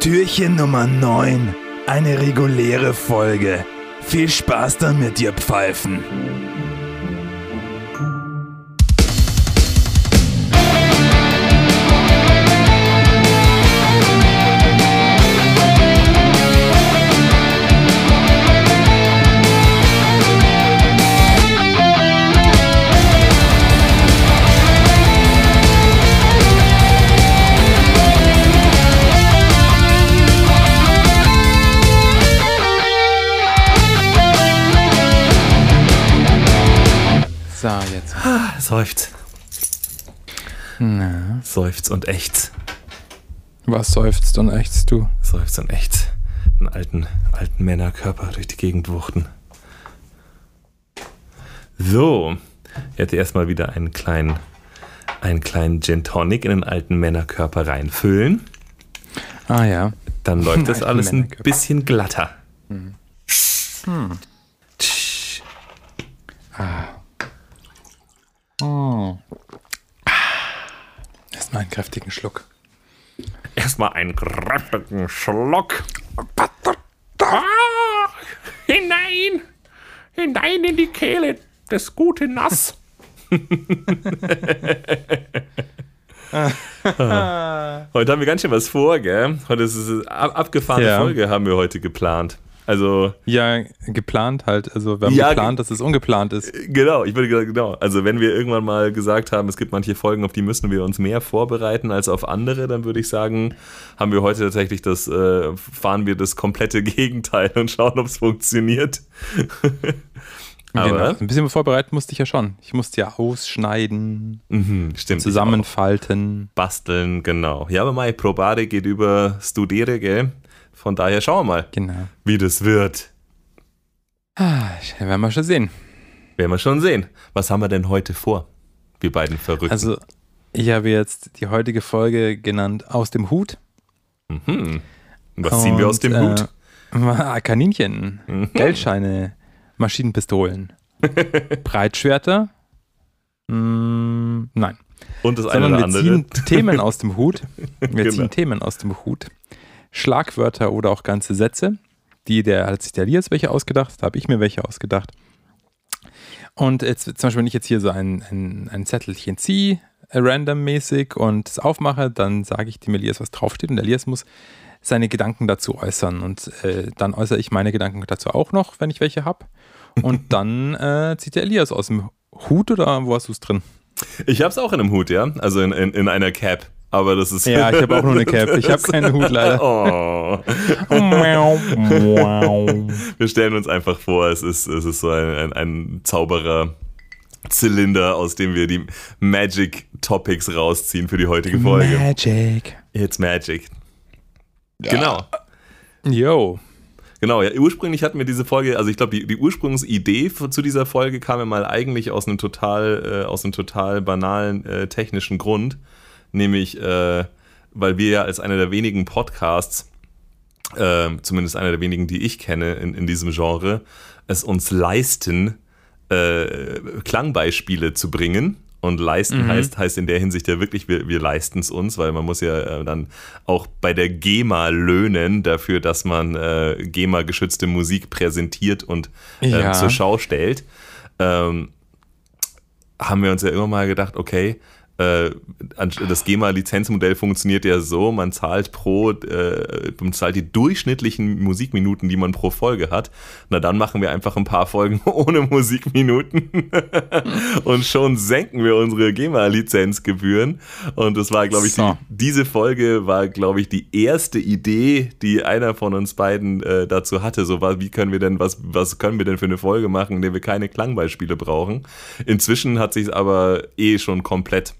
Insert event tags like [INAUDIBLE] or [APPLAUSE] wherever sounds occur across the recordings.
Türchen Nummer 9. Eine reguläre Folge. Viel Spaß damit, ihr Pfeifen. Seufzt. Na, Seufzt und echt. was seufzt und ächzt du? Seufzt und echt. Einen alten, alten Männerkörper durch die Gegend wuchten. So, ich hätte erstmal wieder einen kleinen, einen kleinen Gin Tonic in den alten Männerkörper reinfüllen. Ah ja. Dann läuft das alles ein bisschen glatter. Tsch. Erstmal einen kräftigen Schluck. Erstmal einen kräftigen Schluck. Ah, hinein! Hinein in die Kehle des guten Nass. [LAUGHS] heute haben wir ganz schön was vor, gell? Heute ist es eine ab- abgefahrene Ja. Folge, haben wir heute geplant. Also, Ja, geplant halt. Also wir haben Ja, geplant, dass es ungeplant ist. genau, ich würde genau. Also, wenn wir irgendwann mal gesagt haben, es gibt manche Folgen, auf die müssen wir uns mehr vorbereiten als auf andere, dann würde ich sagen, haben wir heute tatsächlich das, äh, fahren wir das komplette [LAUGHS] Gegenteil und schauen, ob es funktioniert. [LAUGHS] Aber, Genau. Ein bisschen vorbereiten musste ich ja schon. Ich musste ja ausschneiden, mhm, stimmt. zusammenfalten. Basteln, genau. Ja, aber Mai, Probare geht über Studiere, gell? Von daher schauen wir mal, Genau. wie das wird. Ah, werden wir schon sehen. Werden wir schon sehen. Was haben wir denn heute vor? Wir beiden Verrückten. Also, ich habe jetzt die heutige Folge genannt Aus dem Hut. hm. Was ziehen wir aus dem Und, Hut? Äh, [LAUGHS] Kaninchen, Mhm. Geldscheine, Maschinenpistolen, [LAUGHS] Breitschwerter. Mm, nein. Und das eine Sondern oder wir andere. ziehen Themen [LAUGHS] aus dem Hut. Wir Genau. ziehen Themen aus dem Hut. Schlagwörter oder auch ganze Sätze. Die, der hat sich der Elias welche ausgedacht, da habe ich mir welche ausgedacht. Und jetzt zum Beispiel, wenn ich jetzt hier so ein, ein, ein Zettelchen ziehe, randommäßig und es aufmache, dann sage ich dem Elias, was draufsteht und der Elias muss seine Gedanken dazu äußern. Und äh, dann äußere ich meine Gedanken dazu auch noch, wenn ich welche habe. Und [LAUGHS] dann äh, zieht der Elias aus dem Hut oder wo hast du es drin? Ich hab's auch in einem Hut, ja? Also in, in, in einer Cap. Aber das ist. Ja, ich habe auch nur eine Cap. Ich habe [LAUGHS] keinen Hut leider. Oh. [LAUGHS] Wir stellen uns einfach vor, es ist, es ist so ein, ein, ein Zauberer. Zylinder, aus dem wir die Magic Topics rausziehen für die heutige Folge. Magic. It's Magic. Genau. Yo. Genau, ja, ursprünglich hatten wir diese Folge, also ich glaube, die, die Ursprungsidee zu dieser Folge kam ja mal eigentlich aus einem total, äh, aus einem total banalen äh, technischen Grund, nämlich, äh, weil wir ja als einer der wenigen Podcasts, äh, zumindest einer der wenigen, die ich kenne in, in diesem Genre, es uns leisten, äh, Klangbeispiele zu bringen. Und leisten heißt, heißt in der Hinsicht ja wirklich, wir, wir leisten es uns, weil man muss ja äh, dann auch bei der GEMA löhnen dafür, dass man äh, GEMA-geschützte Musik präsentiert und äh, Ja. zur Schau stellt. Ähm, haben wir uns ja immer mal gedacht, okay, äh, das GEMA-Lizenzmodell funktioniert ja so, man zahlt pro, äh, man zahlt die durchschnittlichen Musikminuten, die man pro Folge hat. Na dann machen wir einfach ein paar Folgen [LAUGHS] ohne Musikminuten [LAUGHS] und schon senken wir unsere GEMA-Lizenzgebühren. Und das war, glaube ich, So. die, diese Folge war, glaube ich, die erste Idee, die einer von uns beiden äh, dazu hatte. So, was, wie können wir denn, was, was können wir denn für eine Folge machen, in der wir keine Klangbeispiele brauchen? Inzwischen hat sich aber eh schon komplett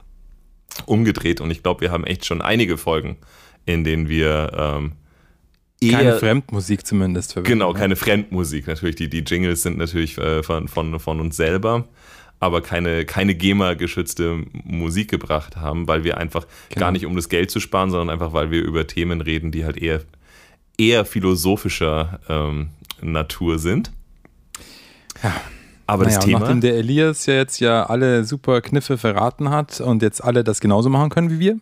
umgedreht und ich glaube, wir haben echt schon einige Folgen, in denen wir ähm, Keine Fremdmusik zumindest verwenden. Genau, ne? keine Fremdmusik. Natürlich, die, die Jingles sind natürlich äh, von, von, von uns selber, aber keine, keine GEMA-geschützte Musik gebracht haben, weil wir einfach Genau. gar nicht um das Geld zu sparen, sondern einfach, weil wir über Themen reden, die halt eher, eher philosophischer ähm, Natur sind. Ja. Aber naja, das Thema. nachdem der Elias ja jetzt ja alle super Kniffe verraten hat und jetzt alle das genauso machen können wie wir,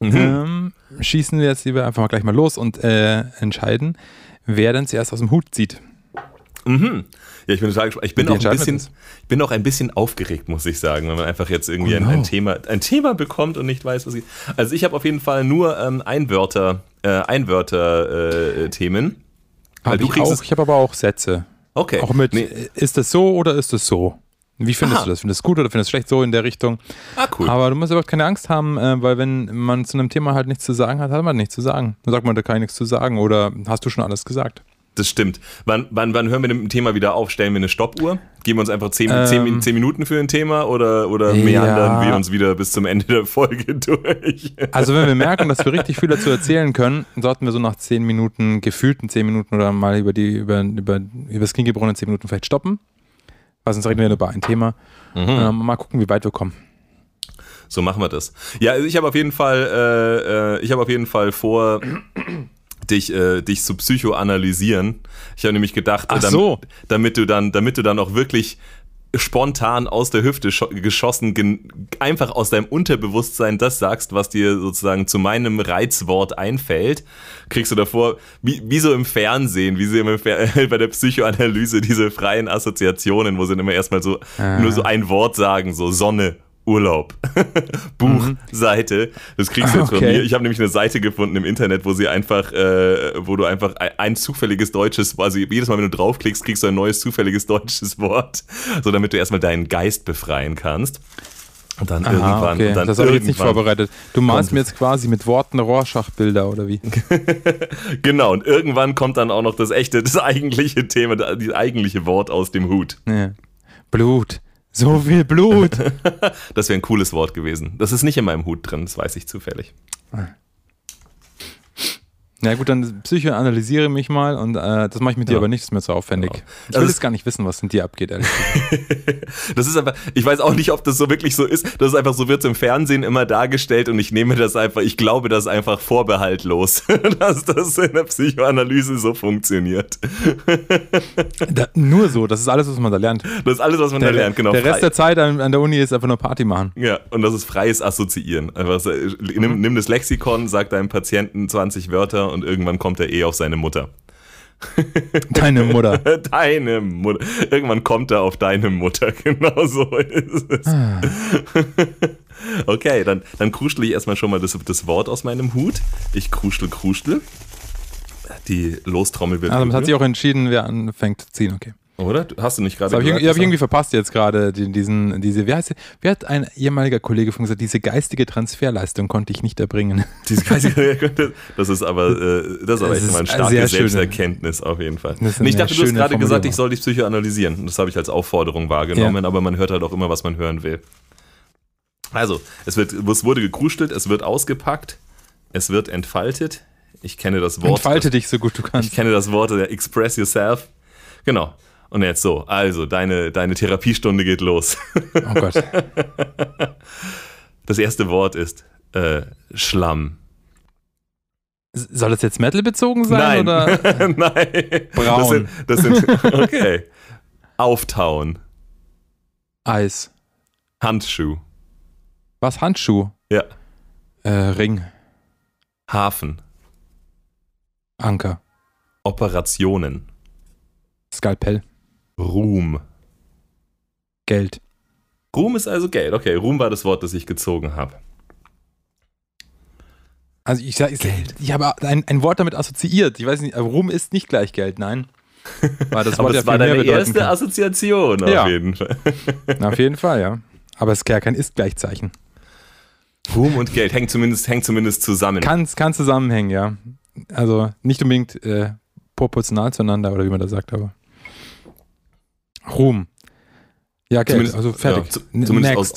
Mhm. ähm, schießen wir jetzt lieber einfach mal gleich mal los und äh, entscheiden, wer denn zuerst aus dem Hut zieht. Mhm. Ja, ich bin total gespannt. Ich bin auch ein bisschen, ich bin auch ein bisschen aufgeregt, muss ich sagen, wenn man einfach jetzt irgendwie Oh ein, no. ein Thema, ein Thema bekommt und nicht weiß, was ich. Also ich habe auf jeden Fall nur ähm, Einwörter, äh, Einwörter äh, Hab du ich kriegst auch, es- ich habe aber auch Sätze. Okay. Auch mit, Nee. äh, ist das so oder ist das so? Wie findest Aha. du das? Findest du es gut oder findest du es schlecht so in der Richtung? Ah, cool. Aber du musst überhaupt keine Angst haben, äh, weil wenn man zu einem Thema halt nichts zu sagen hat, hat man nichts zu sagen. Dann sagt man, da kann ich nichts zu sagen oder hast du schon alles gesagt? Das stimmt. Wann, wann, wann hören wir mit dem Thema wieder auf? Stellen wir eine Stoppuhr? Geben wir uns einfach 10 Ähm. zehn, zehn Minuten für ein Thema oder, oder Ja. meandern wir uns wieder bis zum Ende der Folge [LAUGHS] durch? Also wenn wir merken, dass wir richtig viel dazu erzählen können, sollten wir so nach zehn Minuten, gefühlten zehn Minuten oder mal über die, über, über, über das Klingebrunnen zehn Minuten vielleicht stoppen. Weil sonst reden wir nur über ein Thema. Ähm, mal gucken, wie weit wir kommen. So machen wir das. Ja, also ich habe auf jeden Fall, äh, äh, ich habe auf jeden Fall vor, dich, äh, dich zu psychoanalysieren. Ich habe nämlich gedacht, Ach damit, so. damit du dann, damit du dann auch wirklich spontan aus der Hüfte scho- geschossen, einfach aus deinem Unterbewusstsein das sagst, was dir sozusagen zu meinem Reizwort einfällt, kriegst du davor, wie, wie so im Fernsehen, wie sie im Fer [LAUGHS] bei der Psychoanalyse diese freien Assoziationen, wo sie dann immer erstmal so Ah. nur so ein Wort sagen, so Sonne, Urlaub, [LAUGHS] Buch, Seite. Das kriegst du jetzt von. Okay. mir. Ich habe nämlich eine Seite gefunden im Internet, wo sie einfach, äh, wo du einfach ein, ein zufälliges deutsches, also jedes Mal, wenn du draufklickst, kriegst du ein neues zufälliges deutsches Wort, so damit du erstmal deinen Geist befreien kannst. Und dann Aha, irgendwann, okay. und dann das habe ich jetzt nicht vorbereitet. Du malst mir jetzt quasi mit Worten Rorschach-Bilder oder wie? [LAUGHS] Genau, und irgendwann kommt dann auch noch das echte, das eigentliche Thema, das eigentliche Wort aus dem Hut. Ja. Blut. So viel Blut. [LAUGHS] Das wäre ein cooles Wort gewesen. Das ist nicht in meinem Hut drin, das weiß ich zufällig. Na gut, dann psychoanalysiere mich mal und äh, das mache ich mit dir Ja. aber nicht, das ist mir zu aufwendig. Genau. Ich Also will es- jetzt gar nicht wissen, was in dir abgeht, ehrlich. [LAUGHS] Das ist einfach, ich weiß auch nicht, ob das so wirklich so ist. Das ist einfach so wird im Fernsehen immer dargestellt und ich nehme das einfach, ich glaube das einfach vorbehaltlos, [LAUGHS] dass das in der Psychoanalyse so funktioniert. [LAUGHS] Da, nur so, das ist alles, was man da lernt. Das ist alles, was man da lernt, genau. der frei- Rest der Zeit an, an der Uni ist einfach nur Party machen. ja, und das ist freies Assoziieren. Einfach äh, nimm, nimm das Lexikon, sag deinem Patienten 20 Wörter und irgendwann kommt er eh auf seine Mutter. [LAUGHS] Deine Mutter. [LAUGHS] Deine Mutter. Irgendwann kommt er auf deine Mutter. [LAUGHS] Genau so ist es. Ah. Okay, dann, dann kruschel ich erstmal schon mal das, das Wort aus meinem Hut. Ich kruschel, kruschel. Die Lostrommel wird. Also man hat sich auch entschieden, wer anfängt zu ziehen, okay. Oder? Hast du nicht gerade Das habe ich, gesagt, irgendwie- hab ich dass- irgendwie verpasst jetzt gerade, die- diesen, diese, wie heißt sie, wie hat ein ehemaliger Kollege von gesagt, diese geistige Transferleistung konnte ich nicht erbringen. [LAUGHS] Diese geistige- Das ist aber, äh, das ist aber Das echt mal eine starke sehr schöne- Selbsterkenntnis auf jeden Fall. Das Nee, ich dachte, du hast gerade gesagt, ich soll dich psychoanalysieren. Das habe ich als Aufforderung wahrgenommen, aber man hört halt auch immer, was man hören will. Also, es, wird, es wurde gekruschelt, es wird ausgepackt, es wird entfaltet. Ich kenne das Wort. Entfalte dich so gut du Ich kannst. kenne das Wort der Express Yourself. Genau. Und jetzt so, also, deine, deine Therapiestunde geht los. Oh Gott. Das erste Wort ist äh, Schlamm. Soll das jetzt Metal bezogen sein Nein. oder? [LAUGHS] Nein. Braun. Das sind, das sind, [LAUGHS] okay. Auftauen. Eis. Handschuh. Was? Handschuh? Ja. Äh, Ring. Hafen. Anker. Operationen. Skalpell. Ruhm. Geld. Ruhm ist also Geld. Okay, Ruhm war das Wort, das ich gezogen habe. Also ich sage, Geld. ich habe ein, ein Wort damit assoziiert. Ich weiß nicht, aber Ruhm ist nicht gleich Geld, nein. [LAUGHS] Weil das Aber Wort das ja war deine erste kann. Assoziation auf Ja. jeden Fall. [LAUGHS] Auf jeden Fall, ja. Aber es ist ja kein Ist-Gleichzeichen. Ruhm und Geld hängt zumindest, hängt zumindest zusammen. Kann, kann zusammenhängen, ja. Also nicht unbedingt äh, proportional zueinander oder wie man das sagt, aber. Ruhm. Ja, Geld, Zumindest- also fertig. Ja, zumindest aus,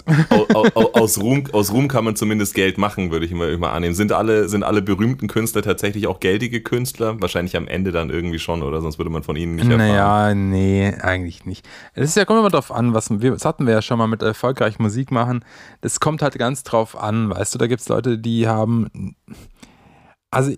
aus, [LAUGHS] aus, Ruhm, aus Ruhm kann man zumindest Geld machen, würde ich immer, immer annehmen. Sind alle, sind alle berühmten Künstler tatsächlich auch geldige Künstler? Wahrscheinlich am Ende dann irgendwie schon, oder sonst würde man von ihnen nicht erfahren. Naja, nee, eigentlich nicht. Es ist ja, kommt immer drauf an, was wir, das hatten wir ja schon mal mit erfolgreich Musik machen. Das kommt halt ganz drauf an, weißt du, da gibt es Leute, die haben. Also,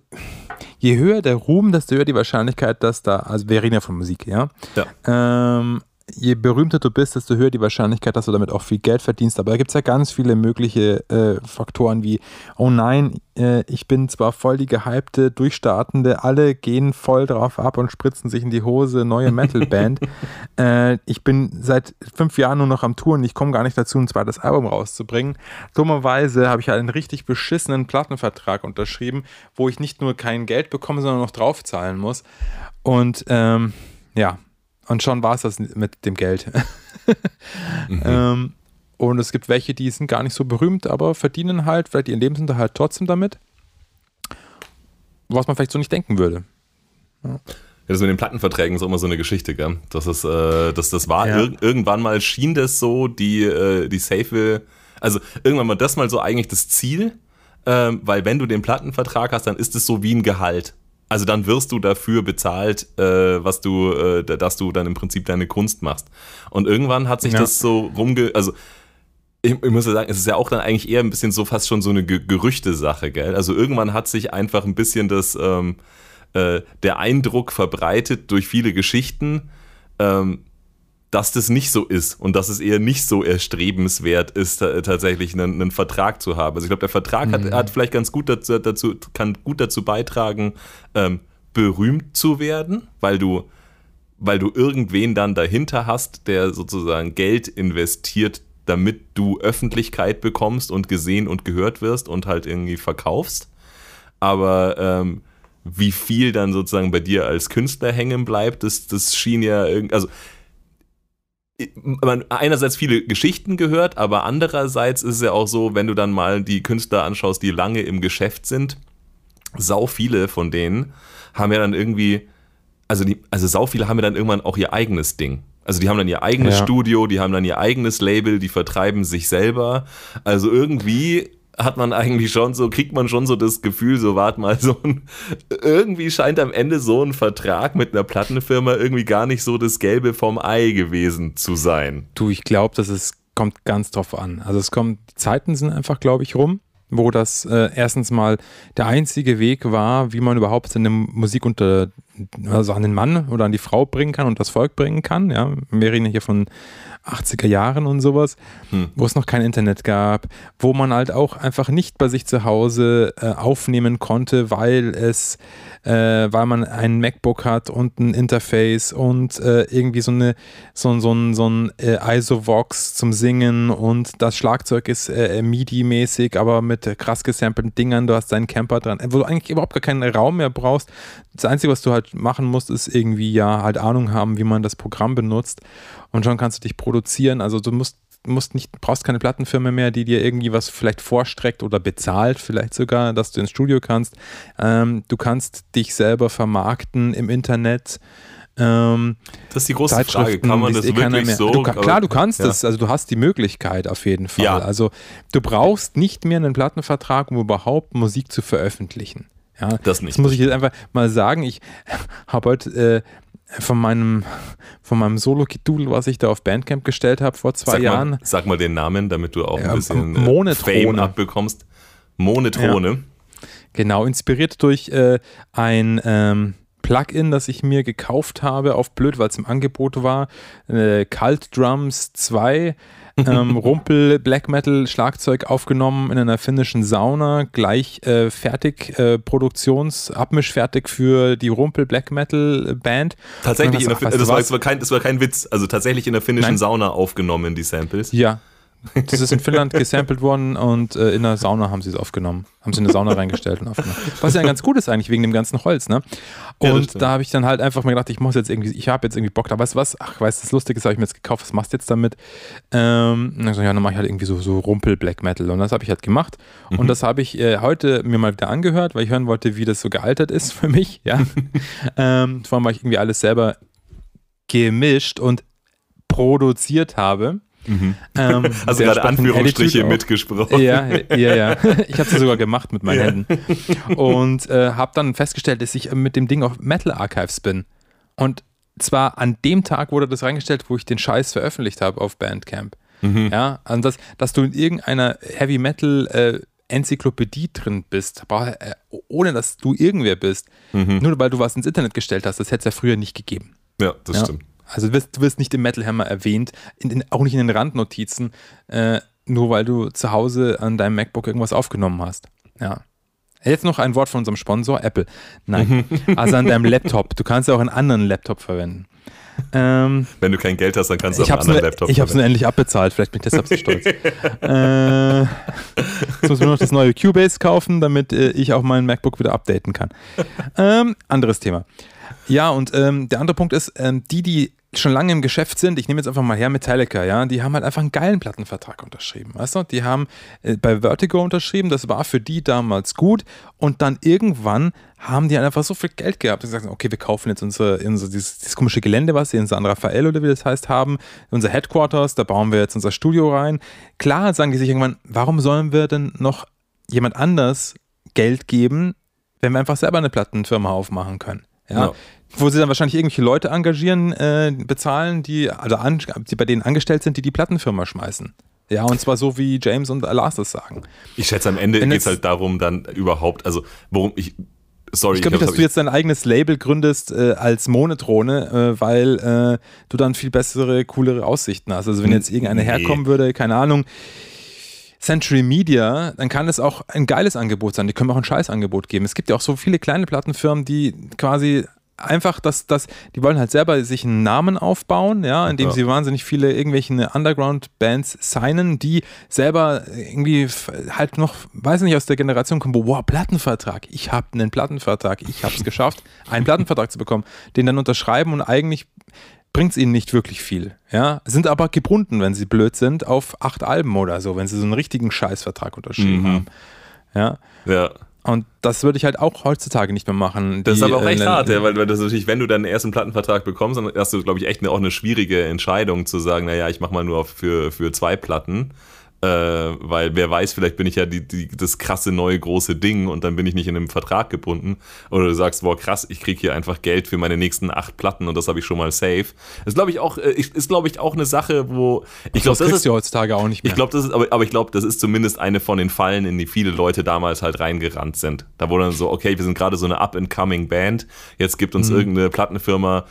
je höher der Ruhm, desto höher die Wahrscheinlichkeit, dass da, also wir reden ja von Musik, ja. Ja. Ähm, je berühmter du bist, desto höher die Wahrscheinlichkeit, dass du damit auch viel Geld verdienst. Aber da gibt es ja ganz viele mögliche äh, Faktoren wie, oh nein, äh, ich bin zwar voll die gehypte, durchstartende, alle gehen voll drauf ab und spritzen sich in die Hose, neue Metalband. [LAUGHS] äh, ich bin seit fünf Jahren nur noch am Touren, ich komme gar nicht dazu, ein zweites Album rauszubringen. Dummerweise habe ich einen richtig beschissenen Plattenvertrag unterschrieben, wo ich nicht nur kein Geld bekomme, sondern noch draufzahlen muss. Und ähm, ja, und schon war es das mit dem Geld. [LAUGHS] mhm. ähm, und es gibt welche, die sind gar nicht so berühmt, aber verdienen halt vielleicht ihren Lebensunterhalt trotzdem damit. Was man vielleicht so nicht denken würde. Ja. Das mit den Plattenverträgen ist auch immer so eine Geschichte, gell? Das ist, äh, das, das war ja. ir irgendwann mal schien das so, die, äh, die safe, also irgendwann mal das mal so eigentlich das Ziel, äh, weil wenn du den Plattenvertrag hast, dann ist es so wie ein Gehalt. Also dann wirst du dafür bezahlt, äh, was du, äh, dass du dann im Prinzip deine Kunst machst. Und irgendwann hat sich ja. das so rumge, also ich, ich, muss ja sagen, es ist ja auch dann eigentlich eher ein bisschen so fast schon so eine Ge Gerüchte-Sache, gell? Also irgendwann hat sich einfach ein bisschen das, ähm, äh, der Eindruck verbreitet durch viele Geschichten, ähm, dass das nicht so ist und dass es eher nicht so erstrebenswert ist, tatsächlich einen, einen, Vertrag zu haben. Also ich glaube, der Vertrag mhm. hat, hat, vielleicht ganz gut dazu, dazu, kann gut dazu beitragen, ähm, berühmt zu werden, weil du, weil du irgendwen dann dahinter hast, der sozusagen Geld investiert, damit du Öffentlichkeit bekommst und gesehen und gehört wirst und halt irgendwie verkaufst. Aber ähm, wie viel dann sozusagen bei dir als Künstler hängen bleibt, das, das schien ja irgendwie, also man einerseits viele Geschichten gehört, aber andererseits ist es ja auch so, wenn du dann mal die Künstler anschaust, die lange im Geschäft sind, sau viele von denen haben ja dann irgendwie, also die, also sau viele haben ja dann irgendwann auch ihr eigenes Ding. Also die haben dann ihr eigenes ja. Studio, die haben dann ihr eigenes Label, die vertreiben sich selber. Also irgendwie hat man eigentlich schon so, kriegt man schon so das Gefühl, so wart mal, [LAUGHS] so ein, irgendwie scheint am Ende so ein Vertrag mit einer Plattenfirma irgendwie gar nicht so das Gelbe vom Ei gewesen zu sein. Du, ich glaube, dass es kommt ganz drauf an. Also es kommt, die Zeiten sind einfach, glaube ich, rum wo das äh, erstens mal der einzige Weg war, wie man überhaupt seine Musik unter, also an den Mann oder an die Frau bringen kann und das Volk bringen kann. Ja, wir reden hier von 80er Jahren und sowas, hm. wo es noch kein Internet gab, wo man halt auch einfach nicht bei sich zu Hause äh, aufnehmen konnte, weil es, äh, weil man ein MacBook hat und ein Interface und äh, irgendwie so eine so, so, so, so ein äh, ISOVox zum Singen und das Schlagzeug ist äh, MIDI-mäßig, aber mit krass gesampelten Dingern, du hast deinen Camper dran, wo du eigentlich überhaupt gar keinen Raum mehr brauchst. Das Einzige, was du halt machen musst, ist irgendwie ja halt Ahnung haben, wie man das Programm benutzt und schon kannst du dich produzieren. Also du musst, musst nicht, brauchst keine Plattenfirma mehr, die dir irgendwie was vielleicht vorstreckt oder bezahlt, vielleicht sogar, dass du ins Studio kannst. Ähm, du kannst dich selber vermarkten im Internet. Ähm, das ist die große Frage. Kann man das eh wirklich so? Du, klar, du kannst ja. das. Also du hast die Möglichkeit auf jeden Fall. Ja. Also du brauchst nicht mehr einen Plattenvertrag, um überhaupt Musik zu veröffentlichen. Ja, das nicht. Das muss ich jetzt einfach mal sagen. Ich [LAUGHS] habe heute äh, von meinem, von meinem Solo-Kidul, was ich da auf Bandcamp gestellt habe vor zwei sag Jahren. Mal, sag mal den Namen, damit du auch ein bisschen äh, Monetrone. Fame abbekommst. Monetrone. Ja. Genau, inspiriert durch äh, ein ähm, Plugin, das ich mir gekauft habe, auf blöd, weil es im Angebot war. Äh, Cult Drums 2 ähm, [LAUGHS] Rumpel Black Metal Schlagzeug aufgenommen in einer finnischen Sauna, gleich äh, fertig, äh, Produktions, abmischfertig für die Rumpel Black Metal Band. Tatsächlich, in der, das, war, das, war kein, das war kein Witz, also tatsächlich in der finnischen Nein. Sauna aufgenommen, die Samples. Ja, das ist in Finnland gesampelt worden und äh, in der Sauna haben sie es aufgenommen. Haben sie in eine Sauna reingestellt und aufgenommen. Was ja ganz gut ist eigentlich wegen dem ganzen Holz, ne? Und ja, da habe ich dann halt einfach mal gedacht, ich muss jetzt irgendwie, ich habe jetzt irgendwie Bock da, weißt du was? Ach, weißt du, das Lustige ist, habe ich mir jetzt gekauft, was machst du jetzt damit? Ähm, und dann so, ja, dann mache ich halt irgendwie so, so Rumpel-Black Metal. Und das habe ich halt gemacht. Mhm. Und das habe ich äh, heute mir mal wieder angehört, weil ich hören wollte, wie das so gealtert ist für mich, ja. [LAUGHS] ähm, vor allem, weil ich irgendwie alles selber gemischt und produziert habe. Mhm. Ähm, also gerade Anführungsstriche mitgesprochen. Ja, ja, ja. [LAUGHS] Ich habe es sogar gemacht mit meinen ja. Händen. Und äh, habe dann festgestellt, dass ich mit dem Ding auf Metal Archives bin. Und zwar an dem Tag wurde das reingestellt, wo ich den Scheiß veröffentlicht habe auf Bandcamp. Mhm. Ja, also das, dass du in irgendeiner Heavy Metal äh, Enzyklopädie drin bist, äh, ohne dass du irgendwer bist, mhm. nur weil du was ins Internet gestellt hast, das hätte es ja früher nicht gegeben. Ja, das ja. stimmt. Also du wirst, du wirst nicht im Metal Hammer erwähnt, in, in, auch nicht in den Randnotizen, äh, nur weil du zu Hause an deinem MacBook irgendwas aufgenommen hast. Ja. Jetzt noch ein Wort von unserem Sponsor, Apple. Nein, [LAUGHS] also an deinem Laptop. Du kannst ja auch einen anderen Laptop verwenden. Ähm, Wenn du kein Geld hast, dann kannst du auch einen anderen Laptop Ich habe es nur endlich abbezahlt, vielleicht bin ich deshalb so [LAUGHS] stolz. äh, jetzt muss man noch das neue Cubase kaufen, damit äh, ich auch mein MacBook wieder updaten kann. Ähm, anderes Thema. Ja, und ähm, der andere Punkt ist, ähm, die, die schon lange im Geschäft sind, ich nehme jetzt einfach mal her Metallica, ja, die haben halt einfach einen geilen Plattenvertrag unterschrieben, weißt du? Die haben äh, bei Vertigo unterschrieben, das war für die damals gut und dann irgendwann haben die halt einfach so viel Geld gehabt, dass sie gesagt okay, wir kaufen jetzt unser, unser dieses, dieses komische Gelände, was sie in San Rafael oder wie das heißt haben, unser Headquarters, da bauen wir jetzt unser Studio rein. Klar sagen die sich irgendwann, warum sollen wir denn noch jemand anders Geld geben, wenn wir einfach selber eine Plattenfirma aufmachen können? Ja, ja wo sie dann wahrscheinlich irgendwelche Leute engagieren, äh, bezahlen, die, also an, die bei denen angestellt sind, die die Plattenfirma schmeißen. Ja, und zwar so wie James und Lars das sagen. Ich schätze, am Ende geht es halt darum, dann überhaupt, also worum ich. Sorry, ich glaube nicht, dass du jetzt dein eigenes Label gründest äh, als Monotrone, äh, weil äh, du dann viel bessere, coolere Aussichten hast. Also wenn jetzt irgendeiner nee. herkommen würde, keine Ahnung, Century Media, dann kann es auch ein geiles Angebot sein. Die können auch ein Scheißangebot geben. Es gibt ja auch so viele kleine Plattenfirmen, die quasi einfach, dass, dass die wollen halt selber sich einen Namen aufbauen, ja, indem ja. sie wahnsinnig viele irgendwelche Underground-Bands signen, die selber irgendwie halt noch, weiß nicht, aus der Generation kommen, wo, wow, Plattenvertrag, ich habe einen Plattenvertrag, ich habe es geschafft, [LAUGHS] einen Plattenvertrag zu bekommen, den dann unterschreiben und eigentlich bringt es ihnen nicht wirklich viel, ja, sind aber gebunden, wenn sie blöd sind, auf acht Alben oder so, wenn sie so einen richtigen Scheißvertrag unterschrieben mhm. haben, ja. Ja. Und das würde ich halt auch heutzutage nicht mehr machen. Das ist aber auch echt äh, hart, ja, weil, weil das natürlich, wenn du deinen ersten Plattenvertrag bekommst, dann hast du, glaube ich, echt eine, auch eine schwierige Entscheidung zu sagen, naja, ich mache mal nur für, für zwei Platten. Äh, weil wer weiß, vielleicht bin ich ja die, die, das krasse neue große Ding und dann bin ich nicht in einem Vertrag gebunden. Oder du sagst, boah, krass, ich kriege hier einfach Geld für meine nächsten acht Platten und das habe ich schon mal safe. Das glaube ich auch, äh, ist glaube ich auch eine Sache, wo ich glaube, das, das ist ja heutzutage auch nicht mehr. Ich glaube, das ist, aber, aber ich glaube, das ist zumindest eine von den Fallen, in die viele Leute damals halt reingerannt sind. Da wurde dann so, okay, wir sind gerade so eine up-and-coming Band, jetzt gibt uns mhm. irgendeine Plattenfirma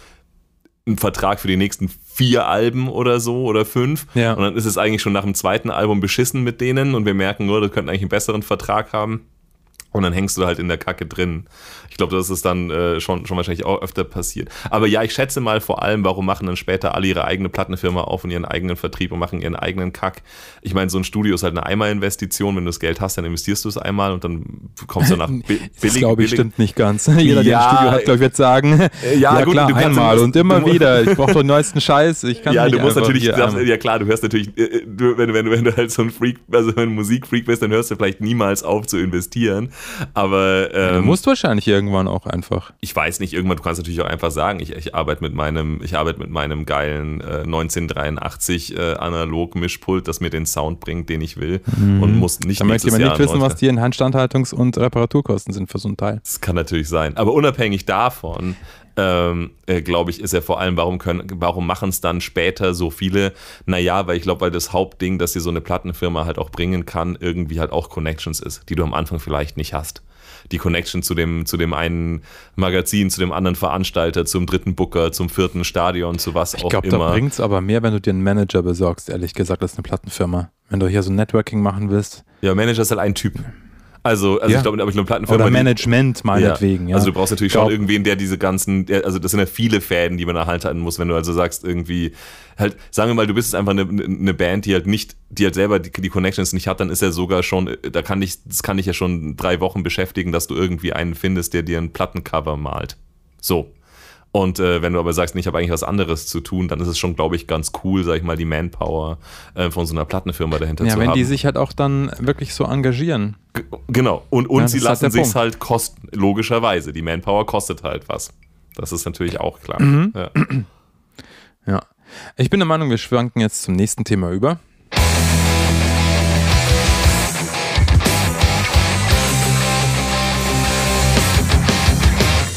einen Vertrag für die nächsten vier Alben oder so oder fünf. Ja. Und dann ist es eigentlich schon nach dem zweiten Album beschissen mit denen und wir merken nur, das könnten eigentlich einen besseren Vertrag haben. Und dann hängst du halt in der Kacke drin. Ich glaube, das ist dann äh, schon, schon wahrscheinlich auch öfter passiert. Aber ja, ich schätze mal vor allem, warum machen dann später alle ihre eigene Plattenfirma auf und ihren eigenen Vertrieb und machen ihren eigenen Kack. Ich meine, so ein Studio ist halt eine Einmalinvestition. Wenn du das Geld hast, dann investierst du es einmal und dann kommst du nach [LAUGHS] billig. Das glaube ich stimmt nicht ganz. [LAUGHS] Jeder, der ein Studio hat, glaube ich, wird sagen, äh, ja, [LAUGHS] ja gut, klar, einmal und immer wieder. Ich brauche den neuesten Scheiß. Ich kann ja, du musst natürlich, ja klar, du hörst natürlich, äh, du, wenn, wenn, wenn du halt so ein Freak, also ein Musikfreak bist, dann hörst du vielleicht niemals auf zu investieren. Aber ähm, du musst wahrscheinlich irgendwann auch einfach. Ich weiß nicht, irgendwann, du kannst natürlich auch einfach sagen, ich, ich arbeite mit meinem, ich arbeite mit meinem geilen äh, 1983 äh, Analog-Mischpult, das mir den Sound bringt, den ich will mhm. und muss nicht Dann möchte jemand nicht wissen, was die Instandhaltungs- und Reparaturkosten sind für so ein Teil. Das kann natürlich sein. Aber unabhängig davon, ähm, äh, glaube ich, ist ja vor allem, warum können, warum machen es dann später so viele? Naja, weil ich glaube, weil das Hauptding, dass dir so eine Plattenfirma halt auch bringen kann, irgendwie halt auch Connections ist, die du am Anfang vielleicht nicht hast die Connection zu dem, zu dem einen Magazin, zu dem anderen Veranstalter, zum dritten Booker, zum vierten Stadion, zu was ich auch glaub, immer. Ich glaube, da bringt es aber mehr, wenn du dir einen Manager besorgst, ehrlich gesagt, als eine Plattenfirma. Wenn du hier so Networking machen willst. Ja, Manager ist halt ein Typ. Also, also ja. ich glaube, aber ich glaube, Plattenfirma. Oder Management meinetwegen, ja. Also du brauchst natürlich schon irgendwen, der diese ganzen, also das sind ja viele Fäden, die man da halt halten muss, wenn du also sagst, irgendwie, halt, sagen wir mal, du bist einfach eine, eine Band, die halt nicht, die halt selber die, die Connections nicht hat, dann ist ja sogar schon, da kann ich, das kann ich ja schon drei Wochen beschäftigen, dass du irgendwie einen findest, der dir ein Plattencover malt. So. Und äh, wenn du aber sagst, nee, ich habe eigentlich was anderes zu tun, dann ist es schon, glaube ich, ganz cool, sag ich mal, die Manpower äh, von so einer Plattenfirma dahinter ja, zu haben. Ja, wenn die sich halt auch dann wirklich so engagieren. G genau. Und, und ja, sie lassen halt sich halt kosten, logischerweise. Die Manpower kostet halt was. Das ist natürlich auch klar. Mhm. Ja. ja. Ich bin der Meinung, wir schwanken jetzt zum nächsten Thema über.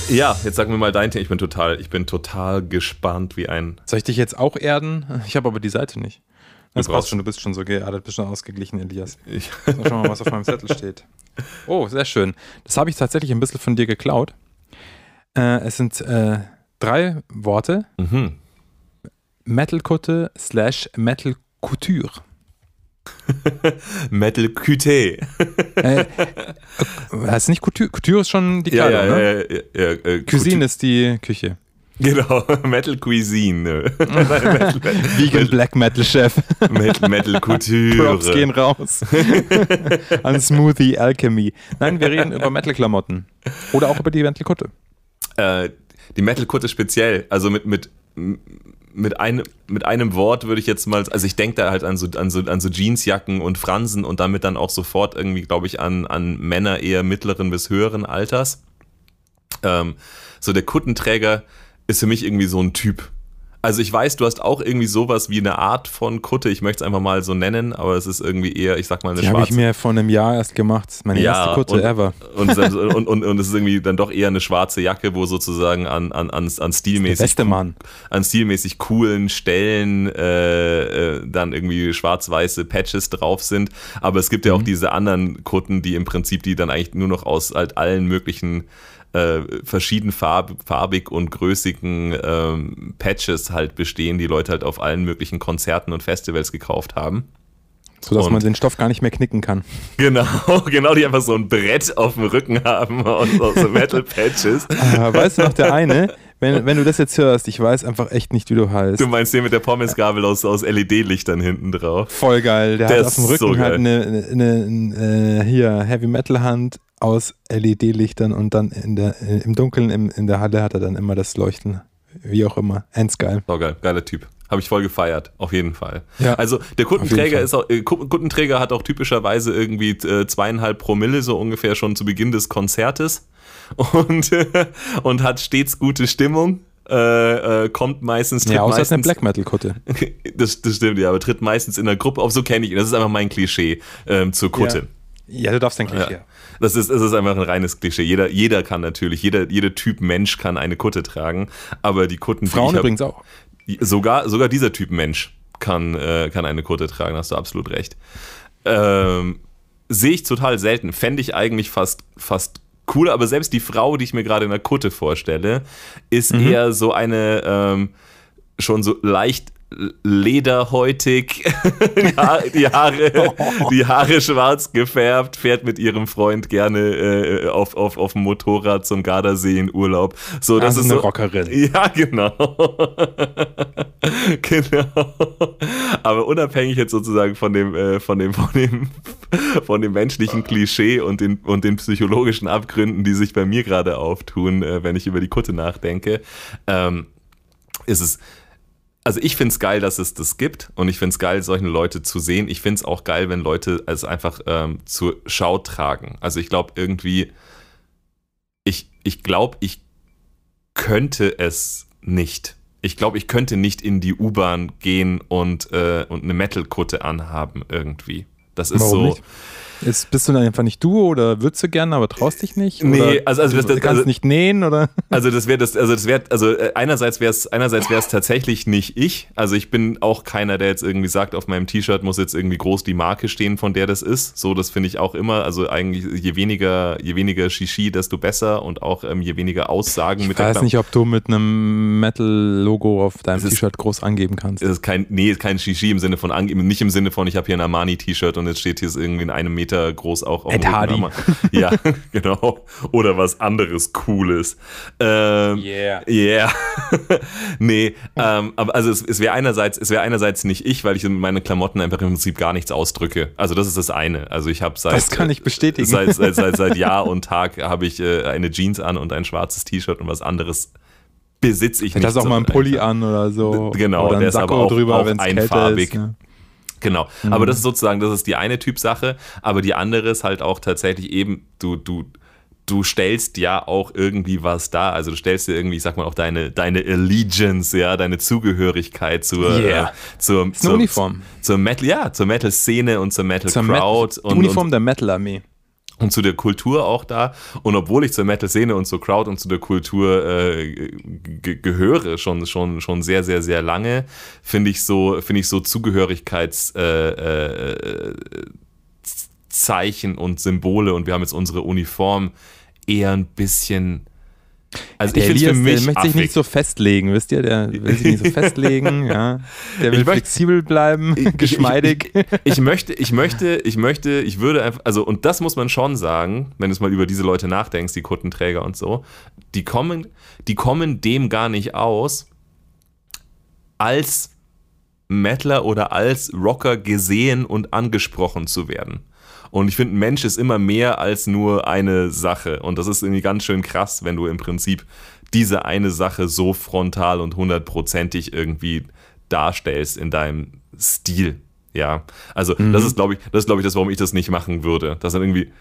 Ja, jetzt sag mir mal dein Thema. Ich bin total, ich bin total gespannt wie ein. Soll ich dich jetzt auch erden? Ich habe aber die Seite nicht. Das passt schon, du bist schon so geerdet, bist schon ausgeglichen, Elias. Ich schau mal, was auf meinem Zettel steht. Oh, sehr schön. Das habe ich tatsächlich ein bisschen von dir geklaut. Äh, es sind äh, drei Worte. Mhm. Metal-Kutte slash Metal-Couture. [LAUGHS] Metal QT. Äh, heißt nicht Couture? Couture ist schon die Ja, Kleidung, ja, ne? ja, ja, ja, äh, Cuisine ist die Küche. Genau, [LAUGHS] Metal Cuisine. [LAUGHS] Vegan Black Metal Chef. Metal, Metal Couture. Props gehen raus. An Smoothie Alchemy. Nein, wir reden über Metal-Klamotten. Oder auch über die Metal-Kutte. Äh, die Metal-Kutte speziell, also mit, mit, mit, einem, mit einem Wort würde ich jetzt mal, also ich denke da halt an so, an, so, an so Jeansjacken und Fransen und damit dann auch sofort irgendwie, glaube ich, an, an Männer eher mittleren bis höheren Alters. Ähm, so der Kuttenträger ist für mich irgendwie so ein Typ. Also ich weiß, du hast auch irgendwie sowas wie eine Art von Kutte, ich möchte es einfach mal so nennen, aber es ist irgendwie eher, ich sag mal, eine Die habe ich schwarze mir vor einem Jahr erst gemacht. Meine erste Kutte und, ever. Und, [LAUGHS] und, und, und, es ist irgendwie dann doch eher eine schwarze Jacke, wo sozusagen an, an, an, an stilmäßig, Beste Mann. an stilmäßig coolen Stellen äh, äh, dann irgendwie schwarz-weiße Patches drauf sind. Aber es gibt ja auch diese anderen Kutten, die im Prinzip, die dann eigentlich nur noch aus halt allen möglichen äh, verschieden farb, farbig und größigen ähm, Patches halt bestehen, die Leute halt auf allen möglichen Konzerten und Festivals gekauft haben. Sodass Und- man den Stoff gar nicht mehr knicken kann. [LAUGHS] Genau, genau, die einfach so ein Brett auf dem Rücken haben und aus so Metal Patches. Äh, [LAUGHS] weißt du noch, der eine, wenn, wenn du das jetzt hörst, ich weiß einfach echt nicht, wie du heißt. Du meinst den mit der Pommesgabel aus, aus LED-Lichtern hinten drauf. Voll geil. Der, Der hat auf dem Rücken so halt geil. eine, eine, eine äh, hier Heavy Metal Hand aus LED-Lichtern und dann in der, im Dunkeln in, in der Halle hat er dann immer das Leuchten. Wie auch immer. Endgeil. So geil, geiler Typ. Habe ich voll gefeiert, auf jeden Fall. Ja, also der Kuttenträger ist auch, äh, Ku- Kuttenträger hat auch typischerweise irgendwie äh, zweieinhalb Promille so ungefähr schon zu Beginn des Konzertes [LAUGHS] und, [LAUGHS] und hat stets gute Stimmung. Äh, äh, kommt meistens, Ja, außer ist eine meistens, Black Metal-Kutte. [LAUGHS] das, das stimmt ja, aber tritt meistens in der Gruppe auf, so kenne ich ihn, das ist einfach mein Klischee ähm, zur Kutte. Ja, du darfst dein Klischee. Ja. Das ist, es ist einfach ein reines Klischee. Jeder, jeder kann natürlich, jeder, jeder Typ Mensch kann eine Kutte tragen, aber die Kutten, die Frauen hab- übrigens auch. sogar, sogar dieser Typ Mensch kann, äh, kann eine Kutte tragen, hast du absolut recht. Ähm, Sehe ich total selten. Fände ich eigentlich fast, fast cooler, aber selbst die Frau, die ich mir gerade in der Kutte vorstelle, ist Mhm. eher so eine ähm, schon so leicht lederhäutig, [LAUGHS] die Haare, [LAUGHS] die, Haare, schwarz gefärbt, fährt mit ihrem Freund gerne äh, auf, auf, auf dem Motorrad zum Gardasee in Urlaub. So, das Also ist eine so, Rockerin. [LAUGHS] ja, genau. genau. Aber unabhängig jetzt sozusagen von dem, äh, von dem, von dem, von dem menschlichen Klischee und den, und den psychologischen Abgründen, die sich bei mir gerade auftun, äh, wenn ich über die Kutte nachdenke, ähm, ist es, also ich finde es geil, dass es das gibt und ich finde es geil, solche Leute zu sehen. Ich finde es auch geil, wenn Leute es einfach ähm, zur Schau tragen. Also ich glaube irgendwie, ich, ich glaube, ich könnte es nicht. Ich glaube, ich könnte nicht in die U-Bahn gehen und, äh, und eine Metal-Kutte anhaben irgendwie. Das ist Warum so. nicht? Jetzt bist du dann einfach nicht du oder würdest du gerne, aber traust dich nicht? Nee, oder also- also das- du das- kannst also- nicht nähen oder? Also das wäre das, also das wäre, also äh, einerseits wäre es, einerseits wäre es tatsächlich nicht ich. Also ich bin auch keiner, der jetzt irgendwie sagt, auf meinem T-Shirt muss jetzt irgendwie groß die Marke stehen, von der das ist. So, das finde ich auch immer. Also eigentlich je weniger, je weniger Shishi, desto besser und auch ähm, je weniger Aussagen Ich mit der weiß nicht, ob du mit einem Metal-Logo auf deinem ist- T-Shirt groß angeben kannst. Es ist kein, nee, kein Shishi im Sinne von, angeben, nicht im Sinne von, ich habe hier ein Armani-T-Shirt und jetzt steht hier irgendwie in einem Meter groß auch auf Ed Hardy. Ja, [LAUGHS] genau. Oder was anderes Cooles. Ähm, Yeah. Yeah. [LAUGHS] nee, ähm, aber also es, es wäre einerseits, es wäre einerseits nicht ich, weil ich in meinen Klamotten einfach im Prinzip gar nichts ausdrücke. Also das ist das eine. Also ich habe seit Das kann ich bestätigen. seit, seit, seit, seit [LAUGHS] Jahr und Tag habe ich äh, eine Jeans an und ein schwarzes T-Shirt und was anderes besitze ich nicht. hast du auch mal einen sondern Pulli an oder so. Genau, oder der ist Sakko aber auch- drüber, auch einfarbig. Ist, ja. Genau. Aber das ist sozusagen, das ist die eine Typsache. Aber die andere ist halt auch tatsächlich eben, du, du, du stellst ja auch irgendwie was dar. Also du stellst dir irgendwie, ich sag mal, auch deine, deine Allegiance, ja, deine Zugehörigkeit zur, Yeah. äh, zur, zur, Uniform. zur Metal, ja, zur Metal-Szene und zur Metal-Crowd Met- die und, Uniform und, der Metal-Armee. Und zu der Kultur auch da. Und obwohl ich zur Metal-Szene und zur Crowd und zu der Kultur äh, ge- gehöre, schon, schon, schon sehr, sehr, sehr lange, finde ich so, finde ich so Zugehörigkeits äh, äh, Zeichen und Symbole und wir haben jetzt unsere Uniform eher ein bisschen Also der ich Elias, für mich der möchte sich nicht so festlegen, wisst ihr? Der will sich nicht so [LAUGHS] festlegen, ja. Der will flexibel bleiben, ich, geschmeidig. Ich, ich, ich, möchte, ich möchte, ich möchte, ich würde einfach, also und das muss man schon sagen, wenn du mal über diese Leute nachdenkst, die Kuttenträger und so, die kommen, die kommen dem gar nicht aus, als Metaler oder als Rocker gesehen und angesprochen zu werden. Und ich finde, ein Mensch ist immer mehr als nur eine Sache. Und das ist irgendwie ganz schön krass, wenn du im Prinzip diese eine Sache so frontal und hundertprozentig irgendwie darstellst in deinem Stil. Ja, also mhm. das ist, glaube ich, das ist, glaube ich, das, warum ich das nicht machen würde. Das dann irgendwie,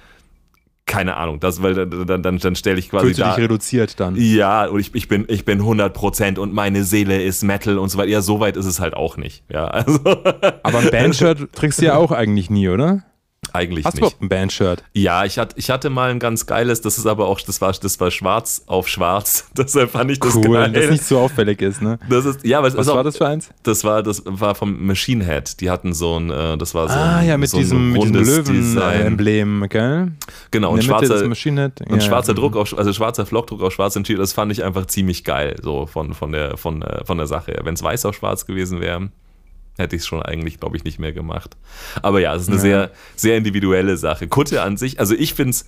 keine Ahnung, das, weil dann, dann, dann stelle ich quasi Fühlst da. dich reduziert dann. Ja, und ich, ich bin, ich bin 100% und meine Seele ist Metal und so weiter. Ja, so weit ist es halt auch nicht. Ja, also. Aber ein Bandshirt trägst du ja auch eigentlich nie, oder? Eigentlich Hast nicht. Hast du ein Bandshirt? Ja, ich hatte, ich hatte mal ein ganz geiles, das ist aber auch, das war, das war schwarz auf schwarz. Deshalb fand ich das cool, geil. das nicht so auffällig ist, ne? Das ist, ja, Was war auch, das für eins? Das war, das war vom Machine Head. Die hatten so ein, äh, das war so Ah, ein, ja, mit so diesem, mit diesem Löwen-Emblem, gell? Genau, und schwarzer, Machine Head. und ja, schwarzer Druck auf, also schwarzer Flockdruck auf schwarzem Tür, das fand ich einfach ziemlich geil, so von, von der, von, äh, von der Sache. Wenn es weiß auf schwarz gewesen wäre, hätte ich es schon eigentlich, glaube ich, nicht mehr gemacht. Aber ja, es ist eine ja. sehr, sehr individuelle Sache. Kutte an sich, also ich finde es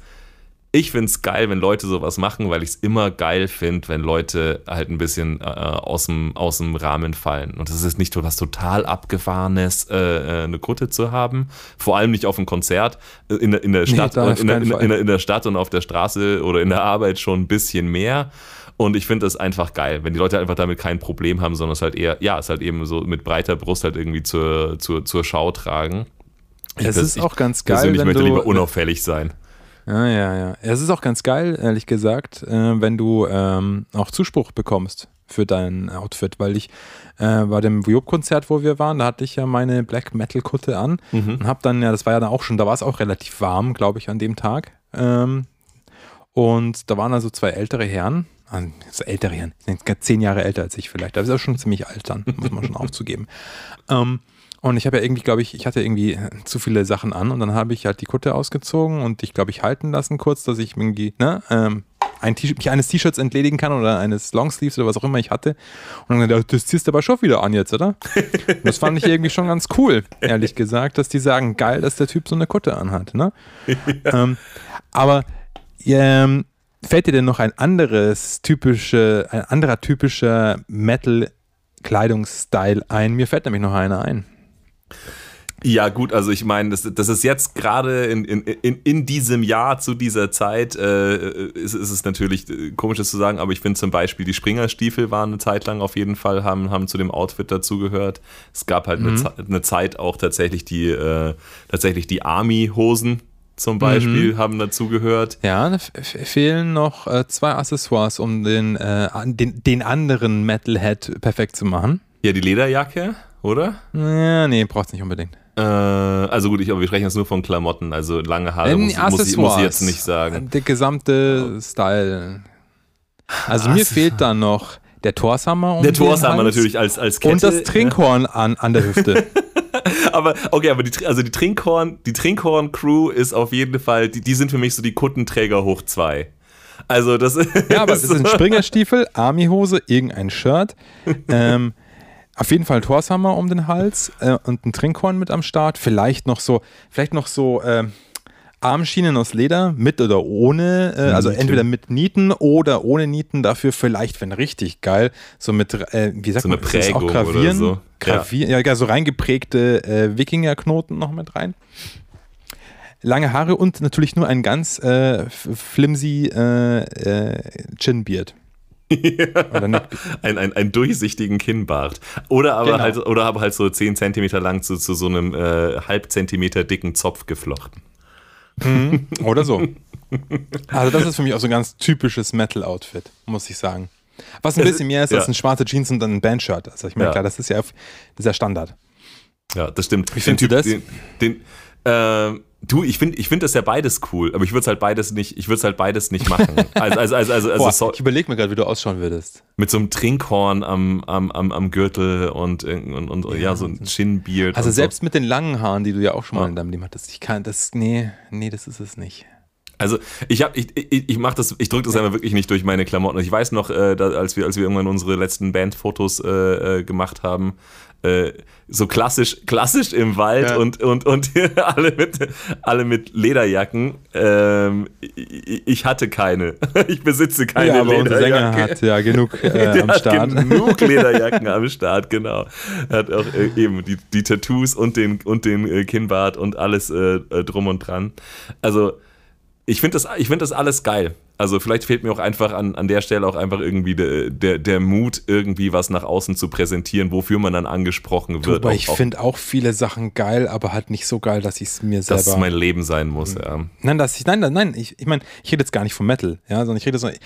ich finde es geil, wenn Leute sowas machen, weil ich es immer geil finde, wenn Leute halt ein bisschen äh, aus, dem, aus dem Rahmen fallen. Und das ist nicht was total Abgefahrenes, äh, äh, eine Kutte zu haben. Vor allem nicht auf einem Konzert. Äh, in, in der Stadt, nee, in, in, in, in, der Stadt und auf der Straße oder in der Arbeit schon ein bisschen mehr. Und ich finde das einfach geil, wenn die Leute einfach damit kein Problem haben, sondern es halt eher, ja, es halt eben so mit breiter Brust halt irgendwie zur, zur, zur Schau tragen. Ich es ist auch ganz geil. Persönlich möchte lieber unauffällig sein. Ja, ja, ja. Es ist auch ganz geil, ehrlich gesagt, äh, wenn du ähm, auch Zuspruch bekommst für dein Outfit, weil ich äh, bei dem Job-Konzert, wo wir waren, da hatte ich ja meine Black Metal Kutte an mhm. und habe dann ja, das war ja dann auch schon, da war es auch relativ warm, glaube ich, an dem Tag. Ähm, und da waren also zwei ältere Herren, also ältere Herren, zehn Jahre älter als ich vielleicht, aber ist auch schon ziemlich alt dann, muss man schon [LAUGHS] aufzugeben. Ähm, und ich habe ja irgendwie, glaube ich, ich hatte irgendwie zu viele Sachen an und dann habe ich halt die Kutte ausgezogen und ich glaube ich halten lassen kurz, dass ich irgendwie, ne, ähm, ein mich eines T-Shirts entledigen kann oder eines Longsleeves oder was auch immer ich hatte. Und dann gedacht, das ziehst du aber schon wieder an jetzt, oder? Und das fand ich irgendwie schon ganz cool, ehrlich gesagt, dass die sagen, geil, dass der Typ so eine Kutte anhat, ne? [LAUGHS] Ja. Ähm, aber ähm, Fällt dir denn noch ein anderes typische, ein anderer typischer Metal-Kleidungsstyle ein? Mir fällt nämlich noch einer ein. Ja, gut, also ich meine, das, das ist jetzt gerade in, in, in, in diesem Jahr zu dieser Zeit, äh, ist, ist es natürlich äh, komisch das zu sagen, aber ich finde zum Beispiel die Springerstiefel waren eine Zeit lang auf jeden Fall, haben, haben zu dem Outfit dazugehört. Es gab halt mhm. eine, eine, Zeit auch tatsächlich die, äh, tatsächlich die Army-Hosen, zum Beispiel mhm. haben dazugehört. Ja, fehlen noch äh, zwei Accessoires, um den, äh, den, den anderen Metalhead perfekt zu machen. Ja, die Lederjacke, oder? Ja, nee, braucht's nicht unbedingt. Äh, also gut, ich, aber wir sprechen jetzt nur von Klamotten, also lange Haare muss, muss, ich, muss ich jetzt nicht sagen. Der gesamte. Style. Also mir fehlt da noch der Torshammer. Um der Torshammer natürlich als, als Kette. Und das Trinkhorn ja. an, an der Hüfte. [LAUGHS] aber okay, aber die, also die Trinkhorn, die Trinkhorn-Crew ist auf jeden Fall, die, die sind für mich so die Kuttenträger hoch zwei. Also das Ja, [LAUGHS] aber das sind Springerstiefel, [LAUGHS] Armyhose, irgendein Shirt. Ähm, auf jeden Fall ein Torshammer um den Hals äh, und ein Trinkhorn mit am Start. Vielleicht noch so, vielleicht noch so äh, Armschienen aus Leder, mit oder ohne, äh, also entweder mit Nieten oder ohne Nieten, dafür vielleicht, wenn richtig geil, so mit, äh, wie sagt so man, eine Prägung auch gravieren, so. gravieren, ja. ja, so reingeprägte äh, Wikingerknoten noch mit rein. Lange Haare und natürlich nur ein ganz äh, flimsy äh, äh, Chinbeard. [LAUGHS] Ja. ein, ein, ein durchsichtigen Kinnbart. Oder aber, genau. halt, oder aber halt so 10 Zentimeter lang zu, zu so einem äh, halb Zentimeter dicken Zopf geflochten. Mhm. Oder so. Also das ist für mich auch so ein ganz typisches Metal-Outfit, muss ich sagen. Was ein bisschen mehr ist ja. als ein schwarze Jeans und dann ein Bandshirt. Also ich meine, ja. klar, das ist ja, das ist ja Standard. Ja, das stimmt. Wie findest du das? Den, den, äh, Du, ich finde ich find das ja beides cool, aber ich würde es halt beides nicht, ich würde halt beides nicht machen. [LAUGHS] Also, also, also, also, also Boah, so, ich überlege mir gerade, wie du ausschauen würdest. Mit so einem Trinkhorn am, am, am, am Gürtel und, und, und ja, ja, so ein Chinbeard. Also selbst so. mit den langen Haaren, die du ja auch schon mal ja. in deinem Leben hattest, ich kann das, nee, nee, das ist es nicht. Also ich habe, ich, ich, ich mache das, ich drücke das einfach wirklich nicht durch meine Klamotten. Ich weiß noch, äh, da, als wir, als wir irgendwann unsere letzten Bandfotos äh, äh, gemacht haben, äh, so klassisch, klassisch im Wald Ja. und, und, und [LAUGHS] alle, mit, alle mit Lederjacken. Ähm, ich, hatte keine. [LAUGHS] Ich besitze keine ja, aber unser Sänger Lederjacke. hat ja genug [LAUGHS] äh, am Start. genug Lederjacken am Start, genau. Er hat auch äh, eben die, die Tattoos und den, und den äh, Kinnbart und alles äh, drum und dran. Also, ich finde das, ich find das alles geil. Also, vielleicht fehlt mir auch einfach an, an der Stelle auch einfach irgendwie der, der, der Mut, irgendwie was nach außen zu präsentieren, wofür man dann angesprochen wird. Aber ich finde auch viele Sachen geil, aber halt nicht so geil, dass ich es mir dass es selber. mein Leben sein muss, ja. nein, dass ich, nein, nein, nein, ich, ich meine, ich rede jetzt gar nicht vom Metal, ja, sondern ich rede so, äh,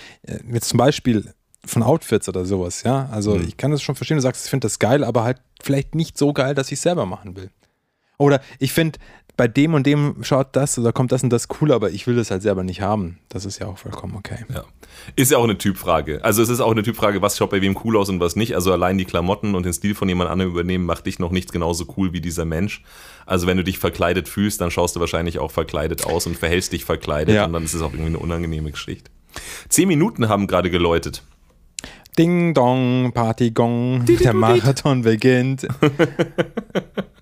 jetzt zum Beispiel von Outfits oder sowas, ja. Also Mhm. ich kann das schon verstehen, du sagst, ich finde das geil, aber halt vielleicht nicht so geil, dass ich es selber machen will. Oder ich finde, bei dem und dem schaut das oder kommt das und das cool, aber ich will das halt selber nicht haben. Das ist ja auch vollkommen okay. Ja. Ist ja auch eine Typfrage. Also es ist auch eine Typfrage, was schaut bei wem cool aus und was nicht. Also allein die Klamotten und den Stil von jemand anderem übernehmen macht dich noch nicht genauso cool wie dieser Mensch. Also wenn du dich verkleidet fühlst, dann schaust du wahrscheinlich auch verkleidet aus und verhältst dich verkleidet Ja. und dann ist es auch irgendwie eine unangenehme Geschichte. Zehn Minuten haben gerade geläutet. Ding Dong, Party Gong, der Marathon beginnt. [LAUGHS]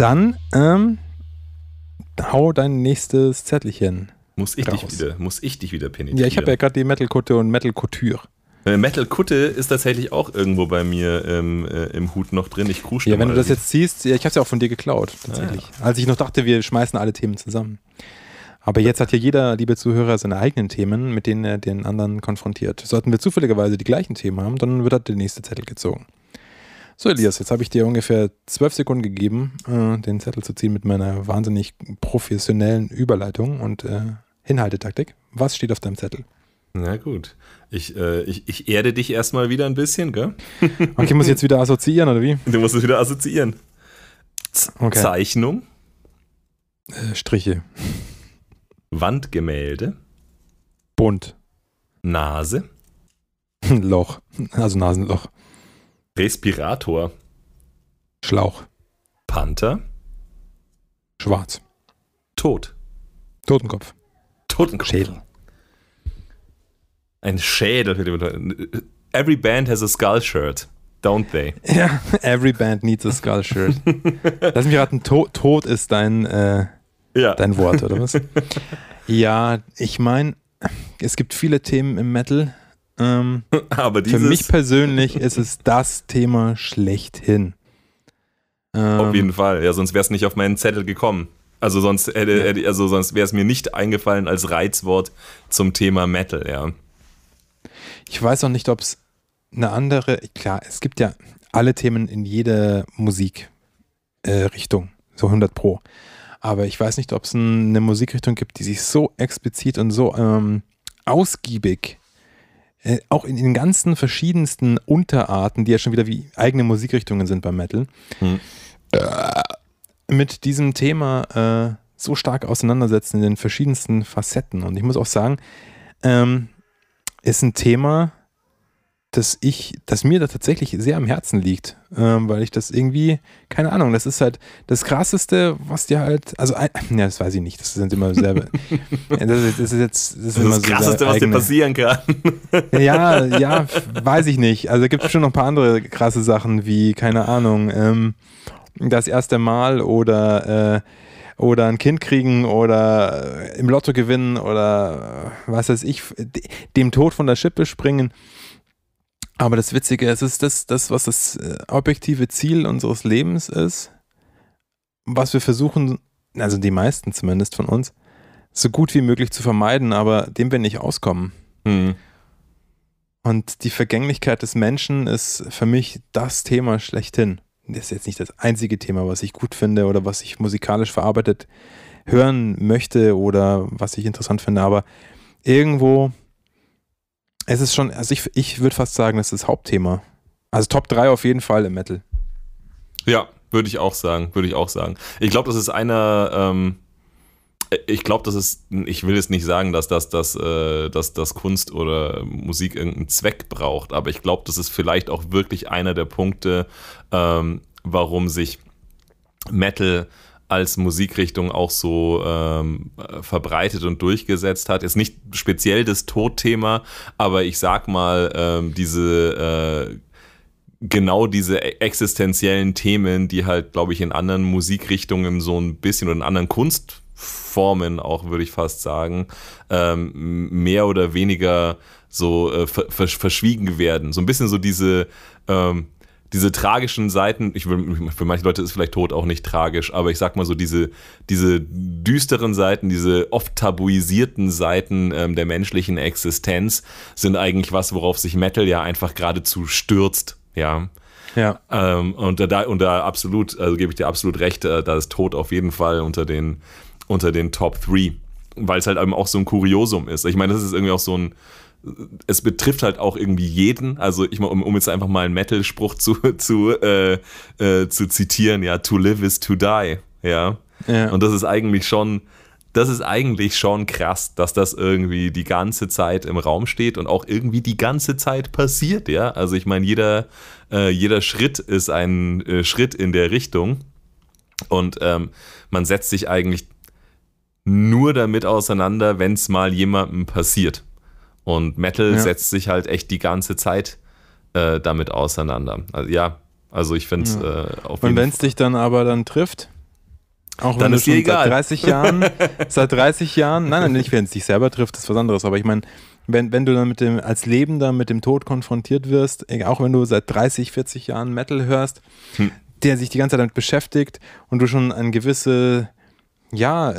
Dann ähm, hau dein nächstes Zettelchen. Muss ich, dich wieder, muss ich dich wieder penetrieren. Ja, ich habe ja gerade die Metal-Kutte und Metal-Couture. Äh, Metal Kutte ist tatsächlich auch irgendwo bei mir ähm, äh, im Hut noch drin. Ich krusche Ja, wenn du das jetzt siehst, ja, ich habe es ja auch von dir geklaut, tatsächlich. Als ich noch dachte, wir schmeißen alle Themen zusammen. Aber jetzt hat hier jeder, liebe Zuhörer, seine eigenen Themen, mit denen er den anderen konfrontiert. Sollten wir zufälligerweise die gleichen Themen haben, dann wird halt der nächste Zettel gezogen. So, Elias, jetzt habe ich dir ungefähr zwölf Sekunden gegeben, äh, den Zettel zu ziehen mit meiner wahnsinnig professionellen Überleitung und äh, Hinhaltetaktik. Was steht auf deinem Zettel? Na gut. Ich, äh, ich, ich erde dich erstmal wieder ein bisschen, gell? [LAUGHS] Okay, muss ich jetzt wieder assoziieren, oder wie? Du musst es wieder assoziieren. Z Okay. Zeichnung, Äh, Striche. Wandgemälde, Bunt. Nase, [LAUGHS] Loch. Also Nasenloch. Respirator, Schlauch. Panther, Schwarz. Tod. Totenkopf. Totenkopf. Schädel. Ein Schädel. Every band has a skull shirt, don't they? [LAUGHS] Ja, every band needs a skull shirt. [LAUGHS] Lass mich raten, to Tod ist dein, äh, Ja. dein Wort, oder was? [LAUGHS] ja, ich meine, es gibt viele Themen im Metal. Ähm, [LAUGHS] Aber für dieses, mich persönlich ist es das Thema schlechthin. Ähm, auf jeden Fall. Ja, sonst wäre es nicht auf meinen Zettel gekommen. Also sonst hätte, hätte also sonst wäre es mir nicht eingefallen als Reizwort zum Thema Metal, ja. Ich weiß auch nicht, ob es eine andere, klar, es gibt ja alle Themen in jeder Musikrichtung, äh, so 100 Pro. Aber ich weiß nicht, ob es ein, eine Musikrichtung gibt, die sich so explizit und so ähm, ausgiebig, äh, auch in den ganzen verschiedensten Unterarten, die ja schon wieder wie eigene Musikrichtungen sind beim Metal, Hm. äh, mit diesem Thema äh, so stark auseinandersetzen in den verschiedensten Facetten. Und ich muss auch sagen, ähm, ist ein Thema, das ich, das mir da tatsächlich sehr am Herzen liegt, ähm, weil ich das irgendwie, keine Ahnung, das ist halt das krasseste, was dir halt, also, ein- [LAUGHS] ja, das weiß ich nicht, das sind immer sehr, [LAUGHS] das ist, das ist jetzt, das ist Das das so Krasseste, was dir passieren kann. [LAUGHS] ja, ja, weiß ich nicht. Also gibt es schon noch ein paar andere krasse Sachen wie, keine Ahnung, ähm, das erste Mal oder, äh, oder ein Kind kriegen oder äh, im Lotto gewinnen oder äh, was weiß ich, de- dem Tod von der Schippe springen. Aber das Witzige, es ist das, das was das äh, objektive Ziel unseres Lebens ist, was wir versuchen, also die meisten zumindest von uns, so gut wie möglich zu vermeiden, aber dem wir nicht auskommen. Hm. Und die Vergänglichkeit des Menschen ist für mich das Thema schlechthin. Das ist jetzt nicht das einzige Thema, was ich gut finde oder was ich musikalisch verarbeitet hören möchte oder was ich interessant finde, aber irgendwo, es ist schon, also ich, ich würde fast sagen, das ist das Hauptthema. Also Top 3 auf jeden Fall im Metal. Ja, würde ich auch sagen, würde ich auch sagen. Ich glaube, das ist einer, ähm, ich glaube, das ist, ich will jetzt nicht sagen, dass das, dass, äh, dass, dass Kunst oder Musik irgendeinen Zweck braucht, aber ich glaube, das ist vielleicht auch wirklich einer der Punkte, ähm, warum sich Metal als Musikrichtung auch so ähm, verbreitet und durchgesetzt hat. Ist nicht speziell das Todthema, aber ich sag mal, ähm, diese äh, genau diese e-, existenziellen Themen, die halt, glaube ich, in anderen Musikrichtungen so ein bisschen oder in anderen Kunstformen auch, würde ich fast sagen, ähm, mehr oder weniger so äh, verschwiegen werden. So ein bisschen so diese ähm, diese tragischen Seiten, ich will, für manche Leute ist vielleicht Tod auch nicht tragisch, aber ich sag mal so, diese, diese düsteren Seiten, diese oft tabuisierten Seiten ähm, der menschlichen Existenz sind eigentlich was, worauf sich Metal ja einfach geradezu stürzt, ja. Ja. Ähm, und da, und da absolut, also gebe ich dir absolut recht, äh, da ist Tod auf jeden Fall unter den, unter den Top 3, weil es halt eben auch so ein Kuriosum ist. Ich meine, das ist irgendwie auch so ein, es betrifft halt auch irgendwie jeden. Also ich mal, um, um jetzt einfach mal einen Metal-Spruch zu, zu, äh, äh, zu zitieren, ja, to live is to die. Ja. ja. Und das ist eigentlich schon, das ist eigentlich schon krass, dass das irgendwie die ganze Zeit im Raum steht und auch irgendwie die ganze Zeit passiert, ja. Also ich meine, jeder, äh, jeder Schritt ist ein äh, Schritt in der Richtung. Und ähm, man setzt sich eigentlich nur damit auseinander, wenn es mal jemandem passiert. Und Metal ja. setzt sich halt echt die ganze Zeit äh, damit auseinander. Also, ja, also ich finde es ja. äh, auf Und wenn es dich dann aber dann trifft, auch dann wenn ist du schon egal. [LAUGHS] seit 30 Jahren, seit 30 Jahren, nein, nein, nicht wenn es dich selber trifft, ist was anderes, aber ich meine, wenn, wenn du dann mit dem, als Lebender mit dem Tod konfrontiert wirst, auch wenn du seit 30, 40 Jahren Metal hörst, hm. der sich die ganze Zeit damit beschäftigt und du schon eine gewisse, ja,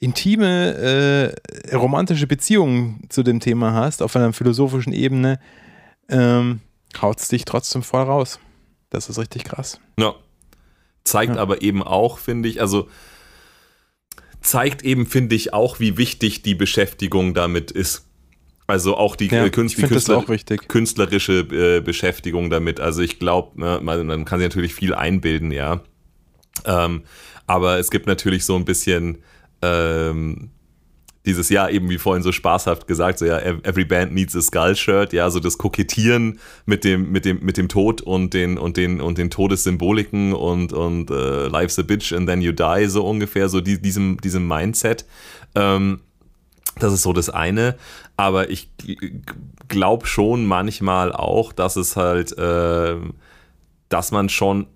intime, äh, romantische Beziehung zu dem Thema hast, auf einer philosophischen Ebene, ähm, haut es dich trotzdem voll raus. Das ist richtig krass. Ja. Zeigt ja. aber eben auch, finde ich, also zeigt eben, finde ich, auch, wie wichtig die Beschäftigung damit ist. Also auch die, ja, Künstler, die Künstler, künstlerische äh, Beschäftigung damit. Also ich glaube, ne, man, man, kann sich natürlich viel einbilden, ja. Ähm, aber es gibt natürlich so ein bisschen ähm, dieses Jahr eben wie vorhin so spaßhaft gesagt, so ja, every band needs a skull shirt, ja, so das Kokettieren mit dem, mit dem, mit dem Tod und den, und den, und den Todessymboliken und, und uh, life's a bitch and then you die, so ungefähr, so die, diesem, diesem Mindset. Ähm, das ist so das eine. Aber ich glaube schon manchmal auch, dass es halt, äh, dass man schon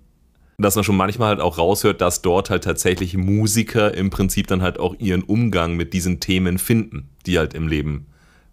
dass man schon manchmal halt auch raushört, dass dort halt tatsächlich Musiker im Prinzip dann halt auch ihren Umgang mit diesen Themen finden, die halt im Leben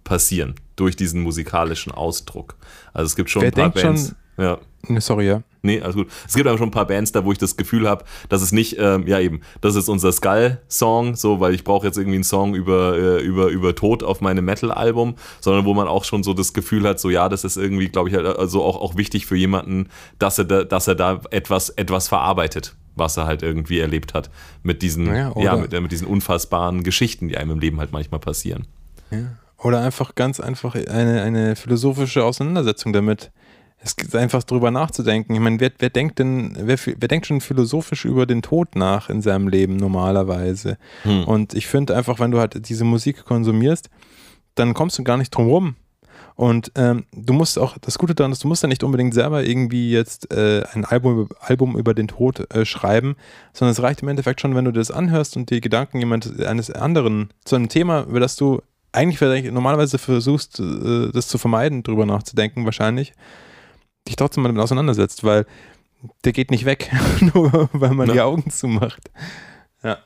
passieren, durch diesen musikalischen Ausdruck. Also es gibt schon Wer ein paar Bands. Schon, ja. Sorry, ja. Nee, alles gut. Es gibt aber schon ein paar Bands da, wo ich das Gefühl habe, dass es nicht, ähm, ja eben, das ist unser Skull-Song, so, weil ich brauche jetzt irgendwie einen Song über, äh, über, über Tod auf meinem Metal-Album, sondern wo man auch schon so das Gefühl hat, so ja, das ist irgendwie, glaube ich, halt, also auch, auch wichtig für jemanden, dass er da, dass er da etwas, etwas verarbeitet, was er halt irgendwie erlebt hat. Mit diesen, ja, ja mit, mit diesen unfassbaren Geschichten, die einem im Leben halt manchmal passieren. Ja. Oder einfach ganz einfach eine, eine philosophische Auseinandersetzung damit es ist einfach drüber nachzudenken. Ich meine, wer, wer denkt denn, wer, wer denkt schon philosophisch über den Tod nach in seinem Leben normalerweise? Hm. Und ich finde einfach, wenn du halt diese Musik konsumierst, dann kommst du gar nicht drum rum. Und ähm, du musst auch, das Gute daran ist, du musst ja nicht unbedingt selber irgendwie jetzt äh, ein Album, Album über den Tod äh, schreiben, sondern es reicht im Endeffekt schon, wenn du das anhörst und die Gedanken jemand eines anderen zu einem Thema, über das du eigentlich normalerweise versuchst, äh, das zu vermeiden, drüber nachzudenken, wahrscheinlich, dich trotzdem mal damit auseinandersetzt, weil der geht nicht weg, [LAUGHS] nur weil man ja. die Augen zumacht. Ja.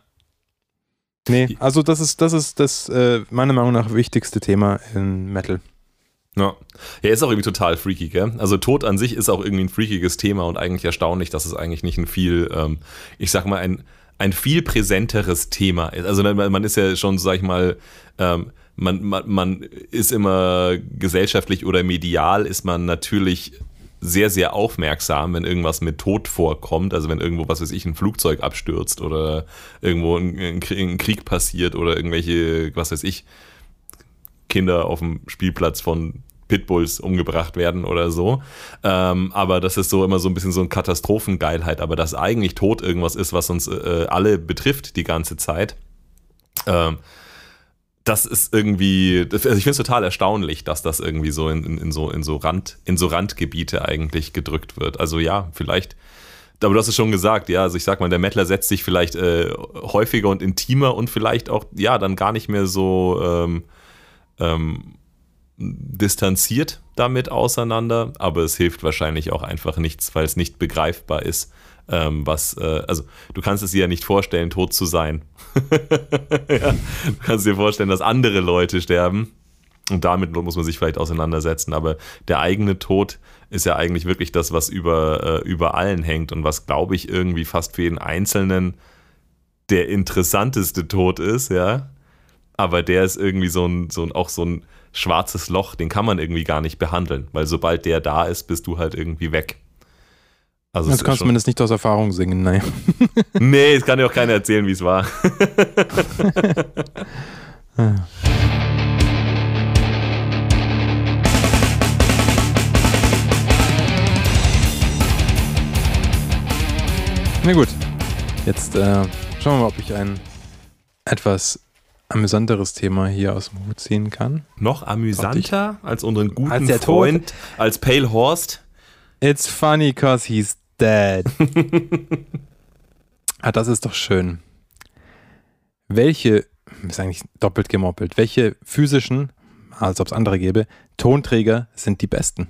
Nee, also das ist, das ist das äh, meiner Meinung nach wichtigste Thema in Metal. Ja. ja, ist auch irgendwie total freaky, gell? Also Tod an sich ist auch irgendwie ein freakiges Thema und eigentlich erstaunlich, dass es eigentlich nicht ein viel, ähm, ich sag mal, ein, ein viel präsenteres Thema ist. Also man, ist ja schon, sag ich mal, ähm, man, man, man ist immer gesellschaftlich oder medial ist man natürlich sehr, sehr aufmerksam, wenn irgendwas mit Tod vorkommt. Also wenn irgendwo, was weiß ich, ein Flugzeug abstürzt oder irgendwo ein, ein Krieg passiert oder irgendwelche, was weiß ich, Kinder auf dem Spielplatz von Pitbulls umgebracht werden oder so. Ähm, aber das ist so immer so ein bisschen so eine Katastrophengeilheit. Aber dass eigentlich Tod irgendwas ist, was uns äh, alle betrifft die ganze Zeit, Ähm, das ist irgendwie, also ich finde es total erstaunlich, dass das irgendwie so in, in, in, so, in, so Rand, in so Randgebiete eigentlich gedrückt wird. Also ja, vielleicht, aber du hast es schon gesagt, ja, also ich sag mal, der Mettler setzt sich vielleicht äh, häufiger und intimer und vielleicht auch, ja, dann gar nicht mehr so ähm, ähm, distanziert damit auseinander, aber es hilft wahrscheinlich auch einfach nichts, weil es nicht begreifbar ist, ähm, was, äh, also du kannst es dir ja nicht vorstellen, tot zu sein. [LAUGHS] ja, du kannst dir vorstellen, dass andere Leute sterben und damit muss man sich vielleicht auseinandersetzen, aber der eigene Tod ist ja eigentlich wirklich das, was über, äh, über allen hängt und was, glaube ich, irgendwie fast für jeden Einzelnen der interessanteste Tod ist, ja. Aber der ist irgendwie so ein, so ein, auch so ein schwarzes Loch, den kann man irgendwie gar nicht behandeln, weil sobald der da ist, bist du halt irgendwie weg. Also das kannst du zumindest nicht aus Erfahrung singen, nein. [LAUGHS] nee, es kann dir auch keiner erzählen, wie es war. [LAUGHS] Na gut, jetzt äh, schauen wir mal, ob ich ein etwas amüsanteres Thema hier aus dem Hut ziehen kann. Noch amüsanter als unseren guten als Freund, als Pale Horst? It's funny cause he's dead. [LAUGHS] ah, das ist doch schön. Welche, ist eigentlich doppelt gemoppelt, welche physischen, als ob es andere gäbe, Tonträger sind die besten?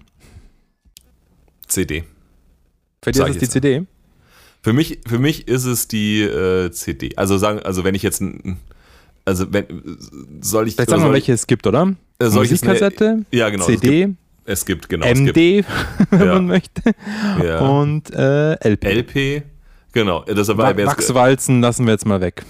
CD. Für dich ist es die CD? Für mich, für mich ist es die äh, CD. Also sagen, also wenn ich jetzt also wenn soll ich Vielleicht sagen wir, welche es gibt, oder? Äh, Musikkassette, ja, genau, CD, es gibt, genau, MD, gibt, [LAUGHS] wenn ja. man möchte, ja. und äh, LP. LP, genau. Das Wachswalzen lassen wir jetzt mal weg.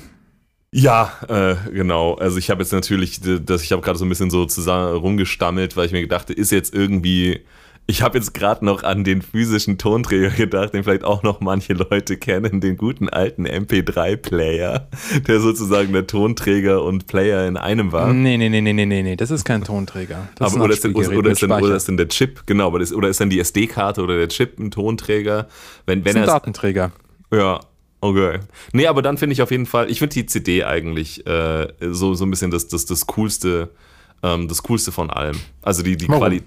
Ja, äh, genau. Also ich habe jetzt natürlich, das, ich habe gerade so ein bisschen so zusammen rumgestammelt, weil ich mir dachte, ist jetzt irgendwie ich habe jetzt gerade noch an den physischen Tonträger gedacht, den vielleicht auch noch manche Leute kennen, den guten alten MP3-Player, der sozusagen der Tonträger und Player in einem war. Nee, nee, nee, nee, nee, nee, das ist kein Tonträger. Das aber ist oder, ist denn, oder, ist denn, oder ist denn der Chip, genau, aber das, oder ist dann die SD-Karte oder der Chip ein Tonträger? Wenn, wenn das ist ein Datenträger. Ja, Okay. Nee, aber dann finde ich auf jeden Fall, ich finde die CD eigentlich äh, so, so ein bisschen das, das, das coolste, ähm, das coolste von allem. Also die, die Qualität.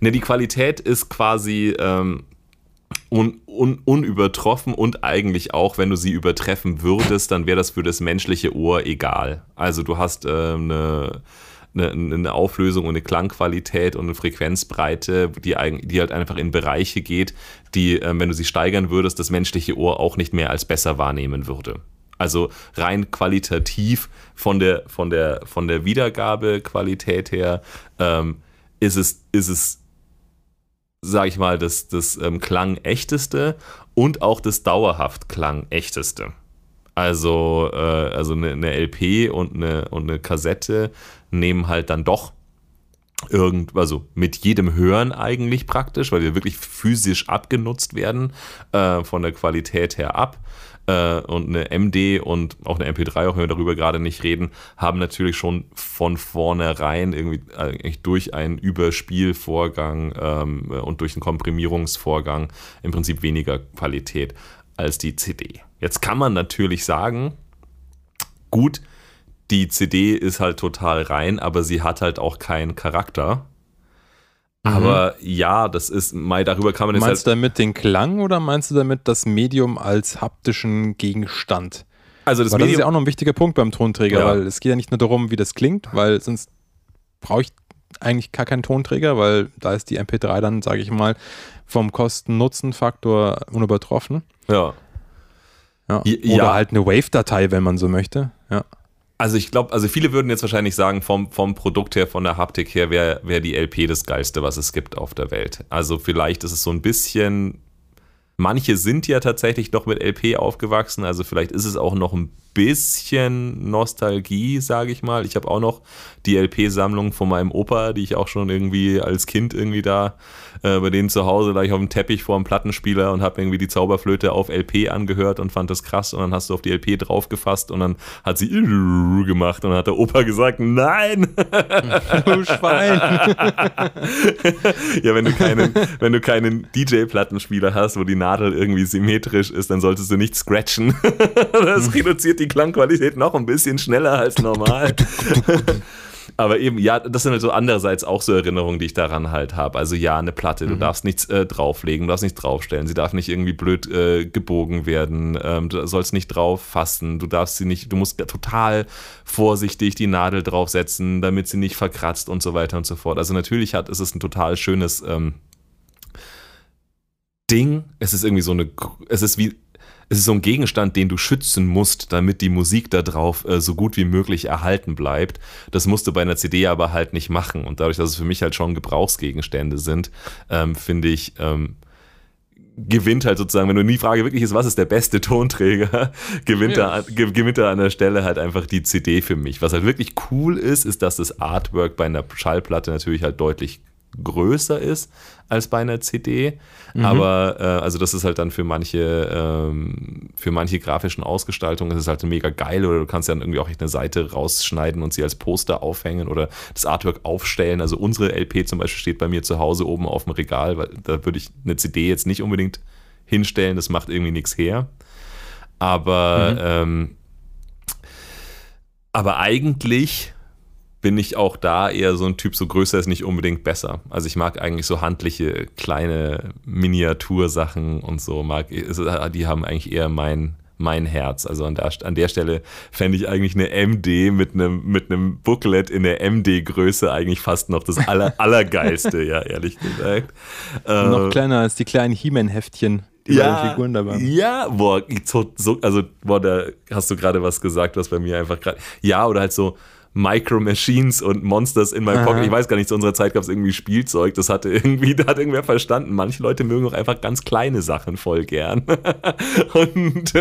Ne, die Qualität ist quasi ähm, un, un, unübertroffen und eigentlich auch, wenn du sie übertreffen würdest, dann wäre das für das menschliche Ohr egal. Also du hast äh, eine, eine, eine, Auflösung und eine Klangqualität und eine Frequenzbreite, die, die halt einfach in Bereiche geht, die, äh, wenn du sie steigern würdest, das menschliche Ohr auch nicht mehr als besser wahrnehmen würde. Also rein qualitativ von der, von der, von der Wiedergabequalität her ähm, ist es, ist es sage ich mal, das, das ähm, Klang-echteste und auch das dauerhaft Klang-echteste. Also, äh, also eine, eine, LP und eine, und eine Kassette nehmen halt dann doch irgend, also mit jedem Hören eigentlich praktisch, weil die wirklich physisch abgenutzt werden, äh, von der Qualität her ab äh, und eine MD und auch eine MP3, auch wenn wir darüber gerade nicht reden, haben natürlich schon von vornherein irgendwie eigentlich durch einen Überspielvorgang ähm, und durch einen Komprimierungsvorgang im Prinzip weniger Qualität als die CD. Jetzt kann man natürlich sagen, gut, die CD ist halt total rein, aber sie hat halt auch keinen Charakter. Mhm. Aber ja, das ist, mal darüber kann man jetzt Meinst halt, du damit den Klang oder meinst du damit das Medium als haptischen Gegenstand? Also das, weil Medium, das ist ja auch noch ein wichtiger Punkt beim Tonträger, ja. weil es geht ja nicht nur darum, wie das klingt, weil sonst brauche ich eigentlich gar keinen Tonträger, weil da ist die MP3 dann, sage ich mal, vom Kosten-Nutzen-Faktor unübertroffen. Ja. ja. Oder ja. halt eine Wave-Datei, wenn man so möchte. Ja. Also ich glaube, also viele würden jetzt wahrscheinlich sagen, vom, vom Produkt her, von der Haptik her, wäre wär die LP das Geilste, was es gibt auf der Welt. Also vielleicht ist es so ein bisschen, manche sind ja tatsächlich noch mit LP aufgewachsen, also vielleicht ist es auch noch ein bisschen Nostalgie, sage ich mal. Ich habe auch noch die LP-Sammlung von meinem Opa, die ich auch schon irgendwie als Kind irgendwie da äh, bei denen zu Hause, da ich auf dem Teppich vor dem Plattenspieler und habe irgendwie die Zauberflöte auf LP angehört und fand das krass und dann hast du auf die LP draufgefasst und dann hat sie [LAUGHS] gemacht und dann hat der Opa gesagt, nein! [LAUGHS] Du Schwein! [LAUGHS] ja, wenn du keinen, wenn du keinen DJ-Plattenspieler hast, wo die Nadel irgendwie symmetrisch ist, dann solltest du nicht scratchen. das reduziert die Klangqualität noch ein bisschen schneller als normal. Aber eben, ja, das sind halt so andererseits auch so Erinnerungen, die ich daran halt habe. Also ja, eine Platte, du mhm. darfst nichts äh, drauflegen, du darfst nichts draufstellen, sie darf nicht irgendwie blöd äh, gebogen werden, ähm, du sollst nicht drauf fassen, du darfst sie nicht, du musst total vorsichtig die Nadel draufsetzen, damit sie nicht verkratzt und so weiter und so fort. Also natürlich hat, ist es ein total schönes ähm, Ding. Es ist irgendwie so eine, es ist wie es ist so ein Gegenstand, den du schützen musst, damit die Musik da drauf äh, so gut wie möglich erhalten bleibt. Das musst du bei einer CD aber halt nicht machen. Und dadurch, dass es für mich halt schon Gebrauchsgegenstände sind, ähm, finde ich, ähm, gewinnt halt sozusagen, wenn du nie Frage wirklich ist, was ist der beste [LAUGHS] Tonträger, gewinnt, ja. da, gewinnt da an der Stelle halt einfach die CD für mich. Was halt wirklich cool ist, ist, dass das Artwork bei einer Schallplatte natürlich halt deutlich größer ist als bei einer CD. Mhm. Aber äh, also das ist halt dann für manche, ähm, für manche grafischen Ausgestaltungen ist es halt mega geil oder du kannst dann irgendwie auch echt eine Seite rausschneiden und sie als Poster aufhängen oder das Artwork aufstellen. Also unsere LP zum Beispiel steht bei mir zu Hause oben auf dem Regal, weil da würde ich eine CD jetzt nicht unbedingt hinstellen, das macht irgendwie nichts her. Aber, mhm. ähm, aber eigentlich bin ich auch da eher so ein Typ, so größer ist nicht unbedingt besser. Also ich mag eigentlich so handliche, kleine Miniatursachen und so, mag, die haben eigentlich eher mein, mein Herz. Also an der, an der Stelle fände ich eigentlich eine MD mit einem, mit einem Booklet in der MD-Größe eigentlich fast noch das aller, [LAUGHS] Allergeilste, ja, ehrlich gesagt. Noch äh, kleiner als die kleinen He-Man-Heftchen. Die ja, Figuren dabei. Ja, boah, so, also, boah, da hast du gerade was gesagt, was bei mir einfach gerade. Ja, oder halt so, Micro Machines und Monsters in my Pocket. Ich weiß gar nicht, zu unserer Zeit gab es irgendwie Spielzeug. Das hatte irgendwie, [LAUGHS] da hat irgendwer verstanden. Manche Leute mögen auch einfach ganz kleine Sachen voll gern. [LAUGHS] und,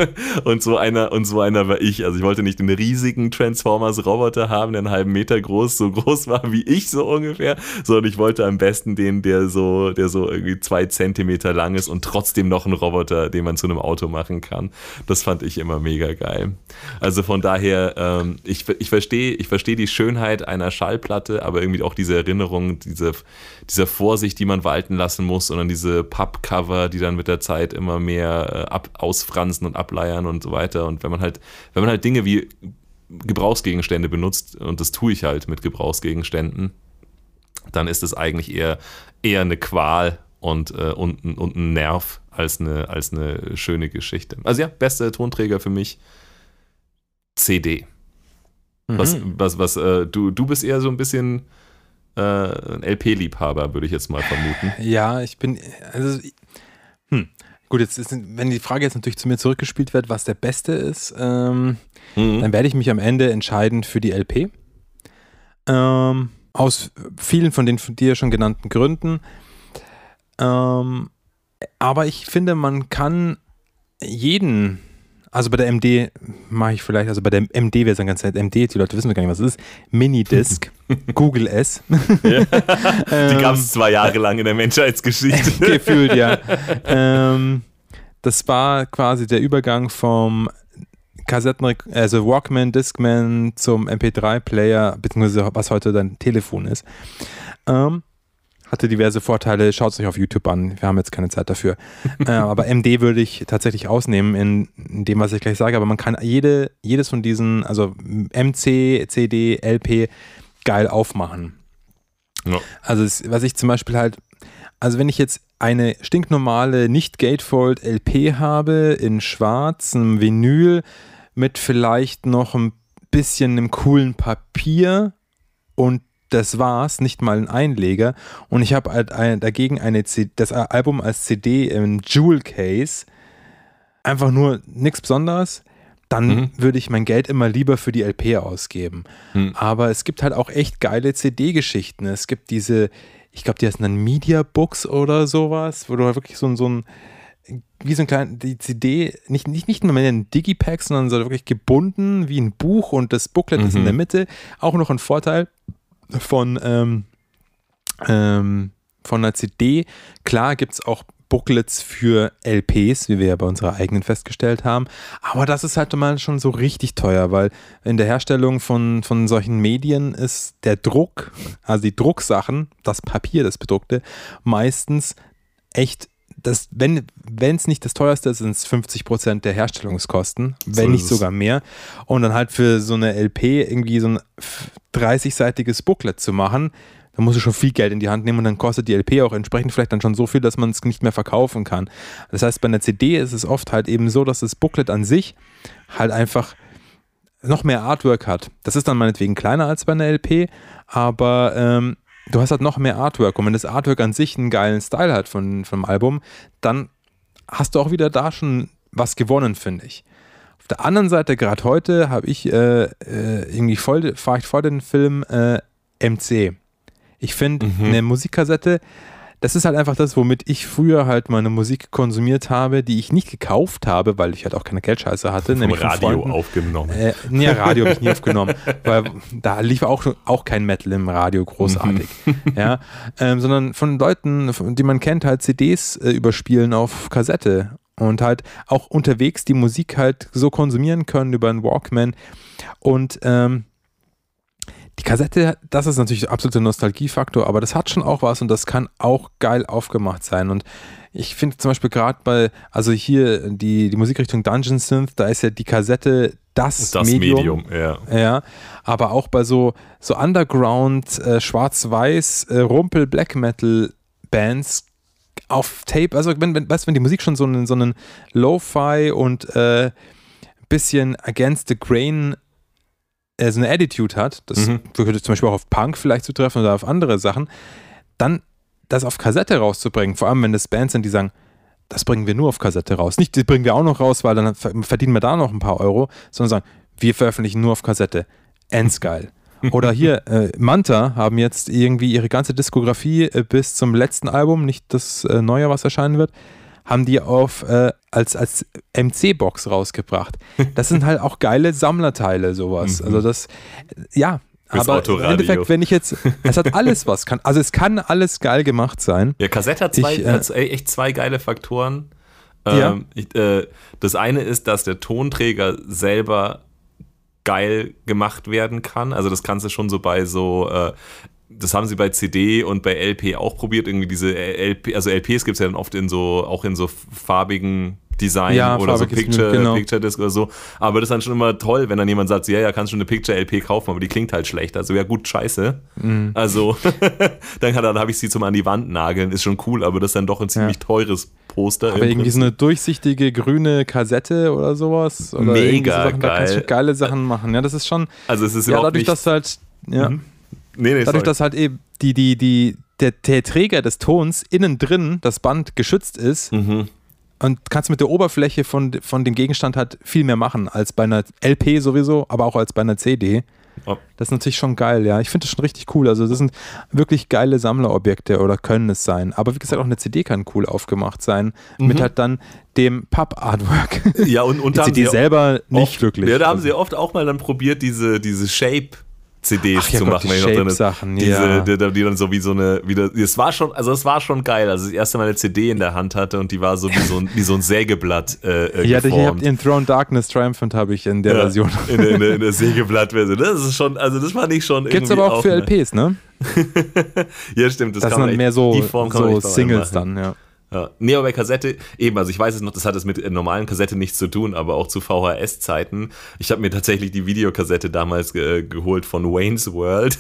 und so einer, und so einer war ich. Also ich wollte nicht den riesigen Transformers-Roboter haben, der einen halben Meter groß, so groß war wie ich so ungefähr, sondern ich wollte am besten den, der so, der so irgendwie zwei Zentimeter lang ist und trotzdem noch einen Roboter, den man zu einem Auto machen kann. Das fand ich immer mega geil. Also von daher, ähm, ich, ich verstehe, ich verstehe verstehe die Schönheit einer Schallplatte, aber irgendwie auch diese Erinnerung, diese, diese Vorsicht, die man walten lassen muss und dann diese Pappcover, die dann mit der Zeit immer mehr äh, ab, ausfransen und ableiern und so weiter. Und wenn man halt, wenn man halt Dinge wie Gebrauchsgegenstände benutzt, und das tue ich halt mit Gebrauchsgegenständen, dann ist es eigentlich eher, eher eine Qual und, äh, und, und ein Nerv als eine, als eine schöne Geschichte. Also ja, bester Tonträger für mich CD. Was, mhm. was, was, äh, du, du bist eher so ein bisschen äh, ein LP-Liebhaber, würde ich jetzt mal vermuten. Ja, ich bin, also, hm. Gut, jetzt ist, wenn die Frage jetzt natürlich zu mir zurückgespielt wird, was der Beste ist, ähm, mhm. dann werde ich mich am Ende entscheiden für die LP. Ähm, aus vielen von den von dir schon genannten Gründen. Ähm, aber ich finde, man kann jeden also bei der MD mache ich vielleicht, also bei der MD wäre es dann ganz nett. MD, die Leute wissen gar nicht, was es ist. Minidisc, [LAUGHS] Google S. Ja. die gab es zwei Jahre lang in der Menschheitsgeschichte. [LAUGHS] Gefühlt, ja. ähm, das war quasi der Übergang vom Kassetten, also Walkman, Discman zum MP3-Player, beziehungsweise was heute dein Telefon ist. Ähm, hatte diverse Vorteile. Schaut es euch auf YouTube an. Wir haben jetzt keine Zeit dafür. [LAUGHS] äh, aber MD würde ich tatsächlich ausnehmen in, in, dem, was ich gleich sage. Aber man kann jede, jedes von diesen, also MC, CD, LP, geil aufmachen. Ja. Also es, was ich zum Beispiel halt, also wenn ich jetzt eine stinknormale nicht-Gatefold LP habe in schwarzem Vinyl mit vielleicht noch ein bisschen einem coolen Papier und das war's, nicht mal ein Einleger. Und ich habe halt ein, dagegen eine C das Album als CD im Jewel Case. Einfach nur nichts Besonderes. Dann mhm. würde ich mein Geld immer lieber für die LP ausgeben. Mhm. Aber es gibt halt auch echt geile CD-Geschichten. Es gibt diese, ich glaube, die heißen dann Media Books oder sowas, wo du halt wirklich so, so ein wie so ein kleiner, die CD, nicht, nicht, nicht nur mehr ein Digipack, sondern so wirklich gebunden wie ein Buch und das Booklet mhm. ist in der Mitte. Auch noch ein Vorteil, von, ähm, ähm, von einer CD. Klar gibt es auch Booklets für LPs, wie wir ja bei unserer eigenen festgestellt haben. Aber das ist halt mal schon so richtig teuer, weil in der Herstellung von, von solchen Medien ist der Druck, also die Drucksachen, das Papier, das bedruckte, meistens echt das, wenn es nicht das teuerste ist, sind es 50 Prozent der Herstellungskosten, wenn So nicht sogar mehr. Und dann halt für so eine LP irgendwie so ein 30-seitiges Booklet zu machen, da musst du schon viel Geld in die Hand nehmen und dann kostet die LP auch entsprechend vielleicht dann schon so viel, dass man es nicht mehr verkaufen kann. Das heißt, bei einer CD ist es oft halt eben so, dass das Booklet an sich halt einfach noch mehr Artwork hat. Das ist dann meinetwegen kleiner als bei einer LP, aber ähm, du hast halt noch mehr Artwork. Und wenn das Artwork an sich einen geilen Style hat von, vom Album, dann hast du auch wieder da schon was gewonnen, finde ich. Auf der anderen Seite, gerade heute, habe ich äh, äh, irgendwie voll, fahre ich vor den Film äh, MC. Ich finde, Mhm. eine Musikkassette, das ist halt einfach das, womit ich früher halt meine Musik konsumiert habe, die ich nicht gekauft habe, weil ich halt auch keine Geldscheiße hatte. Vom nämlich Radio Freunden. aufgenommen. Äh, nee, Radio habe ich nie aufgenommen, [LAUGHS] weil da lief auch, auch kein Metal im Radio großartig. ja, ähm, sondern von Leuten, die man kennt, halt CDs äh, überspielen auf Kassette und halt auch unterwegs die Musik halt so konsumieren können über einen Walkman. Und ähm, die Kassette, das ist natürlich absoluter Nostalgiefaktor, aber das hat schon auch was und das kann auch geil aufgemacht sein. Und ich finde zum Beispiel gerade bei, also hier die, die Musikrichtung Dungeon Synth, da ist ja die Kassette das, Das Medium, ja. ja, aber auch bei so, so Underground, äh, Schwarz-Weiß, äh, Rumpel, Black Metal Bands auf Tape, also wenn, wenn, weißt, du, wenn die Musik schon so einen, so einen Lo-Fi und äh, bisschen Against the Grain äh, so eine Attitude hat, das Mhm. würde zum Beispiel auch auf Punk vielleicht zutreffen oder auf andere Sachen, dann das auf Kassette rauszubringen, vor allem wenn das Bands sind, die sagen, das bringen wir nur auf Kassette raus. Nicht, die bringen wir auch noch raus, weil dann ver- verdienen wir da noch ein paar Euro, sondern sagen, wir veröffentlichen nur auf Kassette. Endgeil. [LAUGHS] Oder hier, äh, Manta haben jetzt irgendwie ihre ganze Diskografie äh, bis zum letzten Album, nicht das äh, neue, was erscheinen wird, haben die auf äh, als, als MC-Box rausgebracht. Das sind halt auch geile Sammlerteile, sowas. Mhm. Also das, ja, Fürs aber im Autoradio. Endeffekt, wenn ich jetzt, es hat alles was, kann, also es kann alles geil gemacht sein. Ja, Kassette hat, zwei, Ich, äh, hat echt zwei geile Faktoren. Ja. Ähm, ich, äh, das eine ist, dass der Tonträger selber geil gemacht werden kann. Also das kannst du schon so bei so, äh, das haben sie bei CD und bei LP auch probiert, irgendwie diese LP, also LPs gibt es ja dann oft in so, auch in so farbigen Design Ja, oder so Picture, Menü, genau. Picture Disc oder so. Aber das ist dann schon immer toll, wenn dann jemand sagt, ja, ja, kannst schon eine Picture LP kaufen, aber die klingt halt schlecht. Also ja, gut, scheiße. Mhm. Also [LAUGHS] dann, kann- dann habe ich sie zum an die Wand nageln, ist schon cool, aber das ist dann doch ein ziemlich teures Poster. Aber irgendwie so eine durchsichtige grüne Kassette oder sowas. Oder Mega so Sachen, Da kannst du geil. geile Sachen machen. Ja, das ist schon, Also es ist ja, dadurch, dass halt, ja, Mhm. Nee, nee, dadurch, sorry. dass halt eben die, die, die, der, der Träger des Tons innen drin, das Band geschützt ist Mhm. und kannst mit der Oberfläche von, von dem Gegenstand halt viel mehr machen als bei einer LP sowieso, aber auch als bei einer CD. Oh. Das ist natürlich schon geil, ja. Ich finde das schon richtig cool. Also, das sind wirklich geile Sammlerobjekte oder können es sein. Aber wie gesagt, auch eine CD kann cool aufgemacht sein. Mit Mhm. halt dann dem Pub-Artwork. Ja, und, und Die CD selber nicht oft, wirklich. Ja, da haben Also- sie oft auch mal dann probiert, diese, diese Shape. CDs Ach ja zu Gott, machen, die wenn ich noch drin. Shape-Sachen, Diese, ja. die, die dann so wie so eine, wieder, es war schon, also es war schon geil, als ich das erste Mal eine CD in der Hand hatte und die war so wie so ein, wie so ein Sägeblatt äh, äh, Ja, ich habe geformt. in Throne Darkness Triumphant habe ich in der Ja, Version. In der, in der, in der Sägeblatt-Version. Das ist schon, also das fand ich schon Gibt's irgendwie aber auch für eine- LPs, ne? [LAUGHS] Ja, stimmt. Das, Das, kann sind man dann mehr so, so auch Singles dann, ja. Ja. Nee, bei Kassette, eben, also ich weiß es noch, das hat es mit äh, normalen Kassette nichts zu tun, aber auch zu VHS-Zeiten. Ich habe mir tatsächlich die Videokassette damals ge geholt von Wayne's World.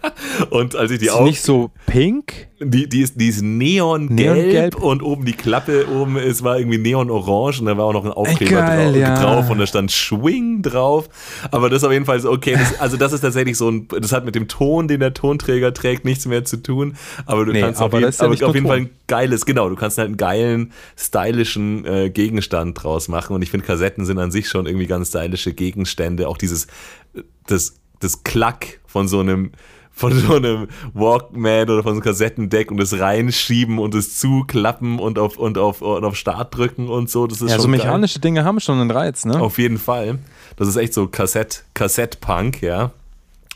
[LAUGHS] und als ich die Ist auf, nicht so pink? Die, die ist, die ist neongelb, Neongelb? und oben die Klappe oben, es war irgendwie neonorange und da war auch noch ein Aufkleber Geil, drau ja. drauf und da stand Schwing drauf. Aber das ist auf jeden Fall so, okay, das, also das ist tatsächlich so ein, das hat mit dem Ton, den der Tonträger trägt, nichts mehr zu tun. Aber du Nee, kannst aber auf, jeden, ja aber auf jeden. Fall ein geiles, genau, du kannst halt einen geilen, stylischen äh, Gegenstand draus machen. Und ich finde, Kassetten sind an sich schon irgendwie ganz stylische Gegenstände. Auch dieses, äh, das, das Klack von so einem, von so einem Walkman oder von so einem Kassettendeck und das reinschieben und das zuklappen und auf, und auf, und auf Start drücken und so. Das ist Ja, schon so geil. mechanische Dinge haben schon einen Reiz, ne? Auf jeden Fall. Das ist echt so Kassett, Kassett-Punk, ja.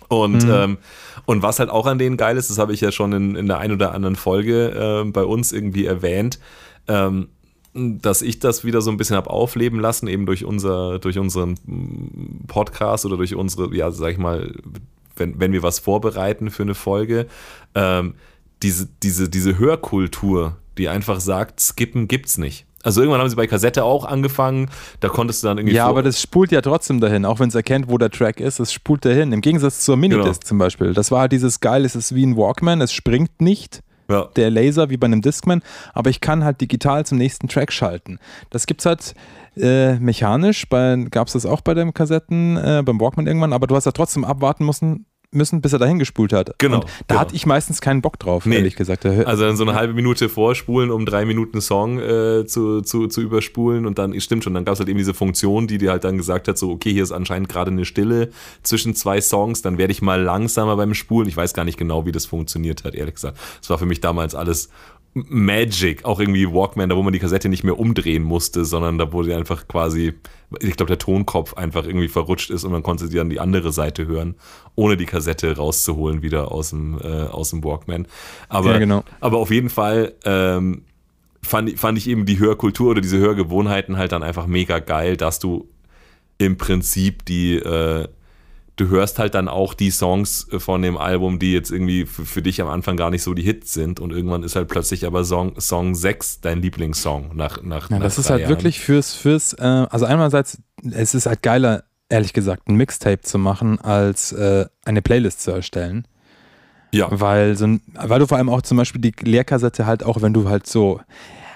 Und, ähm, und was halt auch an denen geil ist, das habe ich ja schon in, in der ein oder anderen Folge ähm, bei uns irgendwie erwähnt, ähm, dass ich das wieder so ein bisschen habe aufleben lassen, eben durch, unser, durch unseren Podcast oder durch unsere, ja, sag ich mal, wenn, wenn wir was vorbereiten für eine Folge, ähm, diese, diese, diese Hörkultur, die einfach sagt, skippen gibt's nicht. Also irgendwann haben sie bei Kassette auch angefangen, da konntest du dann irgendwie. Ja, aber das spult ja trotzdem dahin, auch wenn es erkennt, wo der Track ist, es spult dahin. Im Gegensatz zur Minidisc Genau. zum Beispiel. Das war halt dieses geil, es ist wie ein Walkman, es springt nicht. Ja. Der Laser wie bei einem Discman, aber ich kann halt digital zum nächsten Track schalten. Das gibt's halt äh, mechanisch, gab es das auch bei den Kassetten, äh, beim Walkman irgendwann, aber du hast ja trotzdem abwarten müssen, müssen bis er dahin gespult hat. Genau, Und da genau. hatte ich meistens keinen Bock drauf, Nee. ehrlich gesagt. Also dann so eine halbe Minute vorspulen, um drei Minuten Song äh, zu, zu, zu überspulen und dann, stimmt schon, dann gab es halt eben diese Funktion, die dir halt dann gesagt hat, so, okay, hier ist anscheinend gerade eine Stille zwischen zwei Songs, dann werde ich mal langsamer beim Spulen. Ich weiß gar nicht genau, wie das funktioniert hat, ehrlich gesagt. Das war für mich damals alles Magic, auch irgendwie Walkman, da wo man die Kassette nicht mehr umdrehen musste, sondern da wurde einfach quasi, ich glaube, der Tonkopf einfach irgendwie verrutscht ist und man konnte sie dann die andere Seite hören, ohne die Kassette rauszuholen wieder aus dem, äh, aus dem Walkman. Aber, Ja, genau. aber auf jeden Fall ähm, fand, ich- fand ich eben die Hörkultur oder diese Hörgewohnheiten halt dann einfach mega geil, dass du im Prinzip die, äh, du hörst halt dann auch die Songs von dem Album, die jetzt irgendwie für, für dich am Anfang gar nicht so die Hits sind und irgendwann ist halt plötzlich aber Song, Song 6 dein Lieblingssong nach, nach Ja, nach das ist halt Jahren. wirklich fürs, fürs, äh, also einerseits, es ist halt geiler, ehrlich gesagt, ein Mixtape zu machen, als äh, eine Playlist zu erstellen. Ja, Weil, so ein, weil du vor allem auch zum Beispiel die Leerkassette halt auch, wenn du halt so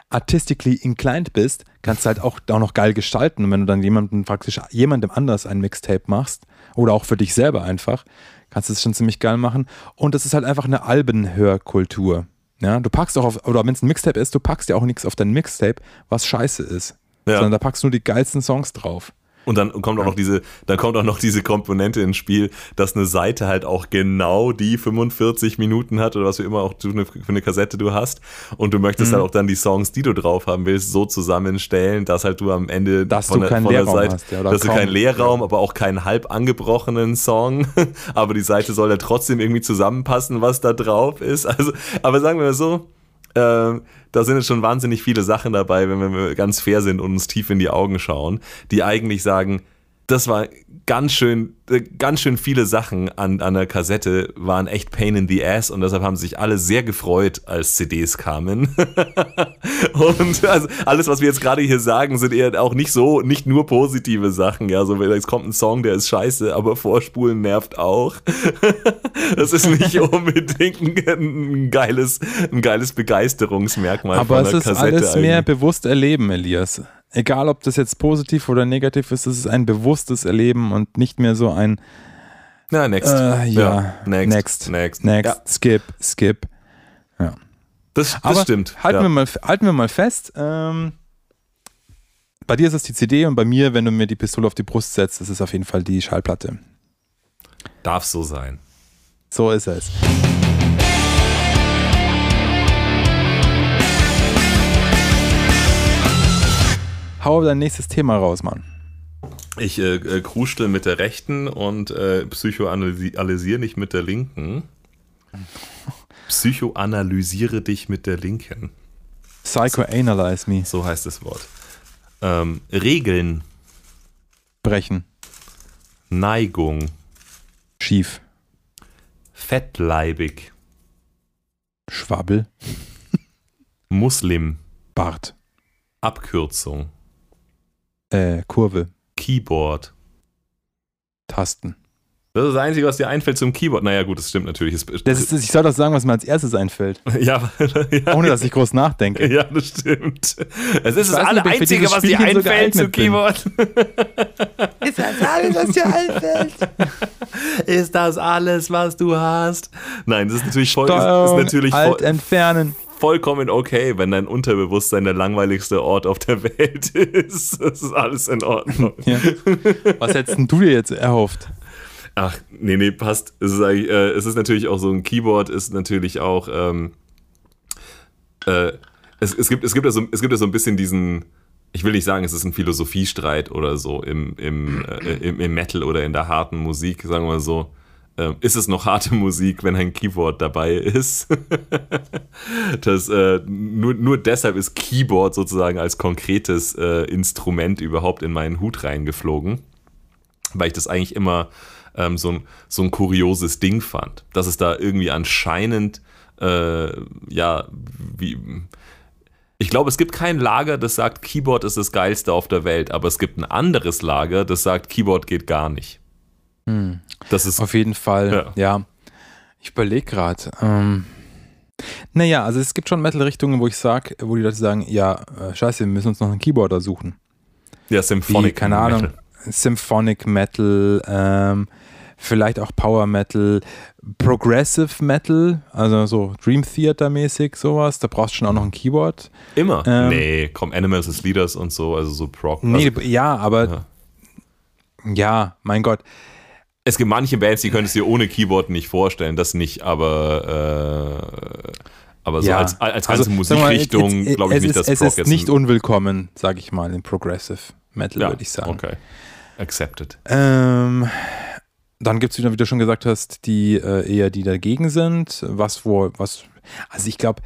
artistically inclined bist, kannst du halt auch, auch noch geil gestalten. Und wenn du dann jemandem praktisch jemandem anders ein Mixtape machst oder auch für dich selber einfach, kannst du es schon ziemlich geil machen. Und das ist halt einfach eine Albenhörkultur. Ja, du packst auch auf, oder wenn es ein Mixtape ist, du packst ja auch nichts auf dein Mixtape, was scheiße ist. Ja. Sondern da packst du nur die geilsten Songs drauf. Und dann kommt auch noch diese, dann kommt auch noch diese Komponente ins Spiel, dass eine Seite halt auch genau die 45 Minuten hat oder was für immer auch du eine, für eine Kassette du hast. Und du möchtest Mhm. halt auch dann die Songs, die du drauf haben willst, so zusammenstellen, dass halt du am Ende Dass von du der, keinen von der Leerraum Seite, hast, ja, dass du kaum. keinen Leerraum, aber auch keinen halb angebrochenen Song. [LAUGHS] aber die Seite soll ja trotzdem irgendwie zusammenpassen, was da drauf ist. Also, aber sagen wir mal so, da sind jetzt schon wahnsinnig viele Sachen dabei, wenn wir ganz fair sind und uns tief in die Augen schauen, die eigentlich sagen, das war ganz schön, äh, ganz schön viele Sachen an, an der Kassette waren echt pain in the ass und deshalb haben sich alle sehr gefreut, als CDs kamen. [LAUGHS] und also alles, was wir jetzt gerade hier sagen, sind eher auch nicht so, nicht nur positive Sachen. Ja, so es kommt ein Song, der ist scheiße, aber Vorspulen nervt auch. [LAUGHS] das ist nicht unbedingt ein, geiles, ein geiles Begeisterungsmerkmal Aber es ist Kassette alles mehr eigentlich. bewusst erleben, Elias. Egal, ob das jetzt positiv oder negativ ist, es ist ein bewusstes Erleben und nicht mehr so ein Na, next. äh, ja, next. next, Next. next, Ja, skip, skip. das, das Aber stimmt. Halten, ja. wir mal, halten wir mal fest, ähm, bei dir ist es die CD und bei mir, wenn du mir die Pistole auf die Brust setzt, ist es auf jeden Fall die Schallplatte. Darf so sein. So ist es. Hau dein nächstes Thema raus, Mann. Ich äh, äh, kruschtel mit der rechten und äh, psychoanalysiere dich mit der linken. Psychoanalysiere dich mit der linken. Psychoanalyze me. So heißt das Wort. Ähm, Regeln, Brechen. Neigung, Schief. fettleibig, Schwabbel. Muslim, Bart. Abkürzung, Äh, Kurve. Keyboard. Tasten. Das ist das Einzige, was dir einfällt zum Keyboard. Naja, gut, das stimmt natürlich. Es- Das ist, ich soll das sagen, was mir als erstes einfällt. [LAUGHS] ja, ja, Ohne dass ich groß nachdenke. ja, das stimmt. Es ist das für Einzige, was dir einfällt zum. Keyboard. [LAUGHS] Ist das alles, was dir einfällt? Ist das alles, was du hast? Nein, das ist natürlich, voll, ist, ist Steuerung, natürlich Alt voll, entfernen. Vollkommen okay, wenn dein Unterbewusstsein der langweiligste Ort auf der Welt [LAUGHS] ist. Das ist alles in Ordnung. [LAUGHS] Ja. Was hättest du dir jetzt erhofft? Ach, nee, nee, passt. Es ist, äh, es ist natürlich auch so ein Keyboard, ist natürlich auch. Ähm, äh, es, es, gibt, es, gibt ja so, es gibt ja so ein bisschen diesen. Ich will nicht sagen, es ist ein Philosophiestreit oder so im, im, äh, im, im Metal oder in der harten Musik, sagen wir mal so. Ähm, ist es noch harte Musik, wenn ein Keyboard dabei ist? [LAUGHS] das, äh, nur, nur deshalb ist Keyboard sozusagen als konkretes äh, Instrument überhaupt in meinen Hut reingeflogen weil ich das eigentlich immer ähm, so, ein, so ein kurioses Ding fand. Dass es da irgendwie anscheinend, äh, ja, wie, Ich glaube, es gibt kein Lager, das sagt, Keyboard ist das geilste auf der Welt, aber es gibt ein anderes Lager, das sagt, Keyboard geht gar nicht. Hm. Das ist Auf jeden Fall, ja. Ich überlege gerade. Ähm, naja, also es gibt schon Metal-Richtungen, wo ich sage, wo die Leute sagen, ja, äh, scheiße, wir müssen uns noch einen Keyboarder suchen. ja Symphonic. Wie, keine Ahnung, Metal. Symphonic Metal, ähm, vielleicht auch Power Metal, Progressive Metal, also so Dream Theater mäßig sowas, da brauchst du schon auch noch ein Keyboard. Immer. Ähm, nee, komm, Animals as Leaders und so, also so Prog. Nee, Also, ja, aber Ja. ja. mein Gott. Es gibt manche Bands, die könntest du dir ohne Keyboard nicht vorstellen, das nicht, aber, äh, aber so ja. als, als Also, ganze mal, Musikrichtung es- glaube ich es nicht, ist, dass Es Prog ist nicht unwillkommen, sage ich mal, in Progressive Metal, ja, würde ich sagen. Okay. Accepted. Ähm, dann gibt es, wie du schon gesagt hast, die äh, eher die dagegen sind. Was wo, was, also ich glaube,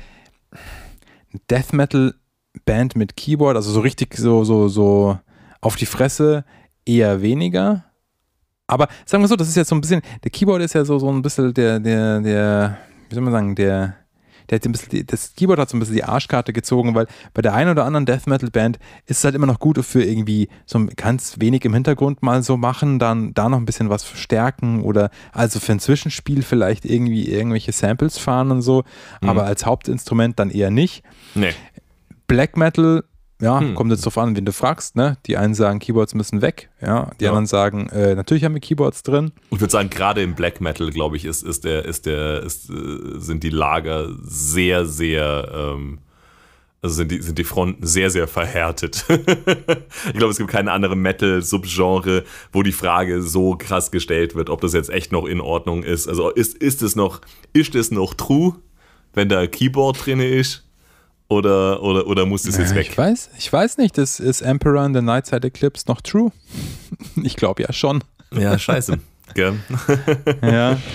Death Metal Band mit Keyboard, also so richtig so, so, so auf die Fresse, eher weniger. Aber sagen wir so, das ist jetzt so ein bisschen, der Keyboard ist ja so, so ein bisschen der, der, der, wie soll man sagen, der, der hat ein bisschen, das Keyboard hat so ein bisschen die Arschkarte gezogen, weil bei der einen oder anderen Death Metal Band ist es halt immer noch gut für irgendwie so ein ganz wenig im Hintergrund mal so machen, dann da noch ein bisschen was verstärken oder also für ein Zwischenspiel vielleicht irgendwie irgendwelche Samples fahren und so, aber als Hauptinstrument dann eher nicht. Nee. Black Metal, ja, Hm. kommt jetzt drauf an, wen du fragst, ne? Die einen sagen, Keyboards müssen weg, ja. Die Ja. anderen sagen, äh, natürlich haben wir Keyboards drin. Ich würde sagen, gerade im Black Metal, glaube ich, ist, ist der, ist der, ist, äh, sind die Lager sehr, sehr, ähm, also sind die, sind die Fronten sehr, sehr verhärtet. [LAUGHS] ich glaube, es gibt keinen anderen Metal-Subgenre, wo die Frage so krass gestellt wird, ob das jetzt echt noch in Ordnung ist. Also ist, ist es noch, ist es noch true, wenn da Keyboard drin ist? Oder, oder, oder muss das jetzt Äh, weg? Ich weiß, ich weiß nicht, das ist Emperor in the Nightside Eclipse noch true? [LAUGHS] ich glaube ja schon. Ja, scheiße. [LAUGHS] Gell? Ja. [LAUGHS]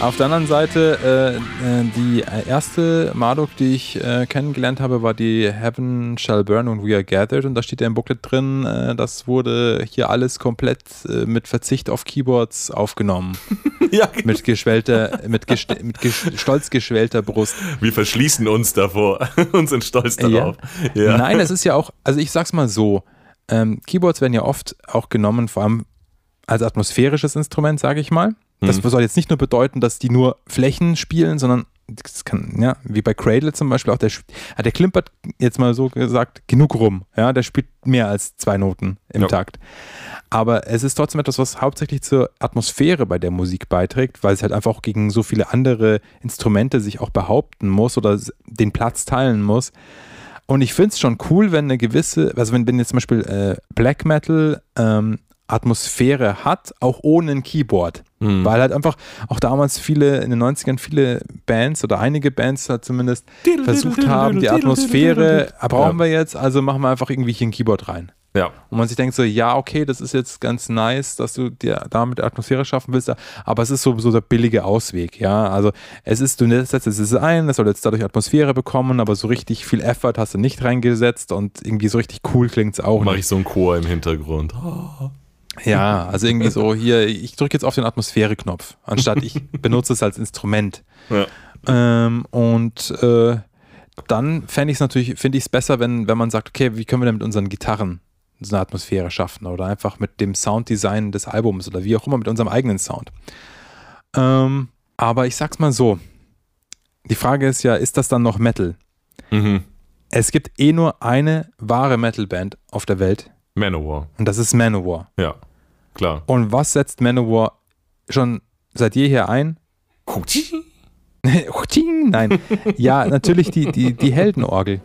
Auf der anderen Seite, äh, äh, die erste Marduk, die ich äh, kennengelernt habe, war die Heaven Shall Burn und We Are Gathered. Und da steht ja im Booklet drin, äh, das wurde hier alles komplett äh, mit Verzicht auf Keyboards aufgenommen. [LAUGHS] ja, mit geschwellter, mit, gest mit ges stolz geschwellter Brust. wir verschließen uns davor [LAUGHS] und sind stolz darauf. Ja. Nein, es ist ja auch, also ich sag's mal so, ähm, Keyboards werden ja oft auch genommen, vor allem als atmosphärisches Instrument, sage ich mal. Das Mhm. soll jetzt nicht nur bedeuten, dass die nur Flächen spielen, sondern das kann, ja, wie bei Cradle zum Beispiel, auch der, ah, der klimpert jetzt mal so gesagt genug rum. Ja, der spielt mehr als zwei Noten im Ja. Takt. Aber es ist trotzdem etwas, was hauptsächlich zur Atmosphäre bei der Musik beiträgt, weil es halt einfach auch gegen so viele andere Instrumente sich auch behaupten muss oder den Platz teilen muss. Und ich finde es schon cool, wenn eine gewisse, also wenn, wenn jetzt zum Beispiel äh, Black Metal ähm, Atmosphäre hat, auch ohne ein Keyboard. Mhm. Weil halt einfach auch damals viele, in den 90ern viele Bands oder einige Bands halt zumindest versucht haben, die Atmosphäre brauchen wir jetzt, also machen wir einfach irgendwie hier ein Keyboard rein. Ja. Und man sich denkt so, ja, okay, das ist jetzt ganz nice, dass du dir damit Atmosphäre schaffen willst, aber es ist so, so der billige Ausweg, ja. Also es ist, du setzt es ein, das soll jetzt dadurch Atmosphäre bekommen, aber so richtig viel Effort hast du nicht reingesetzt und irgendwie so richtig cool klingt es auch Mache nicht. ich so einen Chor im Hintergrund. Ja, also irgendwie so hier, ich drücke jetzt auf den Atmosphäre-Knopf, anstatt ich [LAUGHS] benutze es als Instrument. Ja. Ähm, und äh, dann fände ich es natürlich, finde ich es besser, wenn, wenn man sagt, okay, wie können wir denn mit unseren Gitarren so eine Atmosphäre schaffen oder einfach mit dem Sounddesign des Albums oder wie auch immer mit unserem eigenen Sound. Ähm, aber ich sag's mal so, die Frage ist ja, ist das dann noch Metal? Mhm. Es gibt eh nur eine wahre Metalband auf der Welt Manowar. und das ist Manowar. Ja, klar. Und was setzt Manowar schon seit jeher ein? [LAUGHS] Nein. Ja, natürlich die, die, die Heldenorgel.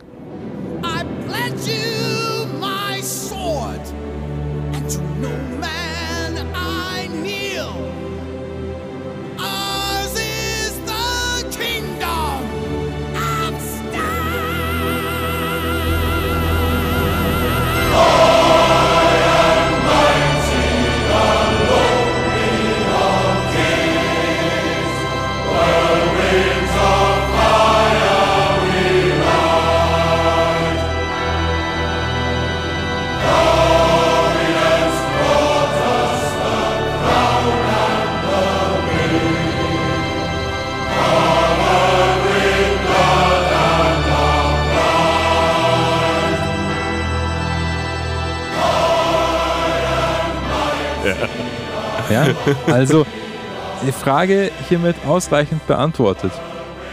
[LAUGHS] also die Frage hiermit ausreichend beantwortet,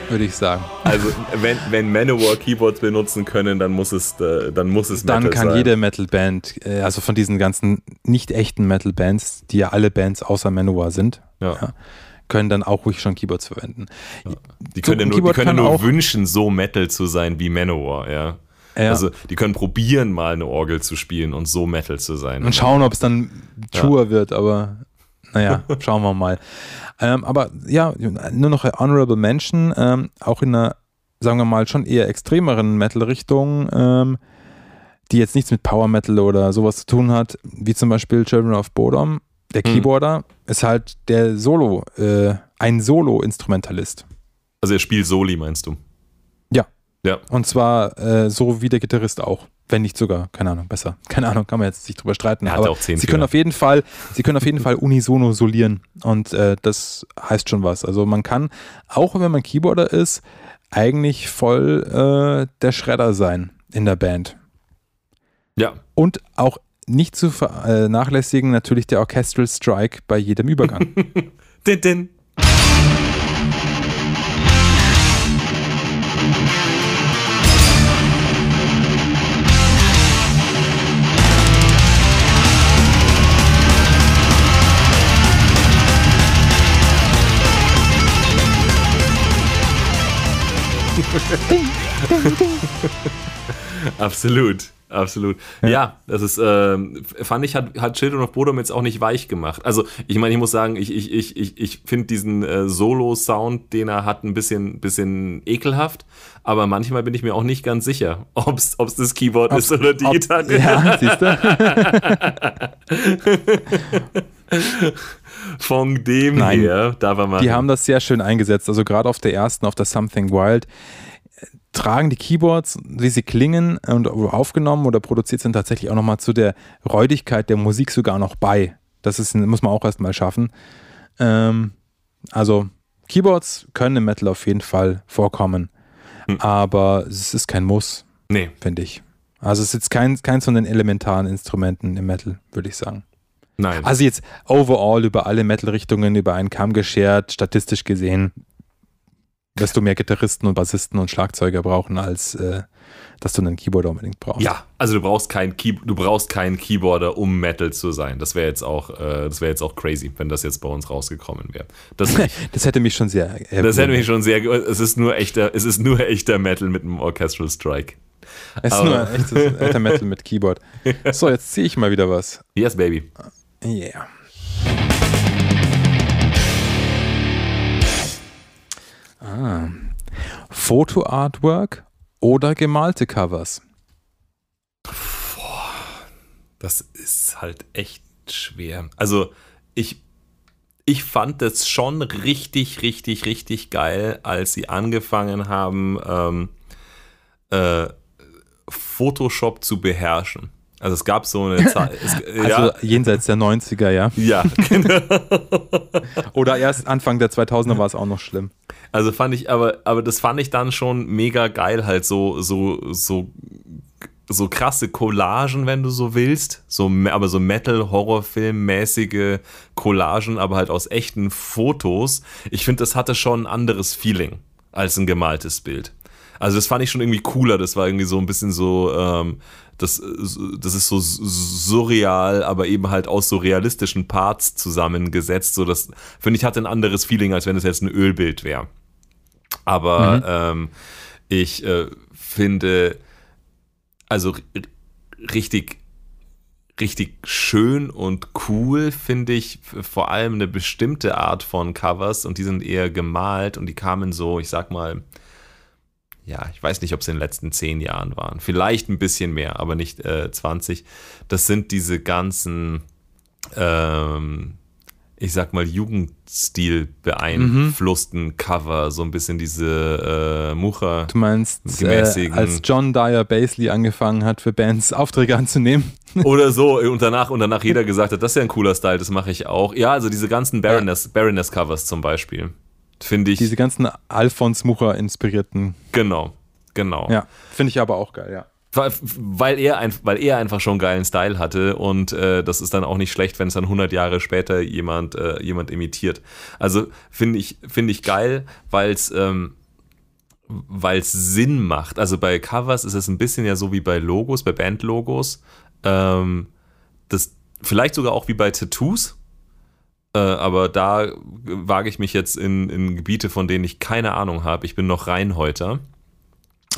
würde ich sagen. Also, wenn, wenn Manowar Keyboards benutzen können, dann muss es, äh, dann muss es Dann Metal kann sein. jede Metal-Band, äh, also von diesen ganzen nicht echten Metal-Bands, die ja alle Bands außer Manowar sind, Ja. Ja. können dann auch ruhig schon Keyboards verwenden. Die können, So nur, die können kann nur wünschen, so Metal zu sein wie Manowar, ja. Ja. Also, die können probieren, mal eine Orgel zu spielen und so Metal zu sein. und schauen, ob es dann truer wird, aber naja, [LAUGHS] schauen wir mal. Ähm, aber ja, nur noch Honorable Mention, ähm, auch in einer, sagen wir mal, schon eher extremeren Metal-Richtung, ähm, die jetzt nichts mit Power Metal oder sowas zu tun hat, wie zum Beispiel Children of Bodom. Der Hm. Keyboarder ist halt der Solo, äh, ein Solo-Instrumentalist. Also, er spielt Soli, meinst du? Ja. Ja. Und zwar äh, so wie der Gitarrist auch. Wenn nicht sogar, keine Ahnung, besser. [LAUGHS] Keine Ahnung, kann man jetzt nicht drüber streiten. Er aber sie können auf jeden Fall, sie können auf jeden Fall unisono solieren. Und äh, das heißt schon was. Also man kann, auch wenn man Keyboarder ist, eigentlich voll äh, der Schredder sein in der Band. Ja. Und auch nicht zu vernachlässigen natürlich der Orchestral Strike bei jedem Übergang. [LAUGHS] Din, din. Absolut, absolut. Ja, das ist, ähm, fand ich, hat, hat Children of Bodom jetzt auch nicht weich gemacht. Also, ich meine, ich muss sagen, ich, ich, ich, ich, ich finde diesen äh, Solo-Sound, den er hat, ein bisschen, bisschen ekelhaft. Aber manchmal bin ich mir auch nicht ganz sicher, [LAUGHS] ob es das Keyboard ist oder die Gitarre. Ja, siehst du? [LAUGHS] [LAUGHS] Von dem Nein. her, da war man. Die haben das sehr schön eingesetzt. Also gerade auf der ersten, auf der Something Wild, äh, tragen die Keyboards, wie sie klingen und aufgenommen oder produziert sind, tatsächlich auch nochmal zu der Räudigkeit der Musik sogar noch bei. Das ist, muss man auch erstmal schaffen. Ähm, also Keyboards können im Metal auf jeden Fall vorkommen, aber es ist kein Muss, Nee, finde ich. Also es ist jetzt kein, keins von den elementaren Instrumenten im Metal, würde ich sagen. Nein. Also jetzt overall über alle Metal-Richtungen über einen Kamm geschert, statistisch gesehen, wirst du mehr Gitarristen und Bassisten und Schlagzeuger brauchen, als äh, dass du einen Keyboarder unbedingt brauchst. Ja, also du brauchst keinen Key du brauchst keinen Keyboarder, um Metal zu sein. Das wäre jetzt auch, äh, das wäre jetzt auch crazy, wenn das jetzt bei uns rausgekommen wäre. Das, [LAUGHS] Das hätte mich schon sehr. das hätte mich schon sehr. Es ist nur echter, es ist nur echter Metal mit einem Orchestral Strike. Es ist aber- nur echtes echter Metal mit Keyboard. [LAUGHS] So, jetzt ziehe ich mal wieder was. Yes, baby. Yeah. Ah. Foto-Artwork oder gemalte Covers? Das ist halt echt schwer. Also ich, ich fand das schon richtig, richtig, richtig geil, als sie angefangen haben, ähm, äh, Photoshop zu beherrschen. Also es gab so eine [LAUGHS] Zeit. Es, Also ja, jenseits der 90er, ja. [LAUGHS] ja, genau. [LAUGHS] Oder erst Anfang der 2000er war es auch noch schlimm. Also fand ich, aber, aber das fand ich dann schon mega geil, halt so, so, so, so krasse Collagen, wenn du so willst. So, aber so Metal-Horrorfilm-mäßige Collagen, aber halt aus echten Fotos. Ich finde, das hatte schon ein anderes Feeling als ein gemaltes Bild. Also das fand ich schon irgendwie cooler. Das war irgendwie so ein bisschen so, ähm, das, das ist so surreal, aber eben halt aus so realistischen Parts zusammengesetzt. So das finde ich hatte ein anderes Feeling, als wenn es jetzt ein Ölbild wäre. Aber ähm, ich äh, finde, also richtig, richtig schön und cool finde ich vor allem eine bestimmte Art von Covers und die sind eher gemalt und die kamen so, ich sag mal, ja, ich weiß nicht, ob es in den letzten zehn Jahren waren. Vielleicht ein bisschen mehr, aber nicht äh, 20. Das sind diese ganzen, ähm, ich sag mal, Jugendstil beeinflussten Cover, so ein bisschen diese äh, Mucha. Du meinst, äh, als John Dyer Basley angefangen hat, für Bands Aufträge anzunehmen? [LAUGHS] Oder so, und danach, und danach jeder gesagt hat, das ist ja ein cooler Style, das mache ich auch. Ja, also diese ganzen Baroness, Baroness Covers zum Beispiel. Finde ich, Diese ganzen Alphons Mucher inspirierten. genau, genau. Ja, finde ich aber auch geil, ja. Weil- Weil er, ein, weil er einfach schon geilen Style hatte und äh, das ist dann auch nicht schlecht, wenn es dann 100 Jahre später jemand, äh, jemand imitiert. Also finde ich, finde ich geil, weil es ähm, weil's Sinn macht. Also bei Covers ist es ein bisschen ja so wie bei Logos, bei Bandlogos. Ähm, das vielleicht sogar auch wie bei Tattoos. Äh, aber da wage ich mich jetzt in, in Gebiete, von denen ich keine Ahnung habe. Ich bin noch Reinhäuter.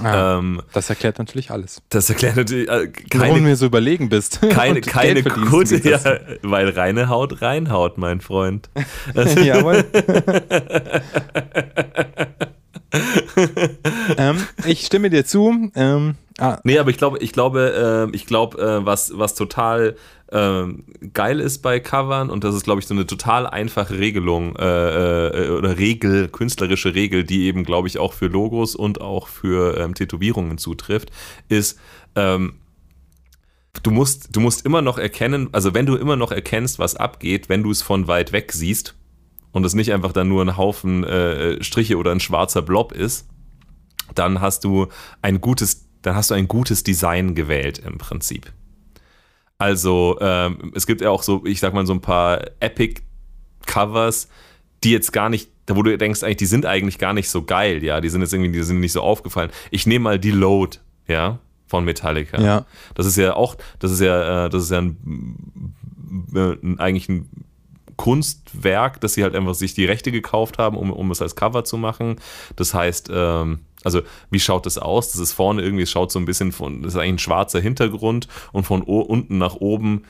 Ah, Ähm, das erklärt natürlich alles. das erklärt natürlich äh, Warum du keine, mir so überlegen bist. [LAUGHS] keine, keine mit ja, weil reine Haut reinhaut, mein Freund. [LAUGHS] Jawohl. [LAUGHS] ähm, ich stimme dir zu. Ähm, ah, Nee, aber ich glaube, ich glaube, äh, ich glaube, äh, was, was total ähm, geil ist bei Covern und das ist, glaube ich, so eine total einfache Regelung äh, äh, oder Regel, künstlerische Regel, die eben, glaube ich, auch für Logos und auch für ähm, Tätowierungen zutrifft, ist, ähm, du musst, du musst immer noch erkennen, also wenn du immer noch erkennst, was abgeht, wenn du es von weit weg siehst und es nicht einfach dann nur ein Haufen äh, Striche oder ein schwarzer Blob ist, dann hast du ein gutes, dann hast du ein gutes Design gewählt im Prinzip. Also ähm, es gibt ja auch so, ich sag mal so ein paar Epic Covers, die jetzt gar nicht, wo du denkst eigentlich, die sind eigentlich gar nicht so geil, ja, die sind jetzt irgendwie, die sind nicht so aufgefallen. Ich nehme mal die Load, ja, von Metallica. Ja. Das ist ja auch, das ist ja, äh, das ist ja ein, äh, ein, eigentlich ein Kunstwerk, dass sie halt einfach sich die Rechte gekauft haben, um, um es als Cover zu machen. Das heißt, ähm, also wie schaut das aus? Das ist vorne irgendwie, es schaut so ein bisschen von, das ist eigentlich ein schwarzer Hintergrund und von unten nach oben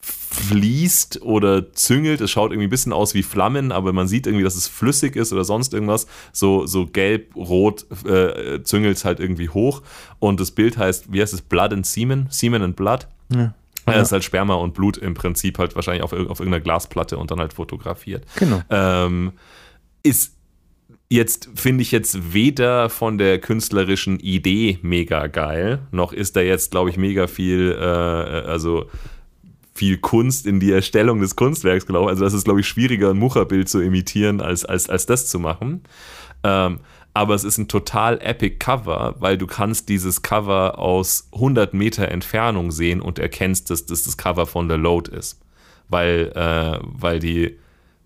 fließt oder züngelt. Es schaut irgendwie ein bisschen aus wie Flammen, aber man sieht irgendwie, dass es flüssig ist oder sonst irgendwas. So, so gelb, rot äh, züngelt es halt irgendwie hoch. Und das Bild heißt, wie heißt es? Blood and Semen? Semen and Blood? ja. Ja. Das ist halt Sperma und Blut im Prinzip halt wahrscheinlich auf, auf irgendeiner Glasplatte und dann halt fotografiert. Genau. Ähm, ist jetzt, finde ich jetzt weder von der künstlerischen Idee mega geil, noch ist da jetzt, glaube ich, mega viel, äh, also viel Kunst in die Erstellung des Kunstwerks gelaufen. Also das ist, glaube ich, schwieriger, ein Mucherbild zu imitieren, als, als, als das zu machen. Ähm, aber es ist ein total epic Cover, weil du kannst dieses Cover aus 100 Meter Entfernung sehen und erkennst, dass das das Cover von The Load ist. Weil, äh, weil, die,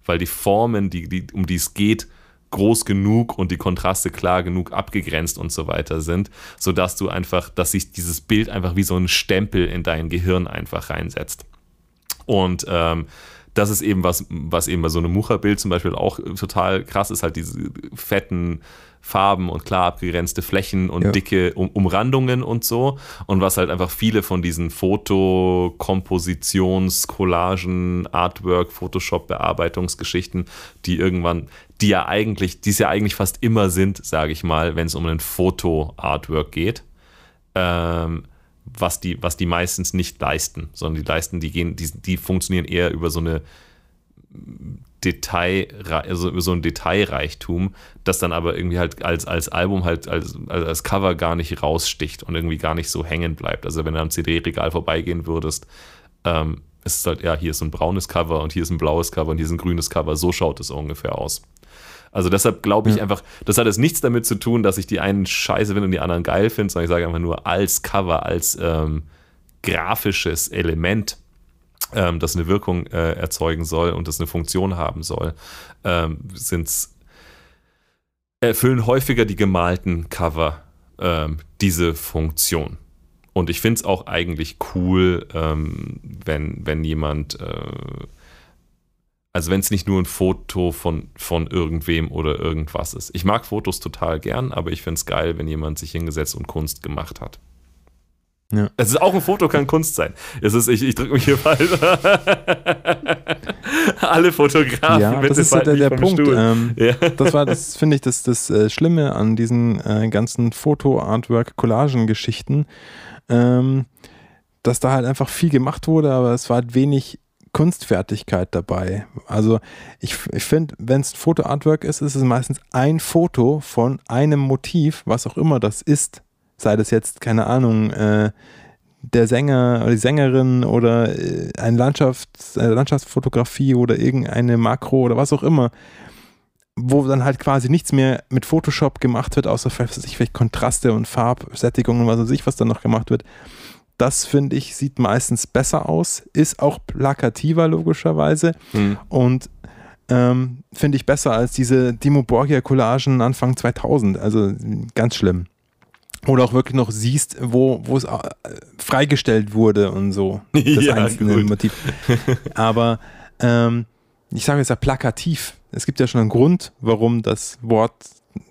weil die Formen, die, die, um die es geht, groß genug und die Kontraste klar genug abgegrenzt und so weiter sind, sodass du einfach, dass sich dieses Bild einfach wie so ein Stempel in dein Gehirn einfach reinsetzt. Und ähm, das ist eben was, was eben bei so einem Mucherbild zum Beispiel auch total krass ist, halt diese fetten Farben und klar abgegrenzte Flächen und Ja. dicke um Umrandungen und so. Und was halt einfach viele von diesen Foto-, Kompositions-, Collagen, Artwork, Photoshop-Bearbeitungsgeschichten, die irgendwann, die ja eigentlich, die es ja eigentlich fast immer sind, sage ich mal, wenn es um ein Foto-Artwork geht ähm, was, die, was die meistens nicht leisten, sondern die leisten, die gehen, die, die funktionieren eher über so eine Detail, also über so ein Detailreichtum, das dann aber irgendwie halt als, als Album halt als, als Cover gar nicht raussticht und irgendwie gar nicht so hängen bleibt. Also wenn du am CD-Regal vorbeigehen würdest, ähm, ist es halt, ja, hier ist ein braunes Cover und hier ist ein blaues Cover und hier ist ein grünes Cover, so schaut es ungefähr aus. Also deshalb glaube ich Ja. einfach, das hat jetzt nichts damit zu tun, dass ich die einen scheiße finde und die anderen geil finde, sondern ich sage einfach nur als Cover, als ähm, grafisches Element, ähm, das eine Wirkung äh, erzeugen soll und das eine Funktion haben soll, ähm, sind's erfüllen häufiger die gemalten Cover ähm, diese Funktion. Und ich finde es auch eigentlich cool, ähm, wenn, wenn jemand, äh, also wenn es nicht nur ein Foto von, von irgendwem oder irgendwas ist. Ich mag Fotos total gern, aber ich finde es geil, wenn jemand sich hingesetzt und Kunst gemacht hat. Ja. Es ist auch ein Foto kann Kunst sein. Es ist, ich, ich drücke mich hier falsch. [LAUGHS] Alle Fotografen, Ja, das ist fallt der, der Punkt. Ähm, Ja. das war, das finde ich, das, das äh, Schlimme an diesen äh, ganzen Foto-Artwork-Collagen-Geschichten, ähm, dass da halt einfach viel gemacht wurde, aber es war halt wenig Kunstfertigkeit dabei. Also ich, ich finde, wenn es Foto-Artwork ist, ist es meistens ein Foto von einem Motiv, was auch immer das ist. Sei das jetzt, keine Ahnung, äh, der Sänger oder die Sängerin oder äh, eine Landschafts-, äh, Landschaftsfotografie oder irgendeine Makro oder was auch immer. wo dann halt quasi nichts mehr mit Photoshop gemacht wird, außer vielleicht, vielleicht Kontraste und Farbsättigungen, was weiß ich, was dann noch gemacht wird. Das finde ich, sieht meistens besser aus, ist auch plakativer logischerweise Hm. und ähm, finde ich besser als diese Dimo Borgia Collagen Anfang 2000. Also ganz schlimm. Oder auch wirklich noch siehst, wo, wo es äh, freigestellt wurde und so. [LAUGHS] Das Ja, einzelne gut. Motiv. [LAUGHS] Aber ähm, ich sage jetzt ja plakativ. Es gibt ja schon einen Grund, warum das Wort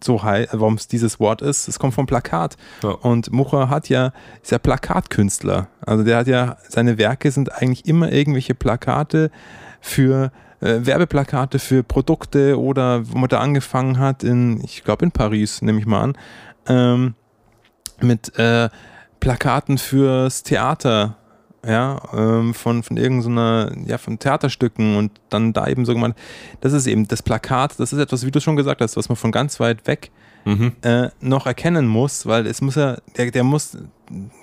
so warum es dieses Wort ist. Es kommt vom Plakat. Ja. Und Mucha hat ja, ist ja Plakatkünstler. Also der hat ja, seine Werke sind eigentlich immer irgendwelche Plakate für äh, Werbeplakate für Produkte oder wo man da angefangen hat in, ich glaube in Paris, nehme ich mal an, ähm, mit äh, Plakaten fürs Theater, ja, ähm, von, von irgendeiner, ja, von Theaterstücken und dann da eben so gemeint, das ist eben das Plakat, das ist etwas, wie du schon gesagt hast, was man von ganz weit weg Mhm. äh, noch erkennen muss, weil es muss ja, der, der muss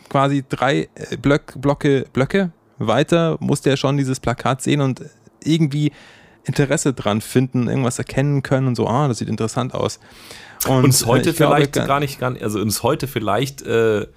quasi drei äh, Blöck, Blocke, Blöcke weiter, muss der schon dieses Plakat sehen und irgendwie Interesse dran finden, irgendwas erkennen können und so, ah, das sieht interessant aus. Und ist äh, heute ich glaube, vielleicht ga- gar nicht, gar nicht, also ist heute vielleicht äh,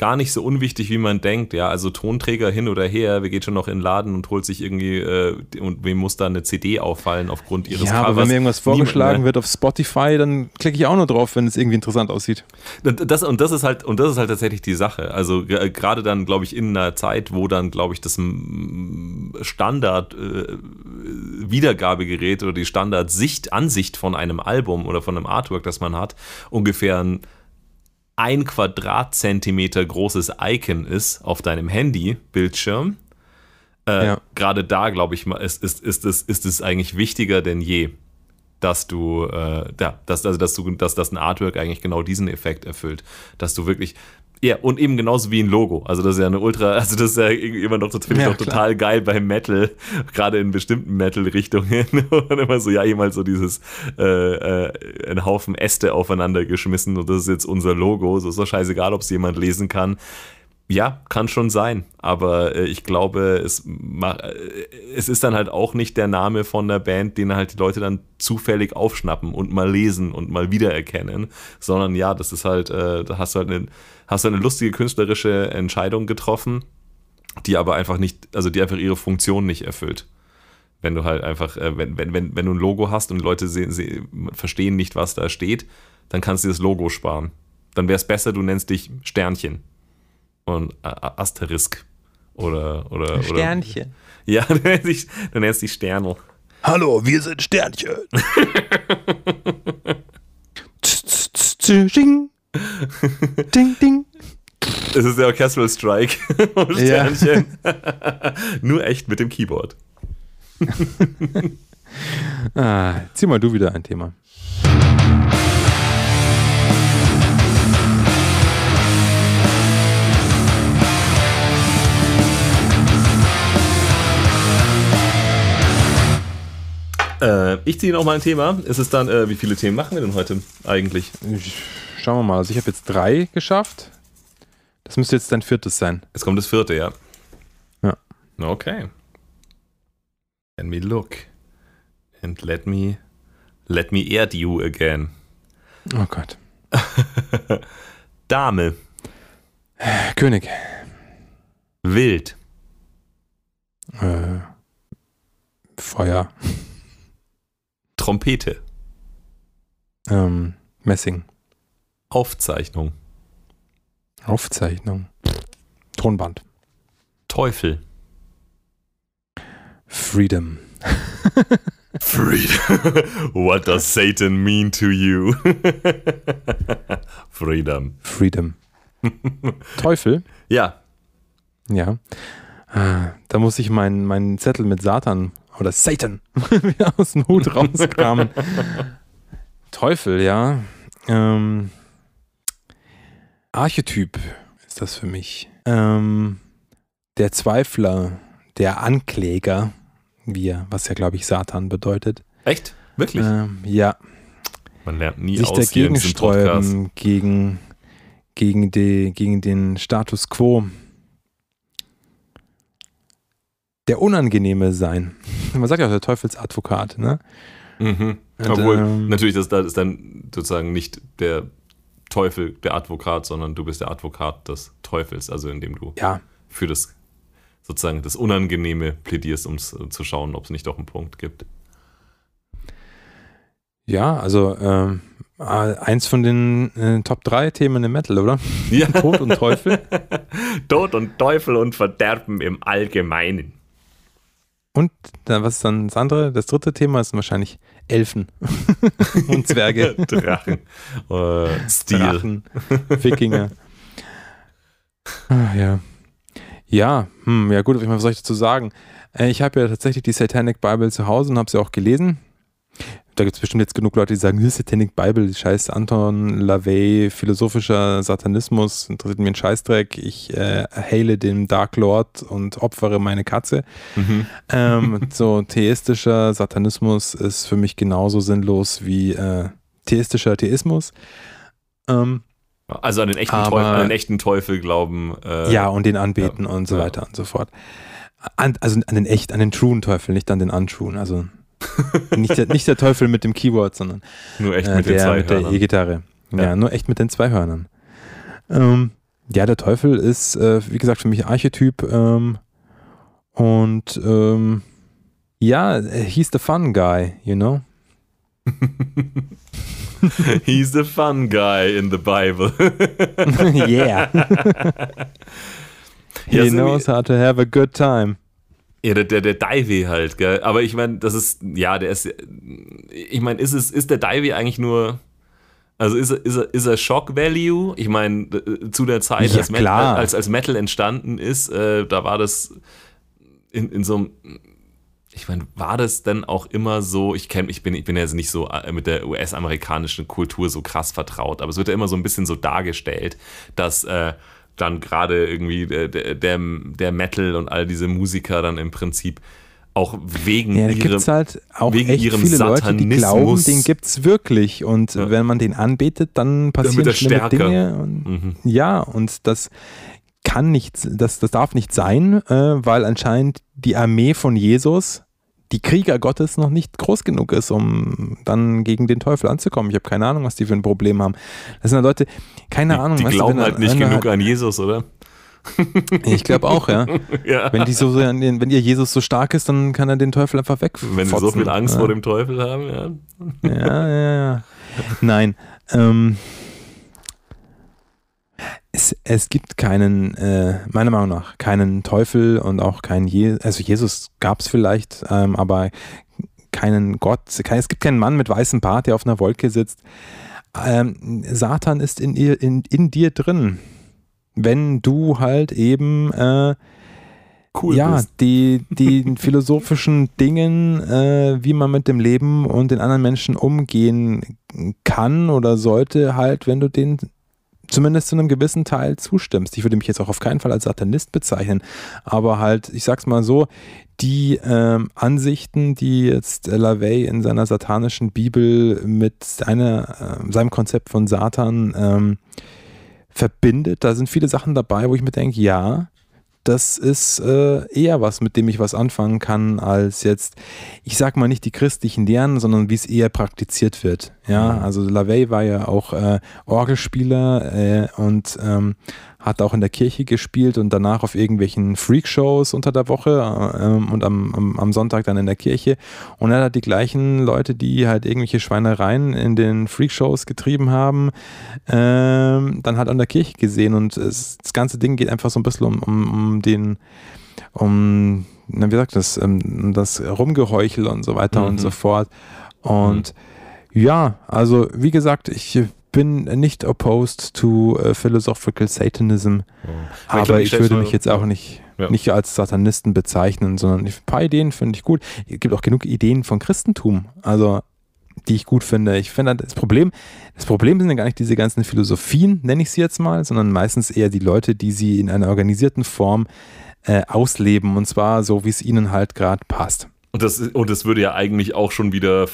gar nicht so unwichtig, wie man denkt. Ja, also Tonträger hin oder her, wer geht schon noch in den Laden und holt sich irgendwie, äh, und wem muss da eine CD auffallen aufgrund ihres Ja, aber wenn mir irgendwas Niemand, vorgeschlagen ne? wird auf Spotify, dann klicke ich auch nur drauf, wenn es irgendwie interessant aussieht. Das, und das ist halt, und das ist halt tatsächlich die Sache. Also g- gerade dann, glaube ich, in einer Zeit, wo dann, glaube ich, das Standard äh, Wiedergabegerät oder die Standard Sicht, Ansicht von einem Album oder von einem Artwork, das man hat, ungefähr ein ein Quadratzentimeter großes Icon ist auf deinem Handy-Bildschirm. Äh, Ja. Gerade da, glaube ich, mal, ist, ist, ist, es, ist es eigentlich wichtiger denn je, dass du, äh, ja, dass, also, dass du, dass, dass ein Artwork eigentlich genau diesen Effekt erfüllt. Dass du wirklich, ja, und eben genauso wie ein Logo. Also das ist ja eine ultra, also das ist ja irgendwie immer noch, das finde ich Ja, doch total geil beim Metal, [LAUGHS] gerade in bestimmten Metal-Richtungen. [LAUGHS] Und immer so, ja, jemals so dieses, äh, äh, ein Haufen Äste aufeinander geschmissen und das ist jetzt unser Logo. So ist doch scheißegal, ob es jemand lesen kann. Ja, kann schon sein, aber äh, ich glaube, es, äh, es ist dann halt auch nicht der Name von der Band, den halt die Leute dann zufällig aufschnappen und mal lesen und mal wiedererkennen, sondern ja, das ist halt, äh, da hast du halt eine, hast du eine lustige künstlerische Entscheidung getroffen, die aber einfach nicht, also die einfach ihre Funktion nicht erfüllt. Wenn du halt einfach, äh, wenn, wenn, wenn, wenn du ein Logo hast und Leute sehen, sehen, verstehen nicht, was da steht, dann kannst du das Logo sparen. Dann wäre es besser, du nennst dich Sternchen und Asterisk oder oder Sternchen. Oder, [LAUGHS] ja, du nennst dich, du nennst dich Sternl. Hallo, wir sind Sternchen. Ding. [LAUGHS] Ding, ding. Es ist der Orchestral Strike. [LAUGHS] Sternchen. Nur echt mit dem Keyboard. Ah, zieh mal du wieder ein Thema. Äh, ich ziehe noch mal ein Thema. Es ist dann, äh, wie viele Themen machen wir denn heute eigentlich? Ich- Schauen wir mal. Also ich habe jetzt drei geschafft. Das müsste jetzt dein viertes sein. Es kommt das vierte, ja. Ja. Okay. Let me look. And let me let me add you again. Oh Gott. [LAUGHS] Dame. König. Wild. Äh, Feuer. Trompete. Ähm, Messing. Aufzeichnung. Aufzeichnung. Tonband. Teufel. Freedom. [LAUGHS] Freedom. What does Satan mean to you? [LAUGHS] Freedom. Freedom. Teufel. Ja. Ja. Ah, Da muss ich meinen meinen Zettel mit Satan oder Satan [LAUGHS] wieder aus dem Hut rauskramen. Teufel, ja. Ähm, Archetyp ist das für mich. Ähm, der Zweifler, der Ankläger, wie er, was ja, glaube ich, Satan bedeutet. Echt? Wirklich? Ähm, ja, Man lernt nie sich aus dagegen sträuben gegen, gegen, die, gegen den Status quo. Der Unangenehme sein. [LAUGHS] Man sagt ja auch der Teufelsadvokat, ne? Mhm. Und, Obwohl, ähm, natürlich, das, das ist dann sozusagen nicht der Teufel, der Advokat, sondern du bist der Advokat des Teufels, also indem du Ja, für das sozusagen das Unangenehme plädierst, um zu schauen, ob es nicht doch einen Punkt gibt. ja, also ähm, äh, eins von den äh, Top 3 Themen im Metal, oder? Ja. Tod und Teufel. [LAUGHS] Tod und Teufel und Verderben im Allgemeinen. Und dann, was ist dann das andere? Das dritte Thema ist wahrscheinlich Elfen [LAUGHS] und Zwerge, [LAUGHS] Drachen. äh, Stil. Drachen, Wikinger. Ah, ja. Ja, hm, ja gut, was soll ich dazu sagen? Äh, ich habe ja tatsächlich die Satanic Bible zu Hause und habe sie auch gelesen. Da gibt es bestimmt jetzt genug Leute, die sagen, "Hier, Satanic Bible, die scheiß Anton LaVey, philosophischer Satanismus, interessiert mir ein Scheißdreck. Ich äh, haile den Dark Lord und opfere meine Katze. Mhm. Ähm, so theistischer Satanismus ist für mich genauso sinnlos wie äh, theistischer Theismus. Ähm, Also an den echten, Aber- Teufel, an den echten Teufel glauben. Äh, ja, und den anbeten ja, und so ja. weiter und so fort. An, also an den echt, an den truen Teufel, nicht an den untruen. Also nicht der, nicht der Teufel mit dem Keyboard, sondern Nur echt äh, mit den der mit der. E-Gitarre. Ja. Ja. nur echt mit den zwei Hörnern. Ähm, ja, der Teufel ist, äh, wie gesagt, für mich Archetyp. Ähm, und ähm, ja, he's the fun guy, you know? [LAUGHS] He's the fun guy in the Bible. [LAUGHS] yeah. [LAUGHS] He knows how to have a good time. Ja, der, der, der Divey halt, gell? Aber ich meine, das ist, ja, der ist, ich meine, ist es, ist der Divey eigentlich nur, also ist er, ist ist er Shock Value? Ich meine, äh, zu der Zeit, Ja, als, Met- klar. als, als Metal entstanden ist, äh, da war das in, in so einem, ich meine, war das denn auch immer so, ich kenne, ich bin, ich bin ja jetzt nicht so äh, mit der US-amerikanischen Kultur so krass vertraut, aber es wird ja immer so ein bisschen so dargestellt, dass äh, dann gerade irgendwie der, der, der Metal und all diese Musiker dann im Prinzip auch wegen Ja, ihrem, halt auch wegen ihrem viele Leute, die glauben, Satanismus- den gibt es wirklich. Und Ja. wenn man den anbetet, dann passieren er schlimme stärker. Dinge. Und, Mhm. Ja, und das kann nicht, das, das darf nicht sein, äh, weil anscheinend die Armee von Jesus, die Krieger Gottes, noch nicht groß genug ist, um dann gegen den Teufel anzukommen. Ich habe keine Ahnung, was die für ein Problem haben. Das sind ja Leute, keine Ahnung, die weißt du, glauben wenn- halt nicht genug an Jesus, oder? [LAUGHS] Ich glaube auch, ja. Ja. Wenn die so, wenn ihr Jesus so stark ist, dann kann er den Teufel einfach weg. Wenn sie so viel Angst vor dem Teufel haben, ja. Ja, ja, ja. Nein. Ähm, es, es gibt keinen, äh, meiner Meinung nach, keinen Teufel und auch keinen Je also Jesus gab es vielleicht, ähm, aber keinen Gott, kein, es gibt keinen Mann mit weißem Bart, der auf einer Wolke sitzt. Ähm, Satan ist in, ihr, in, in dir drin. Wenn du halt eben äh, Cool ja, bist. die, die [LAUGHS] philosophischen Dingen, äh, wie man mit dem Leben und den anderen Menschen umgehen kann oder sollte, halt, wenn du den zumindest zu einem gewissen Teil zustimmst. Ich würde mich jetzt auch auf keinen Fall als Satanist bezeichnen, aber halt, ich sag's mal so, die ähm, Ansichten, die jetzt LaVey in seiner satanischen Bibel mit seiner, äh, seinem Konzept von Satan ähm, verbindet, da sind viele Sachen dabei, wo ich mir denke, ja, das ist äh, eher was, mit dem ich was anfangen kann, als jetzt, ich sag mal nicht die christlichen Lehren, sondern wie es eher praktiziert wird. Ja, Mhm. also LaVey war ja auch äh, Orgelspieler äh, und ähm, hat auch in der Kirche gespielt und danach auf irgendwelchen Freakshows unter der Woche äh, ähm, und am, am, am Sonntag dann in der Kirche. Und er hat die gleichen Leute, die halt irgendwelche Schweinereien in den Freakshows getrieben haben, ähm, dann halt an der Kirche gesehen. Und es, das ganze Ding geht einfach so ein bisschen um, um, um den, um, na, wie sagt das, ähm, um das Rumgeheuchel und so weiter Mhm. und so fort. Und ja, also wie gesagt, ich bin nicht opposed to äh, philosophical Satanism, aber glaub, ich, stell's würde mich jetzt auch nicht, Ja. nicht als Satanisten bezeichnen, sondern ich- ein paar Ideen finde ich gut. Es gibt auch genug Ideen von Christentum, also die ich gut finde. Ich finde das Problem, das Problem sind ja gar nicht diese ganzen Philosophien, nenne ich sie jetzt mal, sondern meistens eher die Leute, die sie in einer organisierten Form äh, ausleben und zwar so, wie es ihnen halt gerade passt. Und das, und das würde ja eigentlich auch schon wieder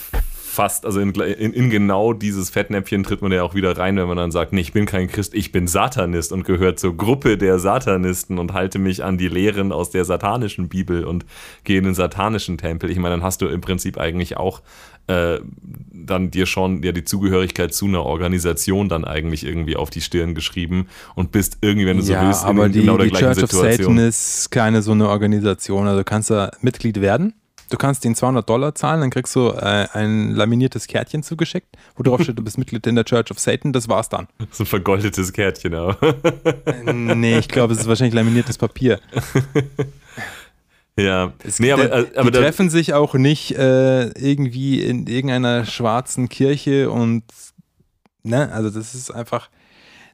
fast, also in, in, in genau dieses Fettnäpfchen tritt man ja auch wieder rein, wenn man dann sagt, nee, ich bin kein Christ, ich bin Satanist und gehöre zur Gruppe der Satanisten und halte mich an die Lehren aus der satanischen Bibel und gehe in den satanischen Tempel. Ich meine, dann hast du im Prinzip eigentlich auch äh, dann dir schon ja die Zugehörigkeit zu einer Organisation dann eigentlich irgendwie auf die Stirn geschrieben und bist irgendwie, wenn du ja, so willst, aber in die, genau der die gleichen Church of Situation. Satan ist keine so eine Organisation. Also du kannst da Mitglied werden. Du kannst den 200 Dollar zahlen, dann kriegst du äh, ein laminiertes Kärtchen zugeschickt, wo drauf steht, du bist Mitglied in der Church of Satan. Das war's dann. [LAUGHS] so ein vergoldetes Kärtchen, aber. Äh, nee, ich glaube, es ist wahrscheinlich laminiertes Papier. ja. Es, nee, aber, äh, aber die da, treffen sich auch nicht äh, irgendwie in irgendeiner schwarzen Kirche und ne, also das ist einfach.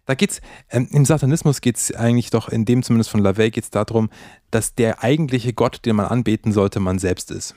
Da geht's, ähm, im Satanismus geht es eigentlich doch, in dem zumindest von LaVey geht es darum, dass der eigentliche Gott, den man anbeten sollte, man selbst ist.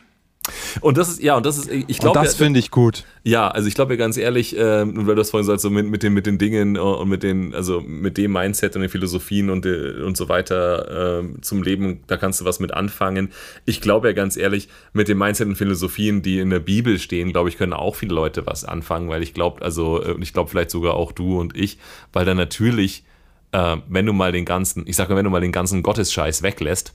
Und das ist, ja, und das ist, ich glaube. das finde ich gut. Ja, also ich glaube ja ganz ehrlich, ähm, weil du das vorhin sagst, so mit, mit, den, mit den Dingen äh, und mit den, also mit dem Mindset und den Philosophien und, äh, und so weiter ähm, zum Leben, da kannst du was mit anfangen. Ich glaube ja ganz ehrlich, mit dem Mindset und Philosophien, die in der Bibel stehen, glaube ich, können auch viele Leute was anfangen, weil ich glaube, also, äh, und ich glaube vielleicht sogar auch du und ich, weil da natürlich, äh, wenn du mal den ganzen, ich sage mal, wenn du mal den ganzen Gottesscheiß weglässt,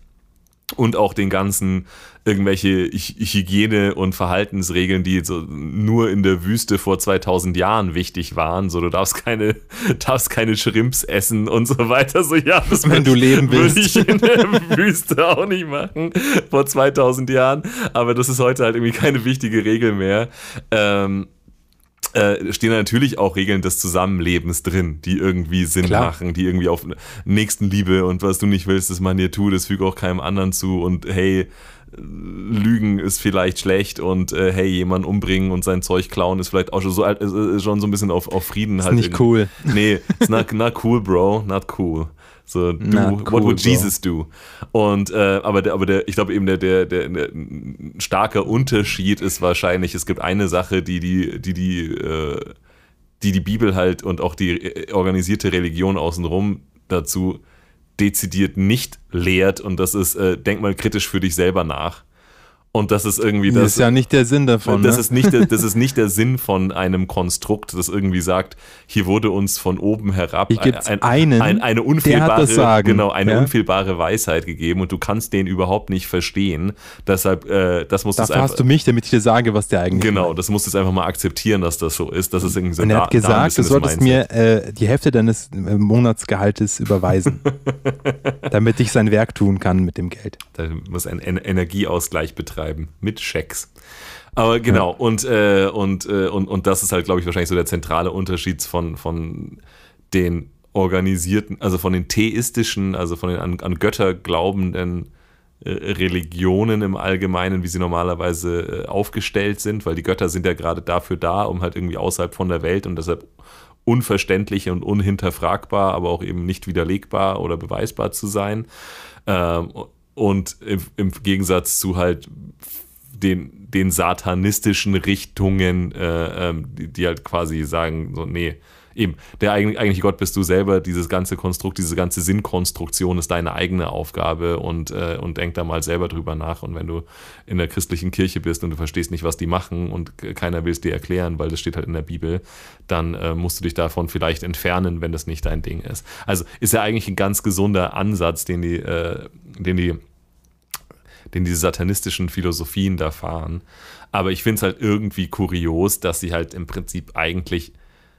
und auch den ganzen irgendwelche Hy- Hygiene- und Verhaltensregeln, die so nur in der Wüste vor 2000 Jahren wichtig waren. So, du darfst keine, [LAUGHS] darfst keine Shrimps essen und so weiter. So, ja, das Wenn du leben willst. Würde ich in der Wüste auch nicht machen vor 2000 Jahren. Aber das ist heute halt irgendwie keine wichtige Regel mehr. Ähm, äh, stehen natürlich auch Regeln des Zusammenlebens drin, die irgendwie Sinn Klar. machen, die irgendwie auf Nächstenliebe und was du nicht willst, dass man dir tut, das füge auch keinem anderen zu und hey, Lügen ist vielleicht schlecht und äh, hey, jemanden umbringen und sein Zeug klauen ist vielleicht auch schon so, alt- ist, ist schon so ein bisschen auf, auf Frieden Ist halt. nicht irgendwie. cool. Nee, it's not, not cool, bro, not cool. So, Not what cool, would bro. Jesus do? Und, äh, aber der, aber der, ich glaube eben, der, der, der, der ein starker Unterschied ist wahrscheinlich, es gibt eine Sache, die die, die, die, äh, die die Bibel halt und auch die äh, organisierte Religion außenrum dazu dezidiert nicht lehrt und das ist, äh, denk mal kritisch für dich selber nach. Und das ist irgendwie Das das. ist ja nicht der Sinn davon. das, ne? ist nicht der, das [LAUGHS] ist nicht der Sinn von einem Konstrukt, das irgendwie sagt, hier wurde uns von oben herab Hier gibt's einen, ein, eine der unfehlbare, hat das Sagen, genau, eine ja? unfehlbare Weisheit gegeben und du kannst den überhaupt nicht verstehen. Deshalb, äh, das musst du Dafür hast du mich, damit ich dir sage, was der eigentlich Genau, meint. das musst du jetzt einfach mal akzeptieren, dass das so ist. Das ist irgendwie so Und er da- hat da ein gesagt, bisschen du solltest mir äh, die Hälfte deines äh, Monatsgehaltes überweisen, [LAUGHS] damit ich sein Werk tun kann mit dem Geld. Da muss ein En- Energieausgleich betreiben mit Schecks. Aber genau, und, äh, und, äh, und, und das ist halt, glaube ich, wahrscheinlich so der zentrale Unterschied von, von den organisierten, also von den theistischen, also von den an, an Götter glaubenden äh, Religionen im Allgemeinen, wie sie normalerweise äh, aufgestellt sind, weil die Götter sind ja gerade dafür da, um halt irgendwie außerhalb von der Welt und deshalb unverständlich und unhinterfragbar, aber auch eben nicht widerlegbar oder beweisbar zu sein. Ähm, und im, im Gegensatz zu halt den, den satanistischen Richtungen, äh, ähm, die, die halt quasi sagen, so, nee, eben, der eigentlich, eigentliche Gott bist du selber, dieses ganze Konstrukt, diese ganze Sinnkonstruktion ist deine eigene Aufgabe und, äh, und denk da mal selber drüber nach. Und wenn du in der christlichen Kirche bist und du verstehst nicht, was die machen und keiner will es dir erklären, weil das steht halt in der Bibel, dann äh, musst du dich davon vielleicht entfernen, wenn das nicht dein Ding ist. Also ist ja eigentlich ein ganz gesunder Ansatz, den die, äh, den die den diese satanistischen Philosophien da fahren. Aber ich finde es halt irgendwie kurios, dass sie halt im Prinzip eigentlich,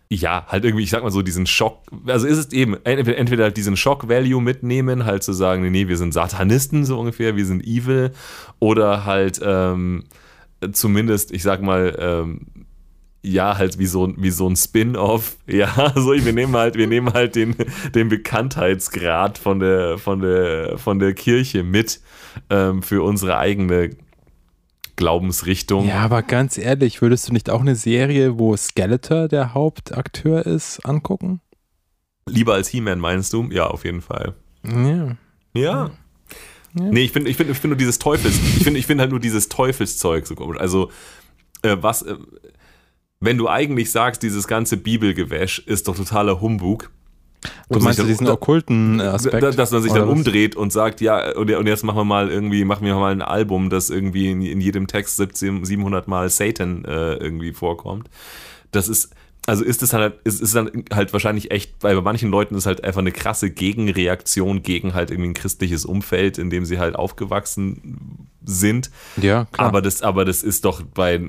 ja, halt irgendwie, ich sag mal so, diesen Schock, also ist es eben, entweder, entweder halt diesen Shock-Value mitnehmen, halt zu sagen, nee, wir sind Satanisten so ungefähr, wir sind evil, oder halt ähm, zumindest, ich sag mal, ähm, ja, halt wie so, wie so ein Spin-off. [LAUGHS] Ja, so wir nehmen halt, wir nehmen halt den, den Bekanntheitsgrad von der, von der, von der Kirche mit ähm, für unsere eigene Glaubensrichtung. Ja, aber ganz ehrlich, würdest du nicht auch eine Serie, wo Skeletor der Hauptakteur ist, angucken? Lieber als He-Man, meinst du? Ja, auf jeden Fall. Ja. Ja. Nee, ich finde ich find, ich find nur dieses Teufels, ich finde ich find halt nur dieses Teufelszeug so komisch. Also, äh, was, äh, wenn du eigentlich sagst, dieses ganze Bibelgewäsch ist doch totaler Humbug, Du meinst du diesen dann- okkulten Aspekt? Da- Dass man sich dann was? umdreht und sagt, ja, und, jetzt machen wir mal irgendwie, machen wir mal ein Album, das irgendwie in, in jedem Text 17, 700 Mal Satan äh, irgendwie vorkommt. Das ist, also ist es halt, ist, ist dann halt wahrscheinlich echt, weil bei manchen Leuten ist halt einfach eine krasse Gegenreaktion gegen halt irgendwie ein christliches Umfeld, in dem sie halt aufgewachsen sind. Ja, klar. Aber das, aber das ist doch bei,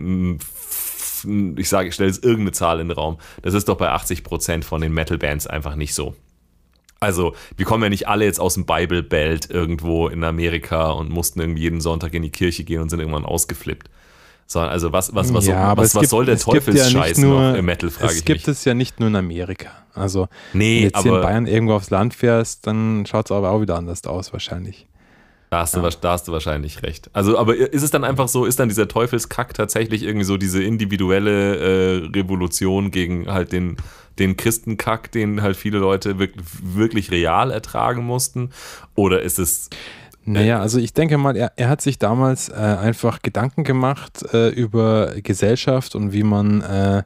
ich sage, ich stelle jetzt irgendeine Zahl in den Raum, das ist doch bei 80% von den Metal-Bands einfach nicht so. Also, wir kommen ja nicht alle jetzt aus dem Bible Belt irgendwo in Amerika und mussten irgendwie jeden Sonntag in die Kirche gehen und sind irgendwann ausgeflippt. Sondern, also, was, was, was, ja, soll, aber was, es was gibt, soll der es gibt ja Teufelsscheiß nicht nur, noch im Metal, frage Es ich gibt mich. es ja nicht nur in Amerika. Also, wenn Nee, du jetzt hier in aber Bayern irgendwo aufs Land fährst, dann schaut es aber auch wieder anders aus, wahrscheinlich. Da hast, du, wa- da hast du wahrscheinlich recht. Also, aber ist es dann einfach so, ist dann dieser Teufelskack tatsächlich irgendwie so diese individuelle äh, Revolution gegen halt den, den Christenkack, den halt viele Leute wirklich, wirklich real ertragen mussten? Oder ist es Naja, also ich denke mal, er, er hat sich damals äh, einfach Gedanken gemacht äh, über Gesellschaft und wie man, äh,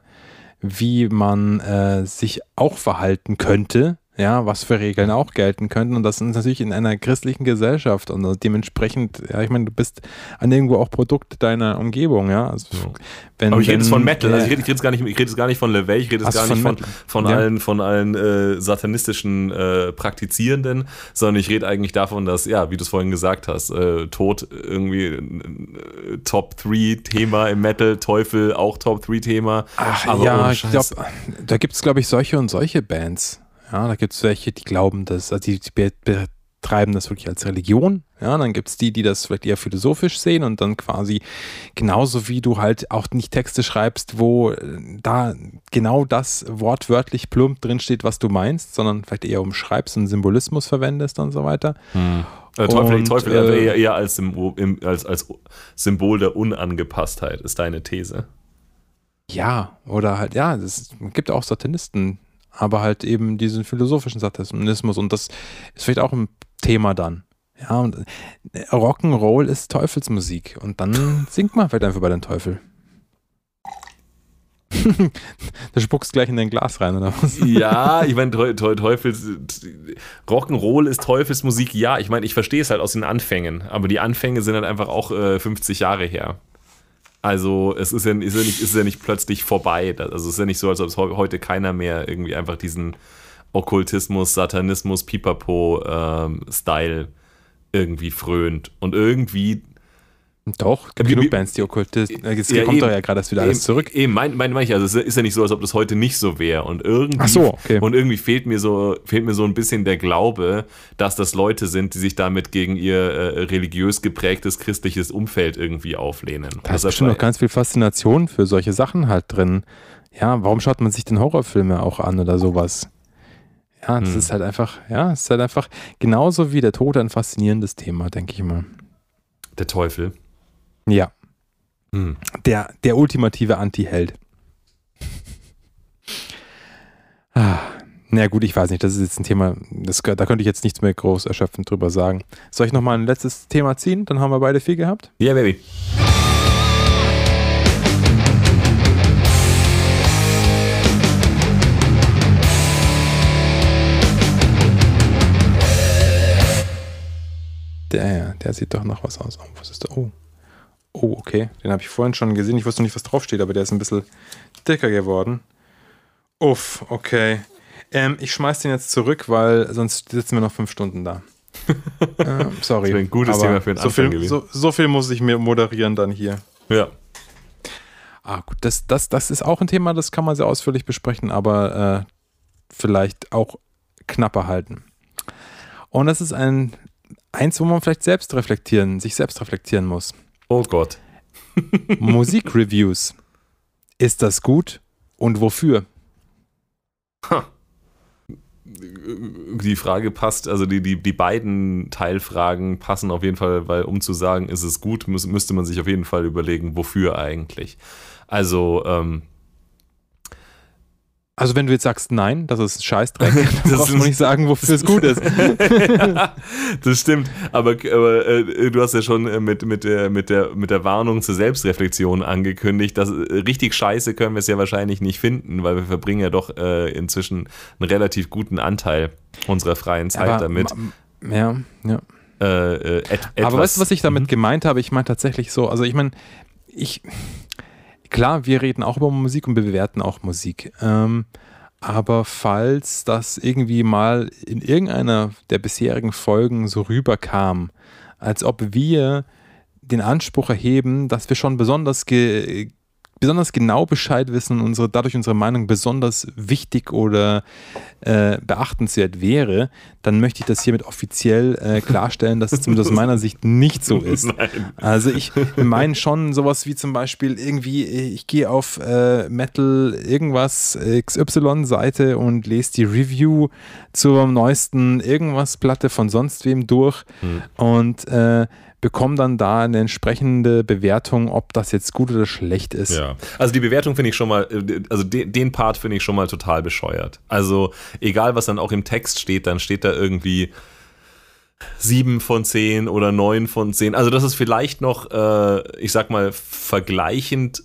wie man äh, sich auch verhalten könnte, ja, was für Regeln auch gelten könnten. Und das ist natürlich in einer christlichen Gesellschaft und dementsprechend, ja, ich meine, du bist an irgendwo auch Produkt deiner Umgebung, ja. Also, wenn, Aber ich rede jetzt von Metal, also ich rede, ich rede gar nicht, ich rede jetzt gar nicht von LeVay, ich rede jetzt Ach gar nicht von von, Metal. von Ja. allen, von allen äh, satanistischen äh, Praktizierenden, sondern ich rede eigentlich davon, dass, ja, wie du es vorhin gesagt hast, äh, Tod irgendwie äh, Top-3-Thema im Metal, Teufel auch Top-3-Thema. Ach Aber ja, ohne ich glaube, da gibt es, glaube ich, solche und solche Bands. Ja, da gibt es welche, die glauben, dass, also die, die be- betreiben das wirklich als Religion. Ja, dann gibt es die, die das vielleicht eher philosophisch sehen und dann quasi genauso wie du halt auch nicht Texte schreibst, wo äh, da genau das wortwörtlich plump drinsteht, was du meinst, sondern vielleicht eher umschreibst und Symbolismus verwendest und so weiter. Äh, Teufel, Und, Teufel äh, also eher, eher als, Symbol, im, als, als Symbol der Unangepasstheit, ist deine These. Ja, oder halt, ja, es gibt auch Satanisten, aber halt eben diesen philosophischen Satanismus und das ist vielleicht auch ein Thema dann. Ja, und äh, Rock'n'Roll ist Teufelsmusik und dann [LAUGHS] singt man vielleicht einfach bei den Teufel. [LAUGHS] du spuckst gleich in dein Glas rein, oder was? Ja, ich meine, Teu- Teu- Teufels, Rock'n'Roll ist Teufelsmusik, ja. Ich meine, ich verstehe es halt aus den Anfängen, aber die Anfänge sind halt einfach auch äh, 50 Jahre her. Also es ist ja, ist, ja nicht, ist ja nicht plötzlich vorbei. Also es ist ja nicht so, als ob es heu- heute keiner mehr irgendwie einfach diesen Okkultismus, Satanismus, Pipapo-Style irgendwie frönt. Und irgendwie Doch, gibt genug Bands, die Okkultisten. Es Ja, kommt eben. doch ja gerade erst wieder alles Eben- zurück. Eben, mein, mein, mein ich, also es ist ja nicht so, als ob das heute nicht so wäre. Und irgendwie, Ach so, okay. und irgendwie fehlt mir so, fehlt mir so ein bisschen der Glaube, dass das Leute sind, die sich damit gegen ihr äh, religiös geprägtes christliches Umfeld irgendwie auflehnen. Da ist Deshalb- bestimmt noch ganz viel Faszination für solche Sachen halt drin. Ja, warum schaut man sich denn Horrorfilme auch an oder sowas? Ja, das Hm. ist halt einfach, ja, es ist halt einfach genauso wie der Tod ein faszinierendes Thema, denke ich mal. der Teufel. Ja, Hm. der, der ultimative Anti-Held. Ah, na gut, ich weiß nicht, das ist jetzt ein Thema, das, da könnte ich jetzt nichts mehr groß erschöpfend drüber sagen. Soll ich nochmal ein letztes Thema ziehen? Dann haben wir beide viel gehabt. Ja, Baby. Der, der sieht doch noch was aus. Oh, was ist da? Oh. Oh, okay. Den habe ich vorhin schon gesehen. Ich wusste nicht, was draufsteht, aber der ist ein bisschen dicker geworden. Uff, okay. Ähm, ich schmeiß den jetzt zurück, weil sonst sitzen wir noch fünf Stunden da. [LAUGHS] ähm, sorry. Das ein gutes Thema für den so Anfang viel, so, so viel muss ich mir moderieren dann hier. Ja. Ah, gut, das, das, das ist auch ein Thema, das kann man sehr ausführlich besprechen, aber äh, vielleicht auch knapper halten. Und das ist ein eins, wo man vielleicht selbst reflektieren, sich selbst reflektieren muss. Oh Gott. [LAUGHS] Musikreviews. Ist das gut und wofür? Die Frage passt, also die, die, die beiden Teilfragen passen auf jeden Fall, weil um zu sagen, ist es gut, muss, müsste man sich auf jeden Fall überlegen, wofür eigentlich. Also, ähm, Also wenn du jetzt sagst nein, das ist ein Scheißdreck, [LAUGHS] dann Das brauchst du nicht sagen, wofür es gut ist. [LAUGHS] das stimmt. Aber, aber äh, du hast ja schon äh, mit, mit, der, mit, der, mit der Warnung zur Selbstreflexion angekündigt, dass äh, richtig scheiße können wir es ja wahrscheinlich nicht finden, weil wir verbringen ja doch äh, inzwischen einen relativ guten Anteil unserer freien Zeit Aber, damit. Ja, ja. Äh, äh, et, Aber weißt du, was ich damit Mhm. gemeint habe? Ich meine tatsächlich so, also ich meine, ich, klar, wir reden auch über Musik und wir bewerten auch Musik. Ähm, aber falls das irgendwie mal in irgendeiner der bisherigen Folgen so rüberkam, als ob wir den Anspruch erheben, dass wir schon besonders, ge besonders genau Bescheid wissen und unsere, dadurch unsere Meinung besonders wichtig oder äh, beachtenswert wäre, dann möchte ich das hiermit offiziell äh, klarstellen, dass es zumindest aus meiner Sicht nicht so ist. [LAUGHS] Nein. Also ich meine schon sowas wie zum Beispiel irgendwie, ich gehe auf äh, Metal irgendwas XY-Seite und lese die Review zur neuesten irgendwas Platte von sonst wem durch Hm. und äh, bekomme dann da eine entsprechende Bewertung, ob das jetzt gut oder schlecht ist. Ja, also die Bewertung finde ich schon mal, äh, also den, den Part finde ich schon mal total bescheuert. Also egal, was dann auch im Text steht, dann steht da irgendwie sieben von zehn oder neun von zehn. Also das ist vielleicht noch, äh, ich sag mal, vergleichend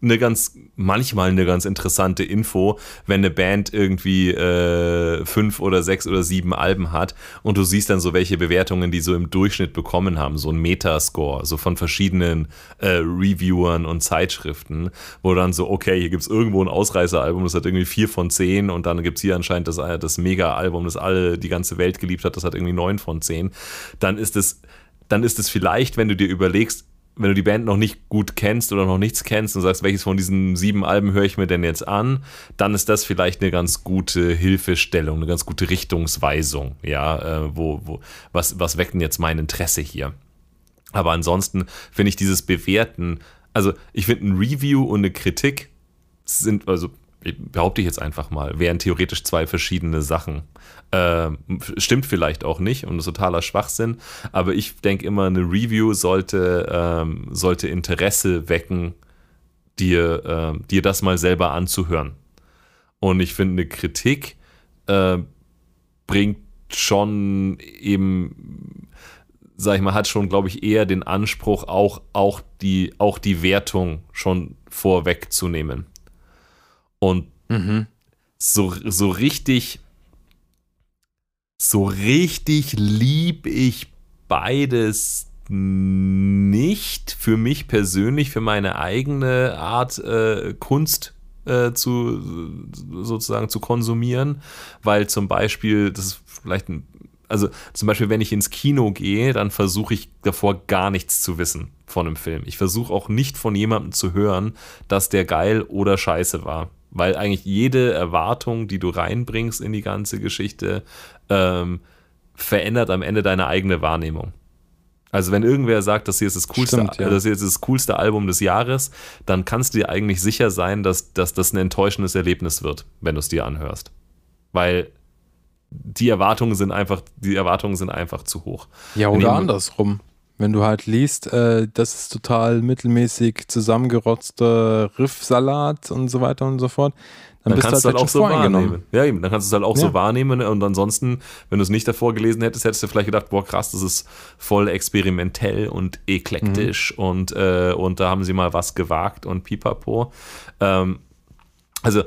eine ganz, manchmal eine ganz interessante Info, wenn eine Band irgendwie äh, fünf oder sechs oder sieben Alben hat und du siehst dann so welche Bewertungen, die so im Durchschnitt bekommen haben, so ein Metascore, so von verschiedenen äh, Reviewern und Zeitschriften, wo dann so, okay, hier gibt's irgendwo ein Ausreißeralbum, das hat irgendwie vier von zehn und dann gibt's hier anscheinend das, äh, das Mega-Album, das alle die ganze Welt geliebt hat, das hat irgendwie neun von zehn. Dann ist es, dann ist es vielleicht, wenn du dir überlegst, wenn du die Band noch nicht gut kennst oder noch nichts kennst und sagst, welches von diesen sieben Alben höre ich mir denn jetzt an, dann ist das vielleicht eine ganz gute Hilfestellung, eine ganz gute Richtungsweisung, ja, äh, wo, wo, was, was weckt denn jetzt mein Interesse hier? Aber ansonsten finde ich dieses Bewerten, also ich finde ein Review und eine Kritik sind, also behaupte ich jetzt einfach mal, wären theoretisch zwei verschiedene Sachen. Ähm, stimmt vielleicht auch nicht und ist totaler Schwachsinn, aber ich denke immer, eine Review sollte, ähm, sollte Interesse wecken, dir, ähm, dir das mal selber anzuhören. Und ich finde, eine Kritik äh, bringt schon eben, sag ich mal, hat schon, glaube ich, eher den Anspruch, auch, auch, die, auch die Wertung schon vorwegzunehmen. Und so, so richtig, so richtig lieb ich beides nicht für mich persönlich, für meine eigene Art äh, Kunst äh, zu sozusagen zu konsumieren, weil zum Beispiel, das ist vielleicht ein, also zum Beispiel, wenn ich ins Kino gehe, dann versuche ich davor gar nichts zu wissen von einem Film. Ich versuche auch nicht von jemandem zu hören, dass der geil oder scheiße war. Weil eigentlich jede Erwartung, die du reinbringst in die ganze Geschichte, ähm, verändert am Ende deine eigene Wahrnehmung. Also wenn irgendwer sagt, das hier ist das coolste, Stimmt, ja. das hier ist das coolste Album des Jahres, dann kannst du dir eigentlich sicher sein, dass, dass das ein enttäuschendes Erlebnis wird, wenn du es dir anhörst. Weil die Erwartungen sind einfach, die Erwartungen sind einfach zu hoch. Ja, oder andersrum. Wenn du halt liest, äh, das ist total mittelmäßig zusammengerotzter Riffsalat und so weiter und so fort, dann, Dann bist kannst du du halt halt auch so wahrnehmen. Ja, eben, dann kannst du es halt auch Ja. so wahrnehmen und ansonsten, wenn du es nicht davor gelesen hättest, hättest du vielleicht gedacht, boah krass, das ist voll experimentell und eklektisch Mhm. und, äh, und da haben sie mal was gewagt und pipapo. Ähm, also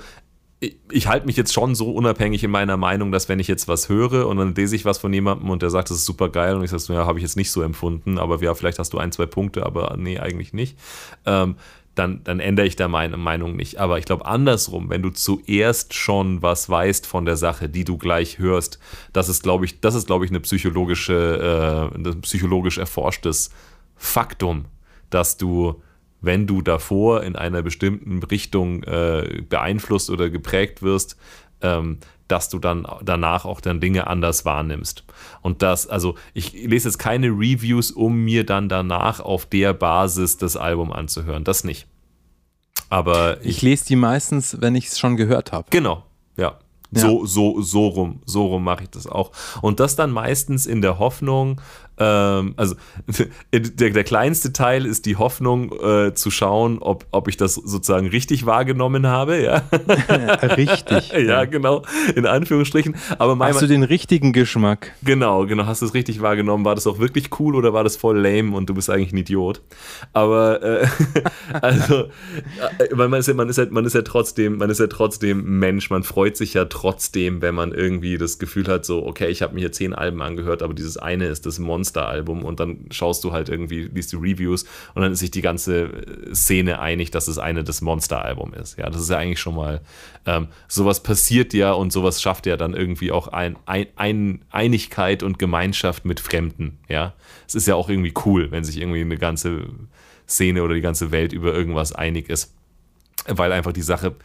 ich, ich halte mich jetzt schon so unabhängig in meiner Meinung, dass wenn ich jetzt was höre und dann lese ich was von jemandem und der sagt, das ist super geil und ich sage ja, habe ich jetzt nicht so empfunden, aber ja, vielleicht hast du ein, zwei Punkte, aber nee, eigentlich nicht. Ähm, dann, dann ändere ich da meine Meinung nicht. Aber ich glaube andersrum, wenn du zuerst schon was weißt von der Sache, die du gleich hörst, das ist, glaube ich, das ist, glaube ich, eine psychologische, äh, ein psychologisch erforschtes Faktum, dass du, wenn du davor in einer bestimmten Richtung äh, beeinflusst oder geprägt wirst, ähm, dass du dann danach auch dann Dinge anders wahrnimmst. Und das, also ich lese jetzt keine Reviews, um mir dann danach auf der Basis das Album anzuhören. Das nicht. Aber ich, Ich lese die meistens, wenn ich es schon gehört habe. Genau, ja. Ja. So, so, so rum, so rum mache ich das auch. Und das dann meistens in der Hoffnung, ähm, also [LAUGHS] der, der kleinste Teil ist die Hoffnung äh, zu schauen, ob, ob ich das sozusagen richtig wahrgenommen habe, ja. [LAUGHS] Richtig. [LAUGHS] ja, genau, in Anführungsstrichen. Aber mein, Hast du den richtigen Geschmack? Genau, genau. Hast du es richtig wahrgenommen? War das auch wirklich cool oder war das voll lame und du bist eigentlich ein Idiot? Aber äh, also, äh, weil man ist ja, man ist ja, man ist ja trotzdem, man ist ja trotzdem Mensch. Man freut sich ja trotzdem, wenn man irgendwie das Gefühl hat, so, okay, ich habe mir hier zehn Alben angehört, aber dieses eine ist das Monster-Album und dann schaust du halt irgendwie, liest die Reviews und dann ist sich die ganze äh, Szene einig, dass es eine das Monster-Album ist. Ja, das ist ja eigentlich schon mal ähm, sowas passiert ja und sowas schafft ja dann irgendwie auch ein, ein, ein Einigkeit und Gemeinschaft mit Fremden. Ja, es ist ja auch irgendwie cool, wenn sich irgendwie eine ganze Szene oder die ganze Welt über irgendwas einig ist, weil einfach die Sache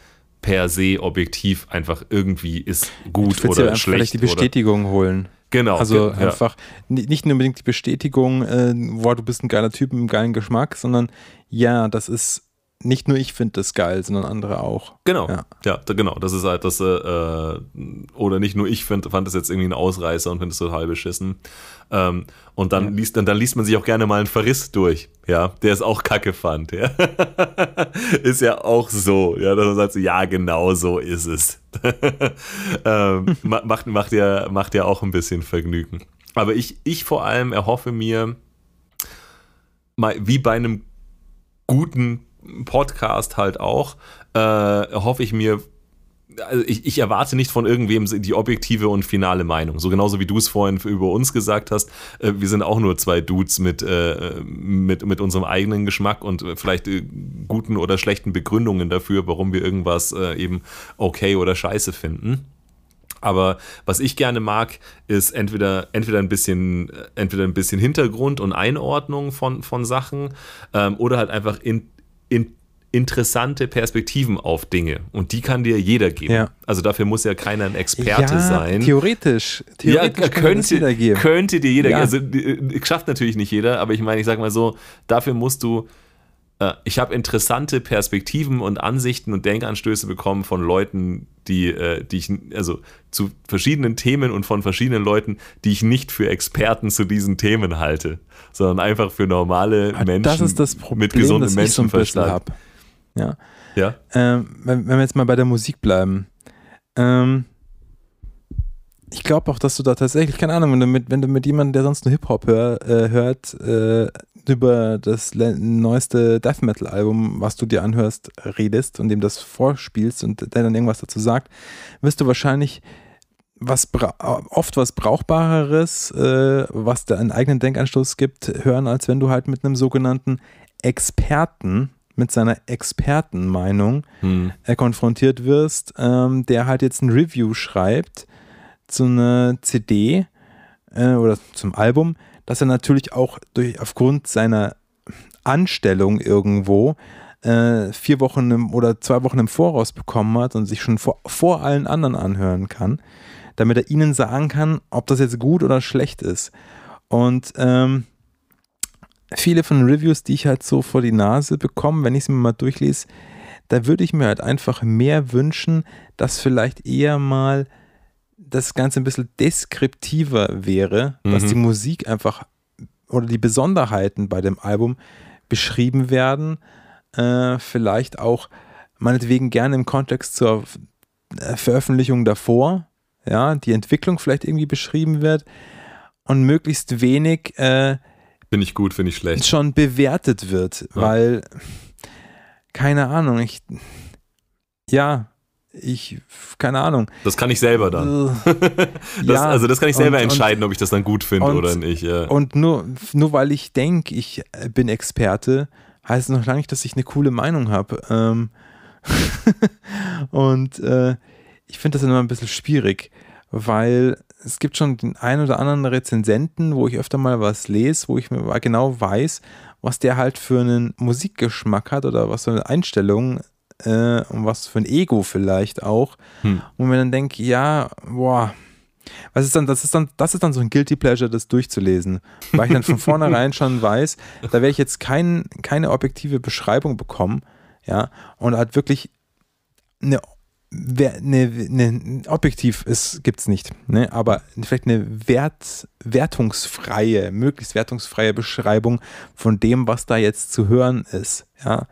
per se objektiv einfach irgendwie ist gut oder schlecht. vielleicht die oder, Bestätigung holen. Genau. Also ja. einfach ni- nicht nur unbedingt die Bestätigung, äh, boah, du bist ein geiler Typ mit einem geilen Geschmack, sondern ja, das ist nicht nur ich finde das geil, sondern andere auch. Genau, Ja. ja, genau. Das ist halt das, äh, äh, oder nicht nur ich find, fand das jetzt irgendwie ein Ausreißer und finde es total beschissen. Ähm, und dann, liest, dann, dann liest man sich auch gerne mal einen Verriss durch, ja, der es auch kacke fand, ja. [LAUGHS] ist ja auch so, ja, dass man sagt, ja, genau so ist es. [LAUGHS] ähm, ma- macht, macht, ja, macht ja auch ein bisschen Vergnügen. Aber ich, ich vor allem erhoffe mir, mal wie bei einem guten Podcast halt auch, äh, hoffe ich mir, also ich, ich erwarte nicht von irgendwem die objektive und finale Meinung. So genauso wie du es vorhin über uns gesagt hast, äh, wir sind auch nur zwei Dudes mit, äh, mit, mit unserem eigenen Geschmack und äh, vielleicht äh, guten oder schlechten Begründungen dafür, warum wir irgendwas äh, eben okay oder scheiße finden. Aber was ich gerne mag, ist entweder, entweder, ein, bisschen, äh, entweder ein bisschen Hintergrund und Einordnung von, von Sachen ähm, oder halt einfach in, in, interessante Perspektiven auf Dinge. Und die kann dir jeder geben. Ja. Also dafür muss ja keiner ein Experte ja, sein. Theoretisch. Theoretisch ja, kann das jeder könnte, geben. könnte dir jeder Ja. Also, äh, schafft natürlich nicht jeder, aber ich meine, ich sag mal so, dafür musst du. äh, Ich habe interessante Perspektiven und Ansichten und Denkanstöße bekommen von Leuten, die, äh, die ich, also zu verschiedenen Themen und von verschiedenen Leuten, die ich nicht für Experten zu diesen Themen halte, sondern einfach für normale Ah, Menschen das das Problem, mit gesundem ich so Ja. Ja? Ähm, wenn, wenn wir jetzt mal bei der Musik bleiben. Ähm, ich glaube auch, dass du da tatsächlich, keine Ahnung, wenn du mit, wenn du mit jemandem, der sonst nur Hip-Hop hör, äh, hört, äh, über das neueste Death Metal-Album, was du dir anhörst, redest und dem das vorspielst und der dann irgendwas dazu sagt, wirst du wahrscheinlich was oft was Brauchbareres, äh, was da einen eigenen Denkanstoß gibt, hören, als wenn du halt mit einem sogenannten Experten, mit seiner Expertenmeinung Hm. äh, konfrontiert wirst, ähm, der halt jetzt ein Review schreibt zu einer CD äh, oder zum Album, das er natürlich auch durch, aufgrund seiner Anstellung irgendwo äh, vier Wochen im, oder zwei Wochen im Voraus bekommen hat und sich schon vor, vor allen anderen anhören kann, damit er ihnen sagen kann, ob das jetzt gut oder schlecht ist. Und ähm, viele von den Reviews, die ich halt so vor die Nase bekomme, wenn ich sie mir mal durchlese, da würde ich mir halt einfach mehr wünschen, dass vielleicht eher mal das Ganze ein bisschen deskriptiver wäre, dass Mhm. die Musik einfach oder die Besonderheiten bei dem Album beschrieben werden. Äh, vielleicht auch meinetwegen gerne im Kontext zur äh, Veröffentlichung davor, ja, die Entwicklung vielleicht irgendwie beschrieben wird und möglichst wenig äh, Finde ich gut, finde ich schlecht. schon bewertet wird, Ja. weil, keine Ahnung, ich, ja, ich, keine Ahnung. Das kann ich selber dann. [LAUGHS] Das, also das kann ich selber und- entscheiden, ob ich das dann gut finde und- oder nicht. Ja. Und nur, nur weil ich denke, ich bin Experte, heißt es noch lange nicht, dass ich eine coole Meinung habe. Ähm [LAUGHS] und äh, ich finde das immer ein bisschen schwierig, weil es gibt schon den einen oder anderen Rezensenten, wo ich öfter mal was lese, wo ich mir genau weiß, was der halt für einen Musikgeschmack hat oder was für eine Einstellung äh, und was für ein Ego vielleicht auch. Hm. Und mir dann denke, ja, boah, was ist dann, das ist dann, das ist dann so ein Guilty Pleasure, das durchzulesen. Weil ich dann von vornherein schon weiß, da werde ich jetzt kein, keine objektive Beschreibung bekommen, ja, und halt wirklich eine wer, ne, ne, objektiv gibt es nicht, ne? aber vielleicht eine Wert, wertungsfreie, möglichst wertungsfreie Beschreibung von dem, was da jetzt zu hören ist. Ja.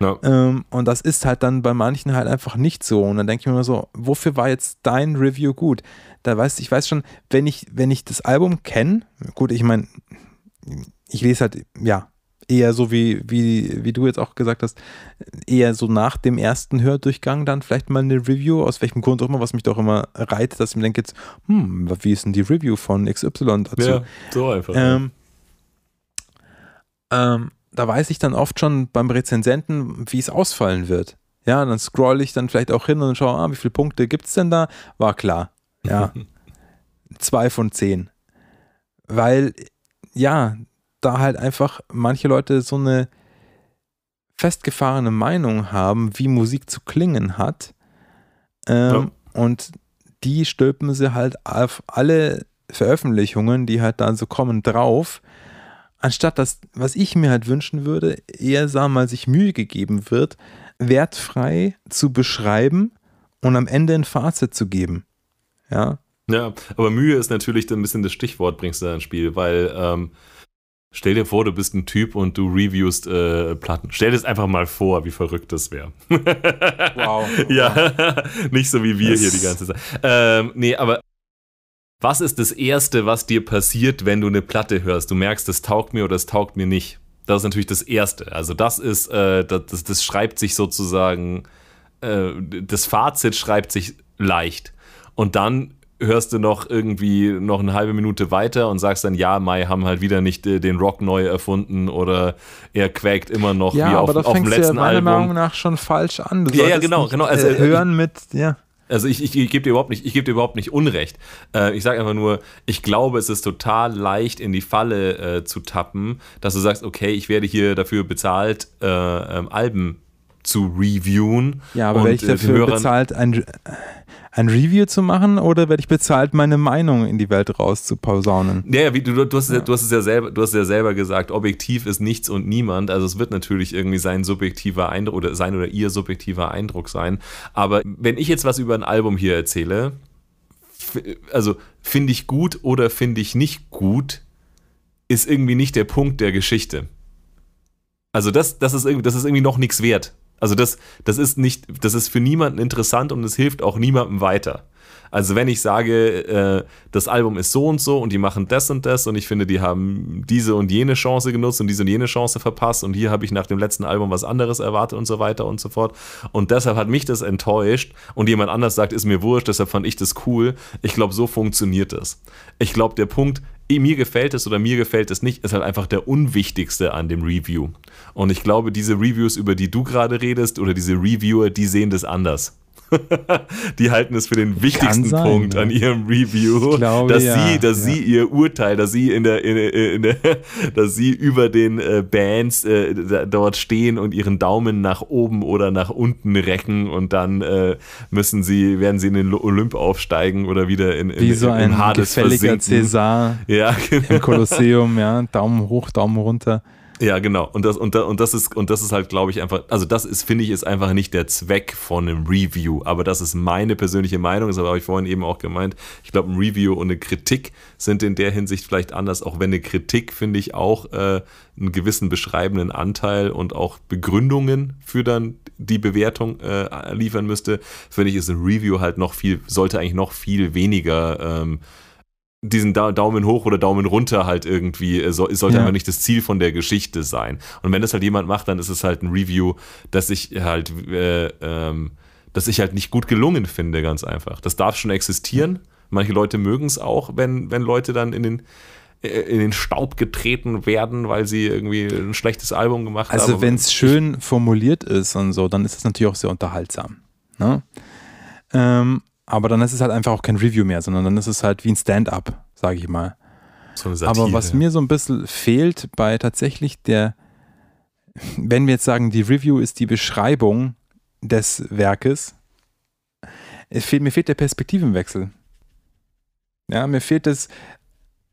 Ja. Ähm, und das ist halt dann bei manchen halt einfach nicht so. Und dann denke ich mir immer so, wofür war jetzt dein Review gut? Da weiß ich weiß schon, wenn ich, wenn ich das Album kenne, gut, ich meine, ich lese halt, ja, eher so wie, wie, wie du jetzt auch gesagt hast, eher so nach dem ersten Hördurchgang dann vielleicht mal eine Review, aus welchem Grund auch immer, was mich doch immer reizt, dass ich mir denke jetzt, hm, wie ist denn die Review von XY dazu? Ja, so einfach. Ähm, ähm, da weiß ich dann oft schon beim Rezensenten, wie es ausfallen wird. Ja, dann scroll ich dann vielleicht auch hin und schaue, ah, wie viele Punkte gibt es denn da? War klar. Ja. [LAUGHS] Zwei von zehn. Weil, ja, da halt einfach manche Leute so eine festgefahrene Meinung haben, wie Musik zu klingen hat. Ähm, Und die stülpen sie halt auf alle Veröffentlichungen, die halt dann so kommen, drauf. Anstatt das, was ich mir halt wünschen würde, eher, sagen mal, sich Mühe gegeben wird, wertfrei zu beschreiben und am Ende ein Fazit zu geben. Ja. Ja, aber Mühe ist natürlich ein bisschen das Stichwort, bringst du da ins Spiel, weil ähm, stell dir vor, du bist ein Typ und du reviewst äh, Platten. Stell dir das einfach mal vor, wie verrückt das wäre. Wow. [LAUGHS] ja, [LAUGHS] nicht so wie wir Das- hier die ganze Zeit. Ähm, nee, aber was ist das Erste, was dir passiert, wenn du eine Platte hörst? Du merkst, das taugt mir oder das taugt mir nicht. Das ist natürlich das Erste. Also das ist, äh, das, das, das schreibt sich sozusagen, äh, das Fazit schreibt sich leicht. Und dann hörst du noch irgendwie noch eine halbe Minute weiter und sagst dann, ja, Mai haben halt wieder nicht äh, den Rock neu erfunden oder er quäkt immer noch Ja, wie auf, aber da auf dem fängst du ja letzten meiner Meinung Album. nach schon falsch an. Du Ja, ja, genau, nicht, genau. Also, äh, äh, hören mit, ja. Also ich, ich, ich gebe dir überhaupt nicht, ich gebe dir überhaupt nicht Unrecht. Äh, ich sage einfach nur, ich glaube, es ist total leicht in die Falle äh, zu tappen, dass du sagst, okay, ich werde hier dafür bezahlt, äh, ähm, Alben zu reviewen. Ja, aber und, werde ich äh, dafür bezahlt, ein, ein Review zu machen oder werde ich bezahlt, meine Meinung in die Welt rauszuposaunen? Ja, ja, wie du, du, hast, es ja. du hast es ja selber, du hast ja selber gesagt, objektiv ist nichts und niemand. Also es wird natürlich irgendwie sein subjektiver Eindruck oder sein oder ihr subjektiver Eindruck sein. Aber wenn ich jetzt was über ein Album hier erzähle, also finde ich gut oder finde ich nicht gut, ist irgendwie nicht der Punkt der Geschichte. Also das, das ist irgendwie, das ist irgendwie noch nichts wert. Also das, das ist nicht, das ist für niemanden interessant und es hilft auch niemandem weiter. Also wenn ich sage, äh, das Album ist so und so und die machen das und das und ich finde, die haben diese und jene Chance genutzt und diese und jene Chance verpasst und hier habe ich nach dem letzten Album was anderes erwartet und so weiter und so fort. Und deshalb hat mich das enttäuscht und jemand anders sagt, ist mir wurscht, deshalb fand ich das cool. Ich glaube, so funktioniert das. Ich glaube, der Punkt, eh, mir gefällt es oder mir gefällt es nicht, ist halt einfach der unwichtigste an dem Review. Und ich glaube, diese Reviews, über die du gerade redest oder diese Reviewer, die sehen das anders. [LAUGHS] die halten es für den wichtigsten sein, Punkt ja. an ihrem Review, glaube, dass ja, sie, dass ja. sie ihr Urteil, dass sie in der, in, der- in der, [LAUGHS] dass sie über den äh, Bands äh, da, dort stehen und ihren Daumen nach oben oder nach unten recken und dann äh, müssen sie, werden sie in den Olymp aufsteigen oder wieder in, in, Wie so im ein Hades gefälliger versinken. Cäsar [LAUGHS] Ja, genau. im Kolosseum, ja, Daumen hoch, Daumen runter. Ja, genau. Und das, und, und das ist, und das ist halt, glaube ich, einfach, also das ist, finde ich, ist einfach nicht der Zweck von einem Review. Aber das ist meine persönliche Meinung, das habe ich vorhin eben auch gemeint. Ich glaube, ein Review und eine Kritik sind in der Hinsicht vielleicht anders, auch wenn eine Kritik, finde ich, auch äh, einen gewissen beschreibenden Anteil und auch Begründungen für dann die Bewertung äh, liefern müsste, finde ich, ist ein Review halt noch viel, sollte eigentlich noch viel weniger ähm, diesen Da- Daumen hoch oder Daumen runter halt irgendwie, äh, so, sollte Ja. einfach nicht das Ziel von der Geschichte sein. Und wenn das halt jemand macht, dann ist es halt ein Review, das ich halt, äh, ähm, das ich halt nicht gut gelungen finde, ganz einfach. Das darf schon existieren. Manche Leute mögen es auch, wenn, wenn Leute dann in den, äh, in den Staub getreten werden, weil sie irgendwie ein schlechtes Album gemacht haben. Also wenn es schön formuliert ist und so, dann ist es natürlich auch sehr unterhaltsam. Ne? Ähm, aber dann ist es halt einfach auch kein Review mehr, sondern dann ist es halt wie ein Stand-up, sage ich mal. So Satire. Aber was mir so ein bisschen fehlt bei tatsächlich der, wenn wir jetzt sagen, die Review ist die Beschreibung des Werkes, es fehlt, mir fehlt der Perspektivenwechsel. Ja, mir fehlt das,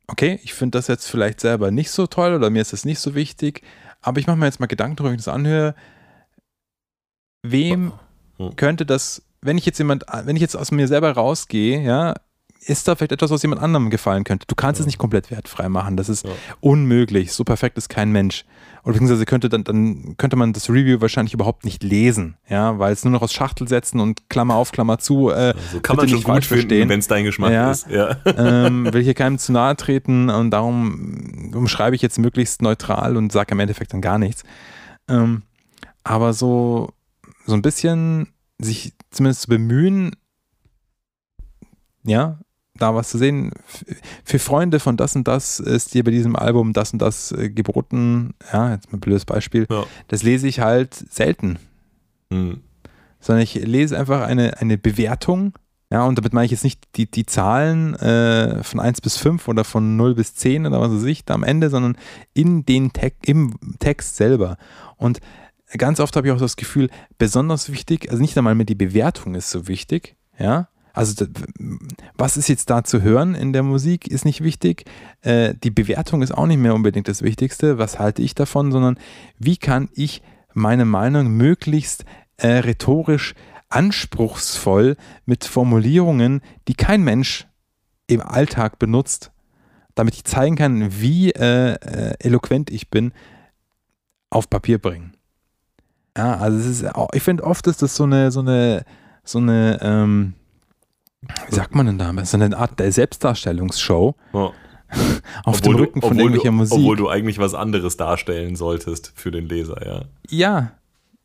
okay, ich finde das jetzt vielleicht selber nicht so toll oder mir ist das nicht so wichtig, aber ich mache mir jetzt mal Gedanken darüber, wenn ich das anhöre, wem Hm. könnte das wenn ich jetzt jemand, wenn ich jetzt aus mir selber rausgehe, ja, ist da vielleicht etwas, was jemand anderem gefallen könnte. Du kannst es nicht komplett wertfrei machen. Das ist Ja. unmöglich. So perfekt ist kein Mensch. Oder beziehungsweise könnte dann, dann könnte man das Review wahrscheinlich überhaupt nicht lesen, ja, weil es nur noch aus Schachtel setzen und Klammer auf, Klammer zu. Äh, So kann man schon gut verstehen. wenn es dein Geschmack Ja. ist. Ja. [LAUGHS] ähm, will hier keinem zu nahe treten und darum umschreibe ich jetzt möglichst neutral und sage im Endeffekt dann gar nichts. Ähm, aber so, so ein bisschen sich zumindest zu bemühen, ja, da was zu sehen. Für Freunde von das und das ist hier bei diesem Album das und das äh, geboten. Ja, jetzt mal ein blödes Beispiel. Ja. Das lese ich halt selten Hm. sondern ich lese einfach eine, eine Bewertung. Ja, und damit meine ich jetzt nicht die, die Zahlen äh, von 1 bis 5 oder von 0 bis 10 oder was weiß ich da am Ende, sondern in den Te im Text selber. Und ganz oft habe ich auch das Gefühl, besonders wichtig, also nicht einmal mehr die Bewertung ist so wichtig, ja. Also was ist jetzt da zu hören in der Musik, ist nicht wichtig. Äh, die Bewertung ist auch nicht mehr unbedingt das Wichtigste. Was halte ich davon, sondern wie kann ich meine Meinung möglichst äh, rhetorisch anspruchsvoll mit Formulierungen, die kein Mensch im Alltag benutzt, damit ich zeigen kann, wie äh, äh, eloquent ich bin, auf Papier bringen. Ja, also es ist auch, ich finde oft ist das so eine, so eine, so eine, ähm, wie sagt man denn da? So eine Art der Selbstdarstellungsshow Ja. [LAUGHS] auf dem Rücken von obwohl, irgendwelcher du, Musik. obwohl du eigentlich was anderes darstellen solltest für den Leser, ja. ja,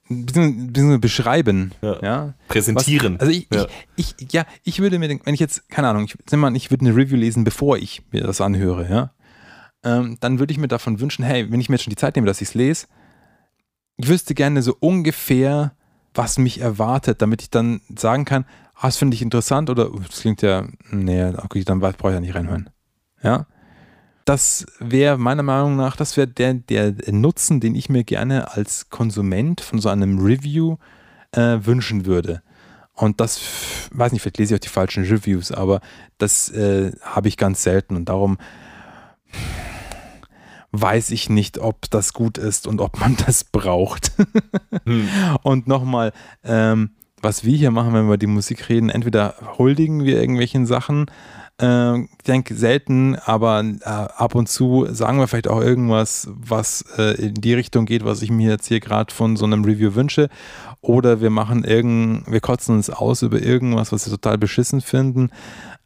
beziehungsweise beschreiben. Ja. ja. Präsentieren. Was, also ich, ja. ich, ich, ja, ich würde mir, denken, wenn ich jetzt, keine Ahnung, ich, mal, ich würde eine Review lesen, bevor ich mir das anhöre, ja, ähm, dann würde ich mir davon wünschen, hey, wenn ich mir jetzt schon die Zeit nehme, dass ich es lese, ich wüsste gerne so ungefähr, was mich erwartet, damit ich dann sagen kann, ah, das finde ich interessant oder uh, das klingt ja, nee, okay, dann brauche ich ja nicht reinhören. Ja. Das wäre meiner Meinung nach, das wäre der, der Nutzen, den ich mir gerne als Konsument von so einem Review äh, wünschen würde. Und das, weiß nicht, vielleicht lese ich auch die falschen Reviews, aber das äh, habe ich ganz selten und darum weiß ich nicht, ob das gut ist und ob man [LAUGHS] das braucht. Hm. Und nochmal, ähm, was wir hier machen, wenn wir über die Musik reden, entweder huldigen wir irgendwelchen Sachen, ähm, ich denke selten, aber äh, ab und zu sagen wir vielleicht auch irgendwas, was äh, in die Richtung geht, was ich mir jetzt hier gerade von so einem Review wünsche. Oder wir machen irgend, wir kotzen uns aus über irgendwas, was wir total beschissen finden.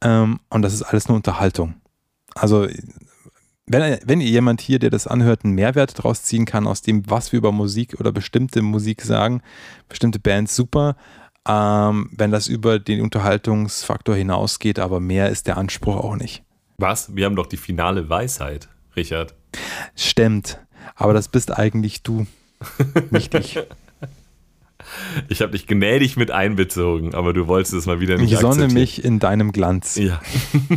Ähm, und das ist alles nur Unterhaltung. Also wenn, wenn ihr jemand hier, der das anhört, einen Mehrwert draus ziehen kann aus dem, was wir über Musik oder bestimmte Musik sagen, bestimmte Bands, super. Ähm, wenn das über den Unterhaltungsfaktor hinausgeht, aber mehr ist der Anspruch auch nicht. Was? Wir haben doch die finale Weisheit, Richard. Stimmt. Aber das bist eigentlich du, nicht ich. [LAUGHS] Ich habe dich gnädig mit einbezogen, aber du wolltest es mal wieder nicht Ich sonne mich in deinem Glanz. Ja. [LAUGHS]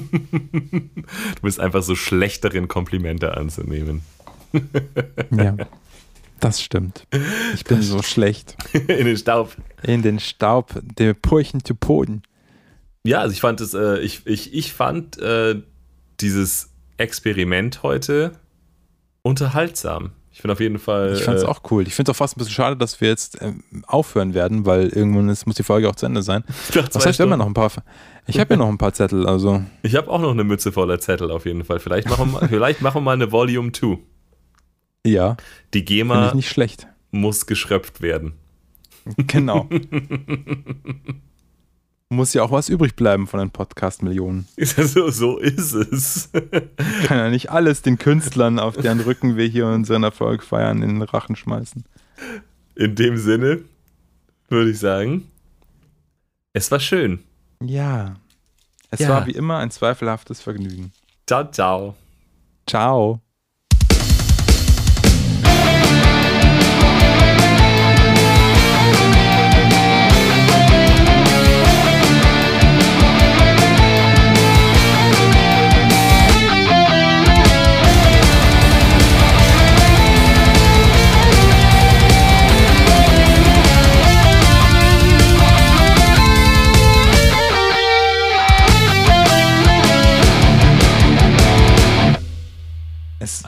du bist einfach so schlecht darin, Komplimente anzunehmen. Ja, das stimmt. Ich bin so schlecht. In den Staub. In den Staub, der Purchen zu Boden. Ja, also ich fand es, äh, ich, ich, ich fand äh, dieses Experiment heute unterhaltsam. Ich finde auf jeden Fall. Ich fand es äh, auch cool. Ich finde es auch fast ein bisschen schade, dass wir jetzt ähm, aufhören werden, weil irgendwann ist, muss die Folge auch zu Ende sein. [LAUGHS] Was heißt, Stunden. noch ein paar. Ich habe ja noch ein paar Zettel, also Ich habe auch noch eine Mütze voller Zettel auf jeden Fall. Vielleicht machen wir, [LAUGHS] vielleicht machen wir mal eine Volume 2. ja, Die GEMA ich nicht schlecht. muss geschröpft werden. Genau. [LAUGHS] Muss ja auch was übrig bleiben von den Podcast-Millionen. [LAUGHS] so, so ist es. Kann ja nicht alles den Künstlern, auf deren Rücken wir hier unseren Erfolg feiern, in den Rachen schmeißen. In dem Sinne würde ich sagen, es war schön. Ja. Es Ja. war wie immer ein zweifelhaftes Vergnügen. Ciao, ciao. Ciao.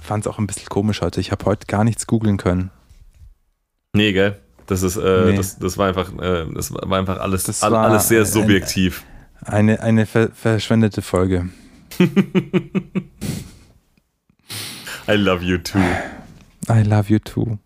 Fand es auch ein bisschen komisch heute. Ich habe heute gar nichts googeln können. Nee, gell? Das ist, äh, Nee. das, das war einfach, äh, das war einfach alles, Das all, war alles sehr subjektiv. Eine, eine ver verschwendete Folge. [LAUGHS] I love you too. I love you too.